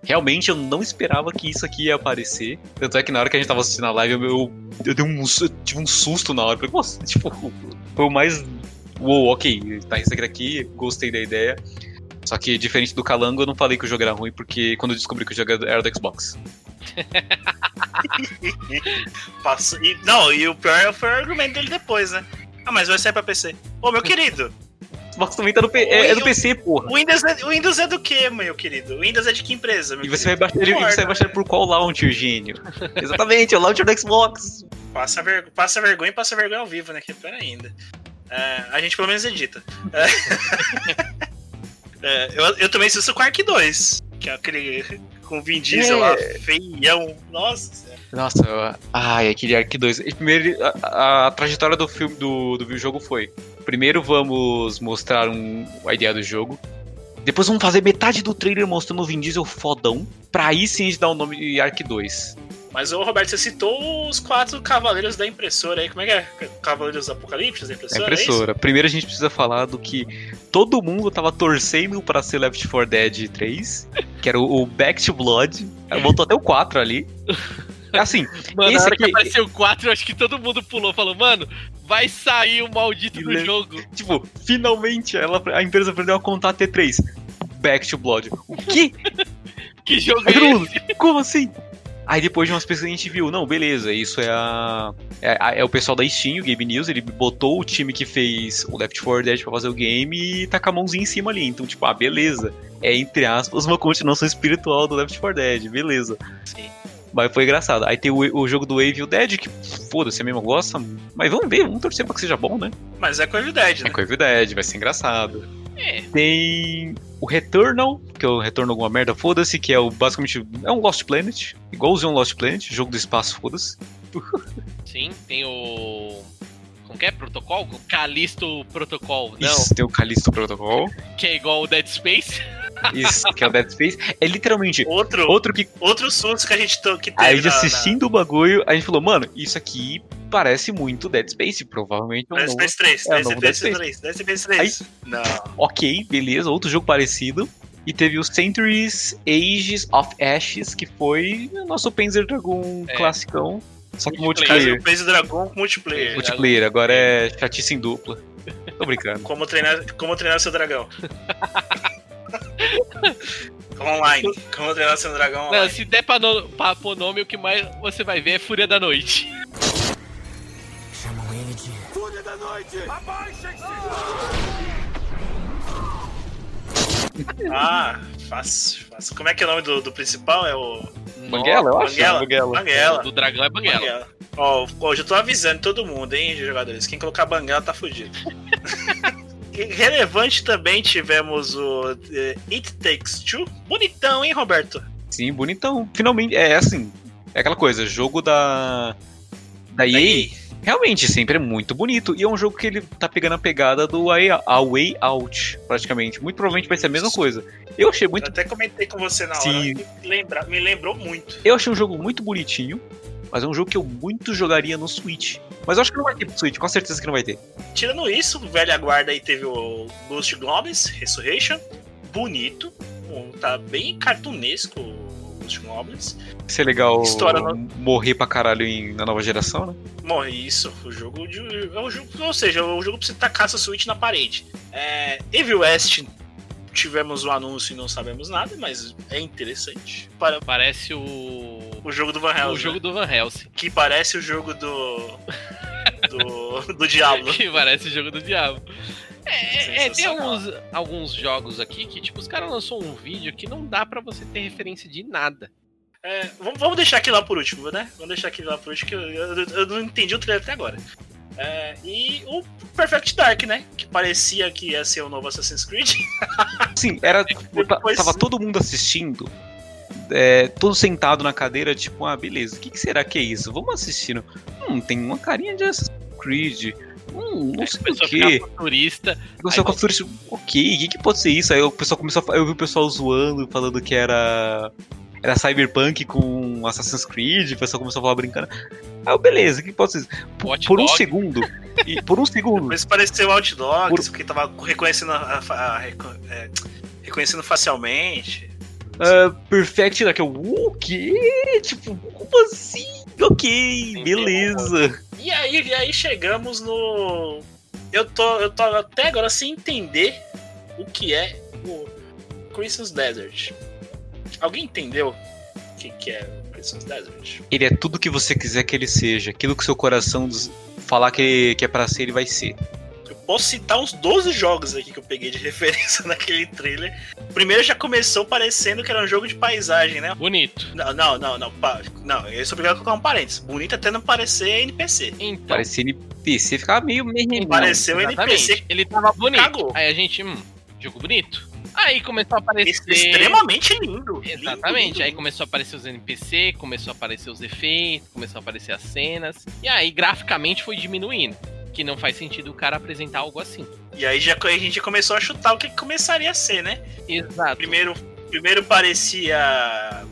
Realmente eu não esperava que isso aqui ia aparecer. Tanto é que na hora que a gente tava assistindo a live, eu, eu, eu dei um, eu tive um susto na hora. Nossa, tipo, foi o mais. Uou, ok, tá isso aqui daqui, gostei da ideia. Só que diferente do Calango, eu não falei que o jogo era ruim, porque quando eu descobri que o jogo era do Xbox. Passou- e- não, e o pior foi o argumento dele depois, né? Ah, mas vai sair pra PC. Ô, meu querido. Xbox também tá no, P- é, é do PC, porra. O Windows é, o Windows é do que, meu querido? O Windows é de que empresa, meu E você vai baixar ele, você vai baixar por qual launcher, gênio? Exatamente, é o launcher do Xbox. Passa, ver- passa vergonha e passa vergonha ao vivo, né? Que é pior ainda. É, a gente pelo menos edita. É. É, eu, eu também assisto com Ark 2, que é aquele com Vin Diesel lá, É. feião. Nossa senhora. Nossa, eu- ai, aquele Ark 2. E Primeiro, a, a- a trajetória do filme do, do jogo foi: primeiro vamos mostrar um, a ideia do jogo, Depois vamos fazer metade do trailer mostrando o Vin Diesel fodão. Pra aí sim a gente dar o nome de Ark 2. Mas, ô Roberto, você citou os quatro cavaleiros da impressora aí. Como é que é? Cavaleiros Apocalipse da A impressora? impressora. Primeiro a gente precisa falar do que todo mundo tava torcendo pra ser Left 4 Dead 3, que era o o Back to Blood. Voltou até o 4 ali. Assim, Mano, na esse hora que aqui, apareceu o 4, eu acho que todo mundo pulou. Falou, mano, vai sair o maldito do jogo. tipo, finalmente ela, a empresa aprendeu a contar T3. Back to Blood. O quê? Que jogo é esse? Como assim? Aí depois de umas pesquisas a gente viu, não, beleza, isso é a. É, é o pessoal da Steam, o Game News, ele botou o time que fez o Left 4 Dead pra fazer o game e tá com a mãozinha em cima ali. Então, tipo, ah, beleza. É, entre aspas, uma continuação espiritual do Left 4 Dead, beleza. Sim. Mas foi engraçado. Aí tem o, o jogo do Evil Dead, que foda-se, a mesma gosta. Mas vamos ver, vamos torcer pra que seja bom, né? Mas é com a Evil Dead, É né? com o Evil Dead, vai ser engraçado. É. Tem o Returnal, que é o Retorno alguma merda, foda-se, que é o basicamente é um Lost Planet, igualzinho um Lost Planet, jogo do espaço, foda-se. Sim, tem o. Como que é? Protocol? Calisto Protocol. Não, Isso, tem o Callisto Protocol, que é igual o Dead Space. isso, que é o Dead Space. É literalmente Outro, outro que outro susto que a gente que teve a gente na- na- assistindo o bagulho, a gente falou, mano, isso aqui parece muito Dead Space, provavelmente é um Dead Space 3, é, o Dead Space. 3, Dead Space 3. Não. Ok, beleza, outro jogo parecido. E teve o Centuries Ages of Ashes, que foi o nosso Panzer Dragon É. classicão. Só que Multiplayer. o Dragon com multiplayer. Multiplayer, agora é chatice em dupla. Tô brincando. Como treinar, como treinar seu dragão. online. Como treinar seu dragão Não, online. se der pra, no, pra pôr nome, o que mais você vai ver é Fúria da Noite. Fúria da noite! Abaixem-se! Ah, fácil, fácil. Como é que é o nome do, do principal? É o. Banguela, eu acho. Banguela. Banguela. Banguela. Do dragão é Banguela. Banguela. Ó, ó, já tô avisando todo mundo, hein, jogadores. Quem colocar Banguela tá fudido. Relevante também tivemos o eh, It Takes Two. Bonitão, hein, Roberto? Sim, bonitão. Finalmente, é assim. É aquela coisa, jogo da. Da EA. Realmente, sempre é muito bonito. E é um jogo que ele tá pegando a pegada do Way, a Way Out, praticamente. Muito provavelmente vai ser a mesma coisa. Eu achei muito. Eu até comentei com você na hora. Sim. Me, lembra, me lembrou muito. Eu achei um jogo muito bonitinho. Mas é um jogo que eu muito jogaria no Switch. Mas eu acho que não vai ter pro Switch, com certeza que não vai ter. Tirando isso, velha guarda aí teve o Ghost Goblins Resurrection. Bonito. Tá bem cartunesco o Ghost Goblins. Vai ser legal História no- morrer pra caralho em- na nova geração, né? Bom, isso, o jogo de. É um jogo, ou seja, o jogo pra você tacar seu Switch na parede. É, Evil West, tivemos o anúncio e não sabemos nada, mas é interessante. Para Parece o. o jogo do Van Helsing. O jogo do Van Helsing. Que parece o jogo do. do. do Diablo. Que parece o jogo do diabo. É, é, tem Sensacional. alguns, alguns jogos aqui que, tipo, os caras lançou um vídeo que não dá pra você ter referência de nada. É, vamos, vamos deixar aqui lá por último, né? Vamos deixar aqui lá por último, que eu, eu- eu não entendi o trailer até agora. É, e o Perfect Dark, né? Que parecia que ia ser o novo Assassin's Creed. Sim, era. tipo, ta- Depois- tava todo mundo assistindo. é, todo sentado na cadeira, tipo, ah, beleza, o que, que será que é isso? Vamos assistindo. Hum, tem uma carinha de Assassin's Creed. Hum, não sei o Começou a quê. futurista. Aí com a futurista, ok, o que, que pode ser isso? Aí o pessoal começou a, eu vi o pessoal zoando, falando que era. Era Cyberpunk com Assassin's Creed, o pessoal começou a falar brincando. Ah, eu, beleza, o que pode ser isso? Por, por um segundo. E por um segundo. Mas pareceu Out Dogs, porque tava reconhecendo, a- a- é, reconhecendo facialmente. Ah, Perfect Dark, eu, o quê? Tipo, como assim? Ok, beleza. E aí, e aí chegamos no. Eu tô, eu tô até agora sem entender o que é o Christmas Desert. Alguém entendeu o que, que é o Christmas Desert? Ele é tudo que você quiser que ele seja. Aquilo que seu coração falar que, que é pra ser, ele vai ser. Posso citar uns 12 jogos aqui que eu peguei de referência naquele trailer. O primeiro já começou parecendo que era um jogo de paisagem, né? Bonito. Não, não, não, não. pa- Não, eu sou obrigado a colocar um parênteses. Bonito até não parecer NPC. Então, Parecia NPC, ficava meio meio. Pareceu exatamente. NPC. Ele tava bonito. Cagou. Aí a gente, hum, jogo bonito. Aí começou a aparecer. Extremamente lindo. Exatamente. Lindo, Aí lindo. começou a aparecer os NPC, começou a aparecer os efeitos, começou a aparecer as cenas. E aí, graficamente, foi diminuindo. Que não faz sentido o cara apresentar algo assim. E aí já a gente começou a chutar o que começaria a ser, né? Exato. Primeiro, primeiro parecia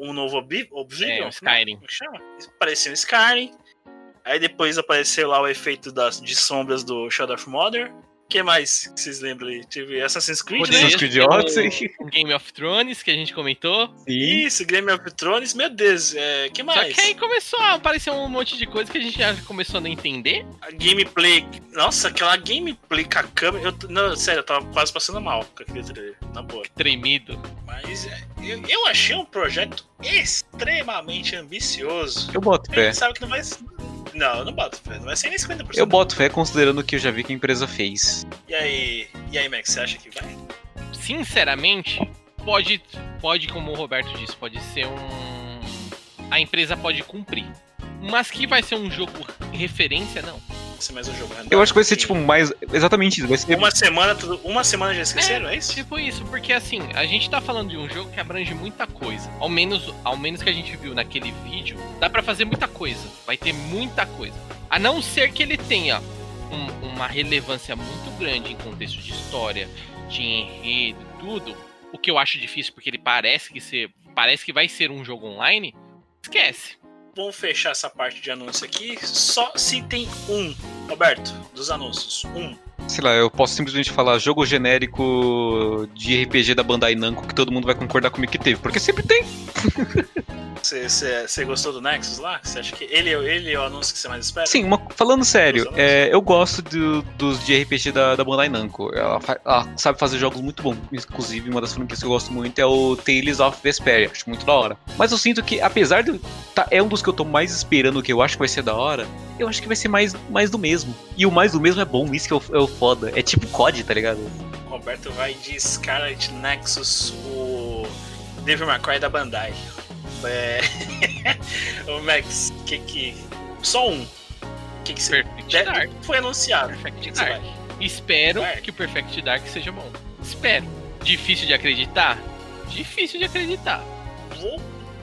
um novo Obli- Oblivion. É, o Skyrim. Como chama? Parecia um Skyrim. Aí depois apareceu lá o efeito das, de sombras do Shadow of Mother. O que mais que vocês lembram aí? Teve Assassin's Creed, né? Assassin's Creed Odyssey. O Game of Thrones, que a gente comentou. Isso, Game of Thrones, meu Deus, é, que Só mais? que aí começou a aparecer um monte de coisa que a gente já começou a não entender. A gameplay. Nossa, aquela gameplay com a câmera. Eu, não, sério, eu tava quase passando mal com aquele trailer, na boa. Tremido. Mas é, eu, eu achei um projeto extremamente ambicioso. Eu boto A fé. gente sabe que não vai. Não, eu não boto fé, não vai ser nem 50%. Eu boto fé considerando o que eu já vi que a empresa fez. E aí, e aí, Max, você acha que vai? Sinceramente, pode, pode, como o Roberto disse, pode ser um. A empresa pode cumprir. Mas que vai ser um jogo referência, não. Vai ser mais um jogo random? Eu acho que vai ser tipo mais. Exatamente isso. Vai ser. Uma semana, tudo- uma semana já esqueceram, é, isso? Tipo isso, porque assim, a gente tá falando de um jogo que abrange muita coisa. Ao menos, ao menos que a gente viu naquele vídeo, dá pra fazer muita coisa. Vai ter muita coisa. A não ser que ele tenha um- uma relevância muito grande em contexto de história, de enredo, tudo. O que eu acho difícil, porque ele parece que ser, parece que vai ser um jogo online. Esquece. Vamos fechar essa parte de anúncio aqui. Só se tem um, Roberto, dos anúncios. Um. Sei lá, eu posso simplesmente falar jogo genérico de RPG da Bandai Namco que todo mundo vai concordar comigo que teve, porque sempre tem. Você- gostou do Nexus lá? Você acha que ele, é- ele é o anúncio que você mais espera? Sim, uma- falando sério, é, eu gosto do- dos de RPG da, da Bandai Namco. Ela, ela sabe fazer jogos muito bons. Inclusive, uma das franquias que eu gosto muito é o Tales of Vesperia. Acho muito da hora. Mas eu sinto que, apesar de. Tá, é um dos que eu tô mais esperando, que eu acho que vai ser da hora. Eu acho que vai ser mais, mais do mesmo. E o mais do mesmo é bom, isso que é o, é o foda. É tipo COD, tá ligado? O Roberto vai de Scarlet Nexus, o Devil May Cry da Bandai. É... o Max, que que... Só um. Que que você... Perfect Dark. Foi anunciado. Perfect Que Dark. Espero Vai. que o Perfect Dark seja bom. Espero. Difícil de acreditar? Difícil de acreditar. Vou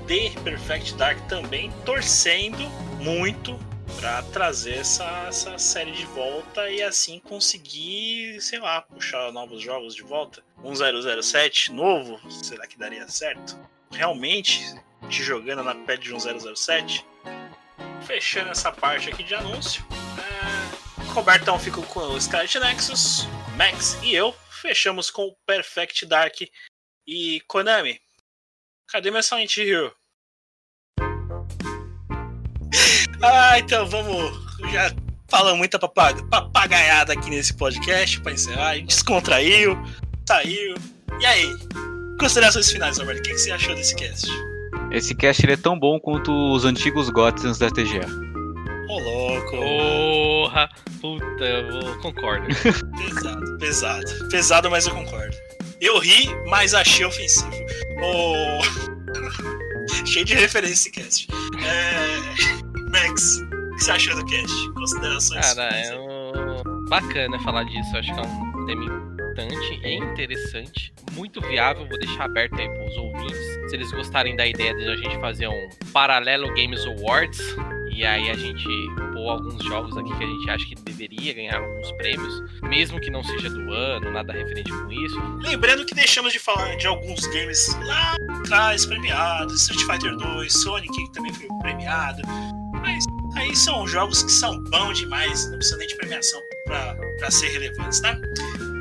de Perfect Dark também, torcendo muito pra trazer essa, essa série de volta e assim conseguir, sei lá, puxar novos jogos de volta. 1007 novo, será que daria certo? Realmente, te jogando na pele de um 007? Fechando essa parte aqui de anúncio. É, Robertão ficou com o Scarlet Nexus, Max e eu fechamos com o Perfect Dark e Konami. Cadê meu Silent Hill? Ah, então vamos. Já falamos muita papaga- papagaiada aqui nesse podcast pra encerrar. A gente descontraiu, saiu. E aí? Considerações finais, Roberto. O que que você achou desse cast? Esse cast ele é tão bom quanto os antigos GOTS antes da TGA. Ô, louco. Porra! Puta, eu vou- concordo. Pesado, pesado. Pesado, mas eu concordo. Eu ri, mas achei ofensivo. Ô. Cheio de referência esse cast. É... Max, o que você achou do cast? Considerações Cara, é um... bacana falar disso. Acho que é um tema importante e interessante. Muito viável. Vou deixar aberto aí pros ouvintes. Se eles gostarem da ideia de a gente fazer um paralelo Games Awards. E aí a gente pôr alguns jogos aqui que a gente acha que deveria ganhar alguns prêmios. Mesmo que não seja do ano, nada referente com isso. Lembrando que deixamos de falar de alguns games lá atrás premiados, Street Fighter 2, Sonic que também foi premiado. Aí são jogos que são bons demais, não precisa nem de premiação pra ser relevantes, né?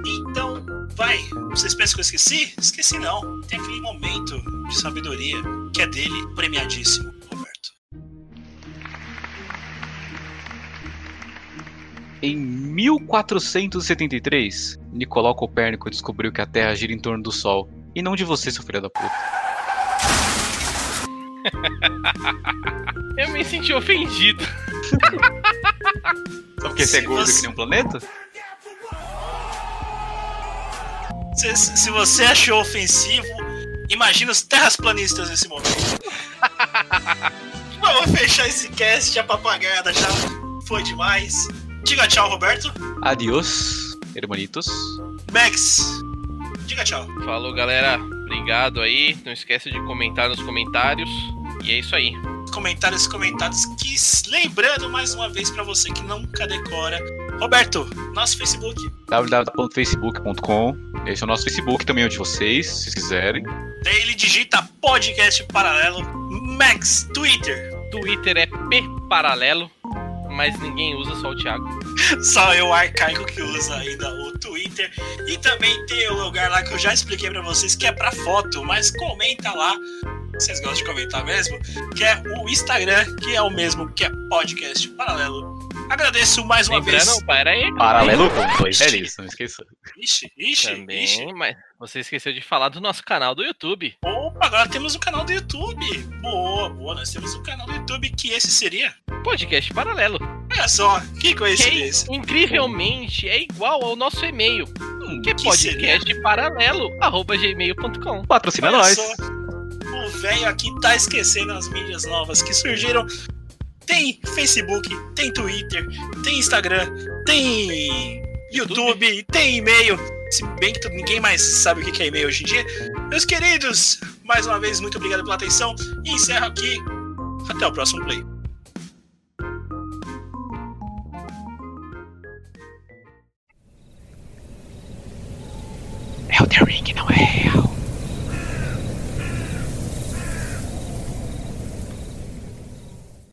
Então, vai. Vocês pensam que eu esqueci? Esqueci não. Tem aquele momento de sabedoria que é dele, premiadíssimo, Roberto. Em 1473, Nicolau Copérnico descobriu que a Terra gira em torno do Sol. E não de você, seu filho da puta. Eu me senti ofendido. Só porque você é gordo você- que nem um planeta? Se, se você achou ofensivo, imagina os terrasplanistas nesse momento. Vamos fechar esse cast, a papagaiada já foi demais. Diga tchau, Roberto. Adiós, hermanitos. Max, diga tchau. Falou, galera. Obrigado aí. Não esquece de comentar nos comentários. E é isso aí. comentários comentados. Que, lembrando mais uma vez pra você que nunca decora. Roberto, nosso Facebook. www.facebook.com. Esse é o nosso Facebook, também é o de vocês, se quiserem. Daí ele digita podcast paralelo. Max, Twitter. Twitter é P paralelo, mas ninguém usa, só o Thiago. Só eu, arcaico, que usa ainda o Twitter. E também tem o lugar lá que eu já expliquei pra vocês, que é pra foto, mas comenta lá. Vocês gostam de comentar mesmo? Que é o Instagram, que é o mesmo, que é podcast paralelo. Agradeço mais uma Lembrando, vez. pera aí. Paralelo com dois. É isso, não esqueça. Ixi, ixi, Também, ixi. mas você esqueceu de falar do nosso canal do YouTube. Opa, agora temos o canal do YouTube. Boa, boa. Nós temos o canal do YouTube, que esse seria. Podcast paralelo. Olha só, que Que coincidência. incrivelmente é igual ao nosso e-mail. Que é que podcast paralelo, arroba gmail.com. Patrocina Olha nós. só, o velho aqui tá esquecendo as mídias novas que surgiram. Tem Facebook, tem Twitter, tem Instagram, tem YouTube, tem e-mail. Se bem que ninguém mais sabe o que é e-mail hoje em dia. Meus queridos, mais uma vez, muito obrigado pela atenção. E encerro aqui. Até o próximo play. The Ring, não é real.